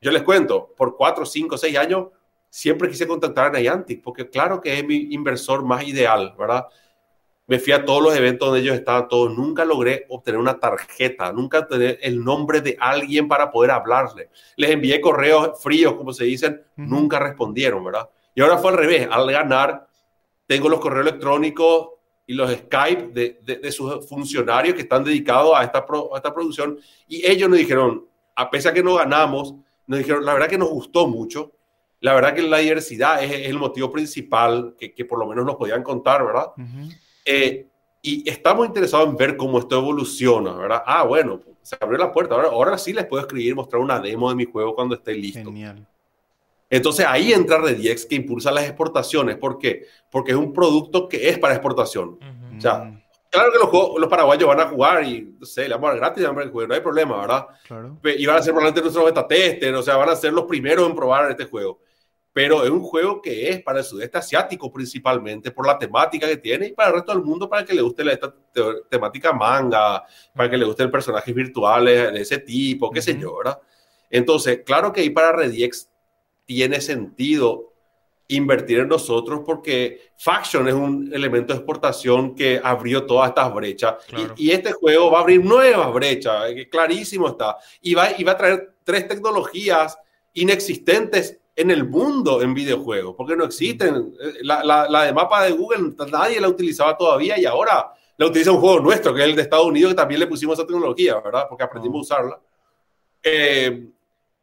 Speaker 4: yo les cuento, por cuatro, cinco, seis años, siempre quise contactar a Niantic, porque claro que es mi inversor más ideal, ¿verdad? Me fui a todos los eventos donde ellos estaban todos, nunca logré obtener una tarjeta, nunca tener el nombre de alguien para poder hablarle. Les envié correos fríos, como se dicen, nunca respondieron, ¿verdad? Y ahora fue al revés, al ganar, tengo los correos electrónicos y los Skype de, de, sus funcionarios que están dedicados a esta, a esta producción y ellos nos dijeron, a pesar que no ganamos, nos dijeron, la verdad que nos gustó mucho, la verdad que la diversidad es, el motivo principal que, que, por lo menos nos podían contar, ¿verdad? Eh, y estamos interesados en ver cómo esto evoluciona, ¿verdad? Ah, bueno, se abrió la puerta, ahora, ahora sí les puedo escribir, mostrar una demo de mi juego cuando esté listo. Genial. Entonces ahí entra Rediex que impulsa las exportaciones. ¿Por qué? Porque es un producto que es para exportación. O sea, Claro que los, los, paraguayos van a jugar y, no sé, le vamos a dar gratis, no hay problema, ¿verdad? Claro. Y van a ser probablemente nuestros beta tester, o sea, van a ser los primeros en probar este juego. Pero es un juego que es para el sudeste asiático principalmente, por la temática que tiene, y para el resto del mundo, para que le guste la, esta temática manga, para que le gusten personajes virtuales de ese tipo, qué sé yo, ¿verdad? Entonces, claro que ahí para Rediex tiene sentido invertir en nosotros porque Faction es un elemento de exportación que abrió todas estas brechas y, este juego va a abrir nuevas brechas, eh, clarísimo está, y va, y va a traer tres tecnologías inexistentes en el mundo en videojuegos, porque no existen. Eh, la, la, de mapa de Google nadie la utilizaba todavía y ahora la utiliza un juego nuestro, que es el de Estados Unidos, que también le pusimos esa tecnología, ¿verdad? Porque aprendimos a usarla. Eh,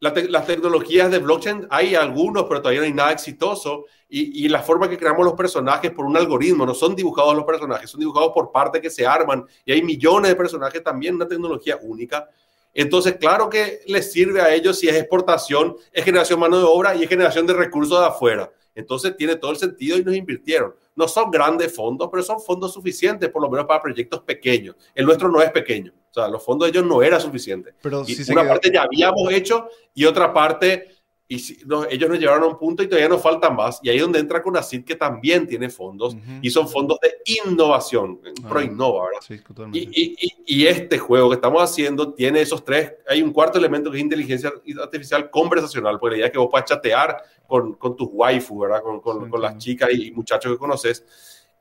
Speaker 4: las tecnologías de blockchain, hay algunos, pero todavía no hay nada exitoso. Y, y, la forma que creamos los personajes por un algoritmo, no son dibujados los personajes, son dibujados por partes que se arman. Y hay millones de personajes también, una tecnología única. Entonces, claro que les sirve a ellos si es exportación, es generación de mano de obra y es generación de recursos de afuera. Entonces, tiene todo el sentido y nos invirtieron. No son grandes fondos, pero son fondos suficientes, por lo menos para proyectos pequeños. El nuestro no es pequeño. O sea, los fondos de ellos no era suficiente. Pero y una parte ya habíamos hecho y otra parte y si, no, ellos nos llevaron a un punto y todavía nos faltan más. Y ahí es donde entra CONACYT, que también tiene fondos, y son fondos de innovación, ah, ProInnova, ¿verdad? Sí. Y, y, y, este juego que estamos haciendo tiene esos tres, hay un cuarto elemento que es inteligencia artificial conversacional, porque la idea es que vos puedas chatear con, con tus waifu, ¿verdad? Con, con, con las chicas y muchachos que conoces.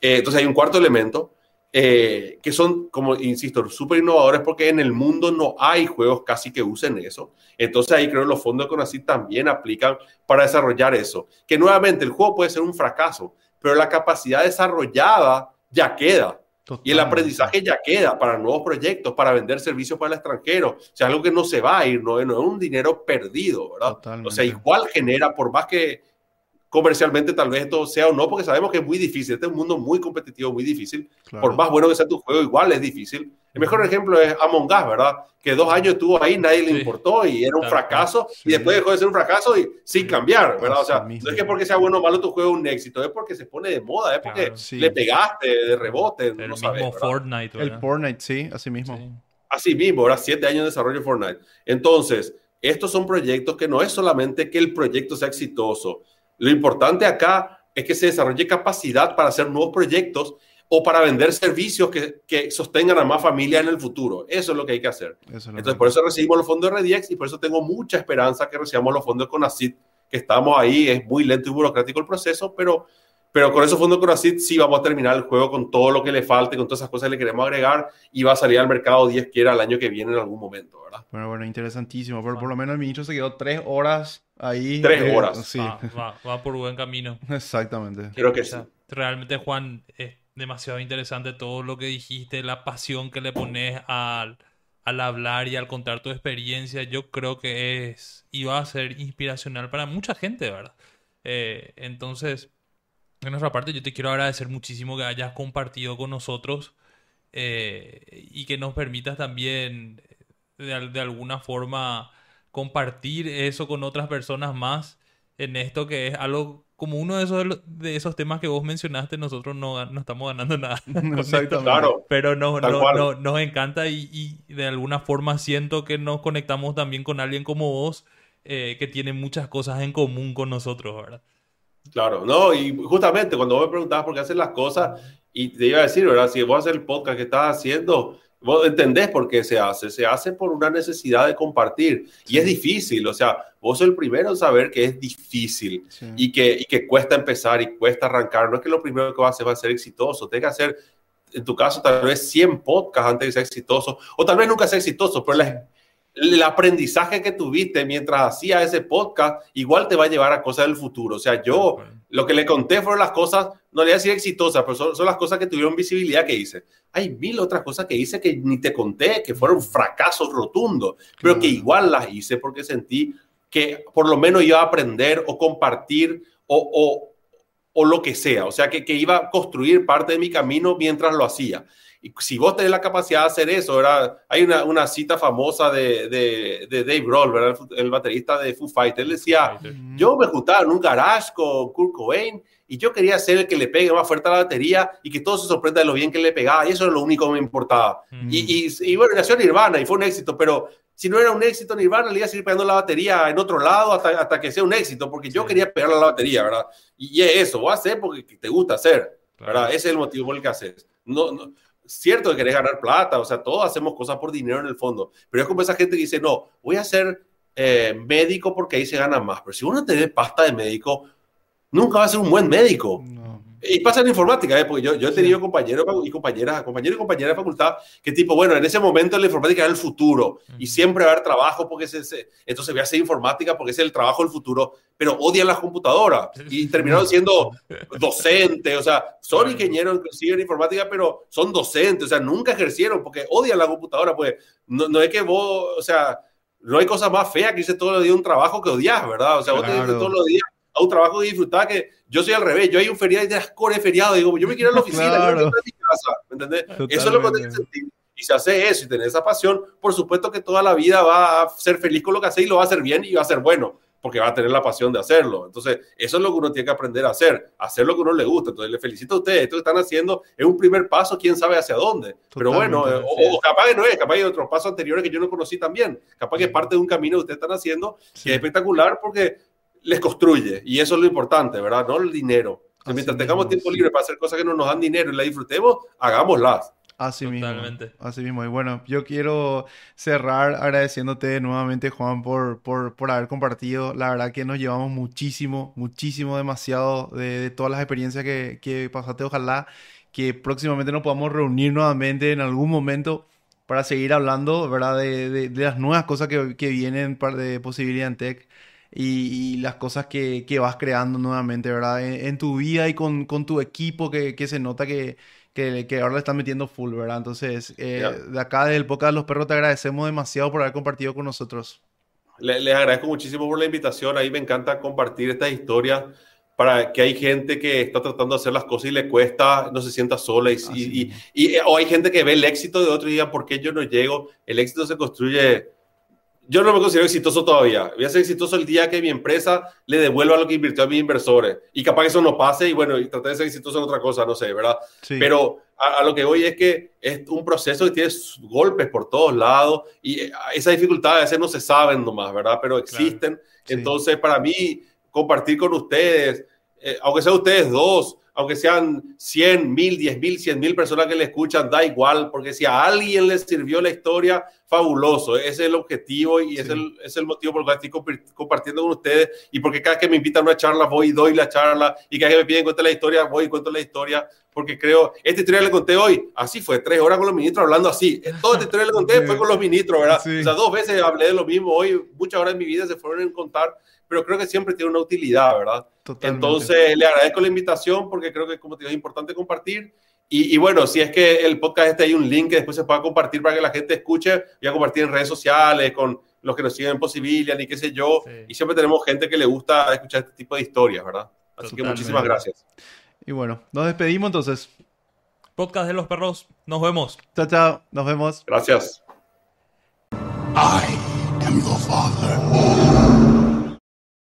Speaker 4: Eh, entonces hay un cuarto elemento eh, que son, como insisto, súper innovadores porque en el mundo no hay juegos casi que usen eso. Entonces ahí creo que los fondos de Conacid también aplican para desarrollar eso. Que nuevamente el juego puede ser un fracaso, pero la capacidad desarrollada ya queda. Y el aprendizaje ya queda para nuevos proyectos, para vender servicios para el extranjero. O sea, algo que no se va a ir, no, no es un dinero perdido, ¿verdad? O sea, igual genera, por más que comercialmente tal vez esto sea o no, porque sabemos que es muy difícil. Este es un mundo muy competitivo, muy difícil. Por más bueno que sea tu juego, igual es difícil. El mejor ejemplo es Among Us, ¿verdad? Que dos años estuvo ahí, nadie le importó y era un fracaso. Y después dejó de ser un fracaso y sin cambiar, ¿verdad? O sea, no es que porque sea bueno o malo tu juego es un éxito, es porque se pone de moda, es porque le pegaste de rebote.
Speaker 2: El no mismo Fortnite.
Speaker 3: El Fortnite, sí, así mismo.
Speaker 4: Así mismo, ahora siete años de desarrollo de Fortnite. Entonces, estos son proyectos que no es solamente que el proyecto sea exitoso, lo importante acá es que se desarrolle capacidad para hacer nuevos proyectos o para vender servicios que, que sostengan a más familias en el futuro. Eso es lo que hay que hacer. Entonces, por eso recibimos los fondos de Rediex y por eso tengo mucha esperanza que recibamos los fondos de Conacit, que estamos ahí. Es muy lento y burocrático el proceso, pero, pero con esos fondos de Conacit sí vamos a terminar el juego con todo lo que le falte, con todas esas cosas que le queremos agregar y va a salir al mercado 10 quiera el año que viene en algún momento, ¿verdad?
Speaker 3: Bueno, bueno, interesantísimo. Por, por lo menos el ministro se quedó tres horas ahí.
Speaker 4: Tres eh, horas.
Speaker 2: Sí. Va, por buen camino. [LAUGHS]
Speaker 3: Exactamente.
Speaker 4: Creo que sí.
Speaker 2: Realmente, Juan, es demasiado interesante todo lo que dijiste, la pasión que le pones al, al hablar y al contar tu experiencia. Yo creo que es y va a ser inspiracional para mucha gente, ¿verdad? Eh, entonces, en nuestra parte, yo te quiero agradecer muchísimo que hayas compartido con nosotros eh, y que nos permitas también, de, de alguna forma, compartir eso con otras personas más en esto que es algo como uno de esos, de esos temas que vos mencionaste, nosotros no, no estamos ganando nada. [LAUGHS]
Speaker 4: Claro.
Speaker 2: Pero nos, no, nos encanta y, y, de alguna forma siento que nos conectamos también con alguien como vos eh, que tiene muchas cosas en común con nosotros, ¿verdad?
Speaker 4: Claro, no, y justamente cuando vos me preguntabas por qué haces las cosas, y te iba a decir, ¿verdad? Si vos haces el podcast que estás haciendo, Vos entendés por qué se hace. Se hace por una necesidad de compartir. Y es difícil. O sea, vos sos el primero en saber que es difícil y, que, y que cuesta empezar y cuesta arrancar. No es que lo primero que vas a hacer va a ser exitoso. Tienes que hacer, en tu caso, tal vez 100 podcasts antes de ser exitoso. O tal vez nunca sea exitoso, pero el aprendizaje que tuviste mientras hacía ese podcast igual te va a llevar a cosas del futuro. O sea, yo lo que le conté fueron las cosas, no le voy a decir exitosas, pero son, las cosas que tuvieron visibilidad que hice. Hay mil otras cosas que hice que ni te conté, que fueron fracasos rotundos, pero que igual las hice porque sentí que por lo menos iba a aprender o compartir o, o, o lo que sea. O sea, que, que iba a construir parte de mi camino mientras lo hacía. Y si vos tenés la capacidad de hacer eso, ¿verdad? Hay una, una cita famosa de, de, de, Dave Grohl, ¿verdad? El, baterista de Foo Fighters. Él decía, yo me juntaba en un garage con Kurt Cobain y yo quería ser el que le pegue más fuerte a la batería y que todo se sorprenda de lo bien que le pegaba. Y eso es lo único que me importaba. y, y, y, bueno, nació Nirvana y fue un éxito, pero si no era un éxito Nirvana, le iba a seguir pegando la batería en otro lado hasta, hasta que sea un éxito, porque yo quería pegarle a la batería, ¿verdad? Y, y eso, voy a hacer porque te gusta hacer, ¿verdad? Ese es el motivo por el que haces. No, no, cierto que querés ganar plata, o sea, todos hacemos cosas por dinero en el fondo, pero es como esa gente que dice, no, voy a ser eh, médico porque ahí se gana más, pero si uno tiene pasta de médico, nunca va a ser un buen médico. Y pasa en informática, ¿eh? porque yo, yo he tenido compañeros y compañeras, compañeros y compañeras de facultad que tipo, bueno, en ese momento la informática era el futuro y siempre va a haber trabajo porque se, se, entonces voy a hacer informática porque es el trabajo del futuro, pero odian las computadoras y terminaron siendo [LAUGHS] docentes, o sea, son ingenieros inclusive en informática, pero son docentes, o sea, nunca ejercieron porque odian la computadora, pues no, no es que vos, o sea, no hay cosa más fea que irse todos los días a un trabajo que odias, ¿verdad? O sea, vos te todos los días a un trabajo que disfrutar que yo soy al revés, yo hay un feriado y te das core feriado, digo, yo me quiero ir a la oficina, claro. yo quiero a mi casa, ¿me entendés? Eso es lo que tienes que sentir. Y si hace eso y tenés esa pasión, por supuesto que toda la vida va a ser feliz con lo que hace y lo va a hacer bien y va a ser bueno porque va a tener la pasión de hacerlo. Entonces, eso es lo que uno tiene que aprender a hacer, hacer lo que uno le gusta. Entonces, le felicito a ustedes, esto que están haciendo es un primer paso, quién sabe hacia dónde. Pero bueno, eh, o, capaz que no es, capaz hay otros pasos anteriores que yo no conocí también. Capaz que es parte de un camino que ustedes están haciendo que es espectacular porque les construye. Y eso es lo importante, ¿verdad? No el dinero. mientras tengamos tiempo libre para hacer cosas que no nos dan dinero y la disfrutemos, hagámoslas.
Speaker 3: Así Totalmente. mismo. Así mismo. Y bueno, yo quiero cerrar agradeciéndote nuevamente, Juan, por, por, por haber compartido. La verdad que nos llevamos muchísimo, muchísimo, demasiado de, todas las experiencias que, que, pasaste. Ojalá que próximamente nos podamos reunir nuevamente en algún momento para seguir hablando, ¿verdad? De, de, las nuevas cosas que, que vienen de Posibilidad en Tech. Y, las cosas que, que, vas creando nuevamente, ¿verdad? En, tu vida y con, con tu equipo que, que se nota que, que, ahora le están metiendo full, ¿verdad? Entonces, eh, de acá del Podcast de los Perros te agradecemos demasiado por haber compartido con nosotros.
Speaker 4: Les, agradezco muchísimo por la invitación. Ahí me encanta compartir esta historia para que hay gente que está tratando de hacer las cosas y le cuesta, no se sienta sola. Y, y, o hay gente que ve el éxito de otro y diga, ¿por qué yo no llego? El éxito se construye yo no me considero exitoso todavía. Voy a ser exitoso el día que mi empresa le devuelva lo que invirtió a mis inversores. Y capaz que eso no pase y bueno, y tratar de ser exitoso en otra cosa, no sé, ¿verdad? Pero a, lo que voy es que es un proceso que tiene golpes por todos lados y eh, esas dificultades a veces no se saben nomás, ¿verdad? Pero existen. Entonces, para mí, compartir con ustedes, eh, aunque sean ustedes dos, aunque sean 100, 1000, 10 mil, 100 mil personas que le escuchan, da igual, porque si a alguien le sirvió la historia, fabuloso. Ese es el objetivo y es, el, es el motivo por el que estoy compartiendo con ustedes y porque cada vez que me invitan a una charla voy y doy la charla y cada vez que me piden cuente la historia, voy y cuento la historia porque creo, esta historia le conté hoy, así fue, tres horas con los ministros hablando así. Toda esta historia le conté fue con los ministros, ¿verdad? O sea, dos veces hablé de lo mismo hoy, muchas horas de mi vida se fueron en contar pero creo que siempre tiene una utilidad, ¿verdad? Entonces, le agradezco la invitación porque creo que, como te digo, es importante compartir. Y, bueno, si es que el podcast este hay un link que después se pueda compartir para que la gente escuche, voy a compartir en redes sociales con los que nos siguen en Posibilian y qué sé yo. Y siempre tenemos gente que le gusta escuchar este tipo de historias, ¿verdad? Así que muchísimas gracias.
Speaker 3: Y bueno, nos despedimos entonces.
Speaker 2: Podcast de los perros. Nos vemos.
Speaker 3: Chao, chao. Nos vemos.
Speaker 4: Gracias.
Speaker 1: I am your father.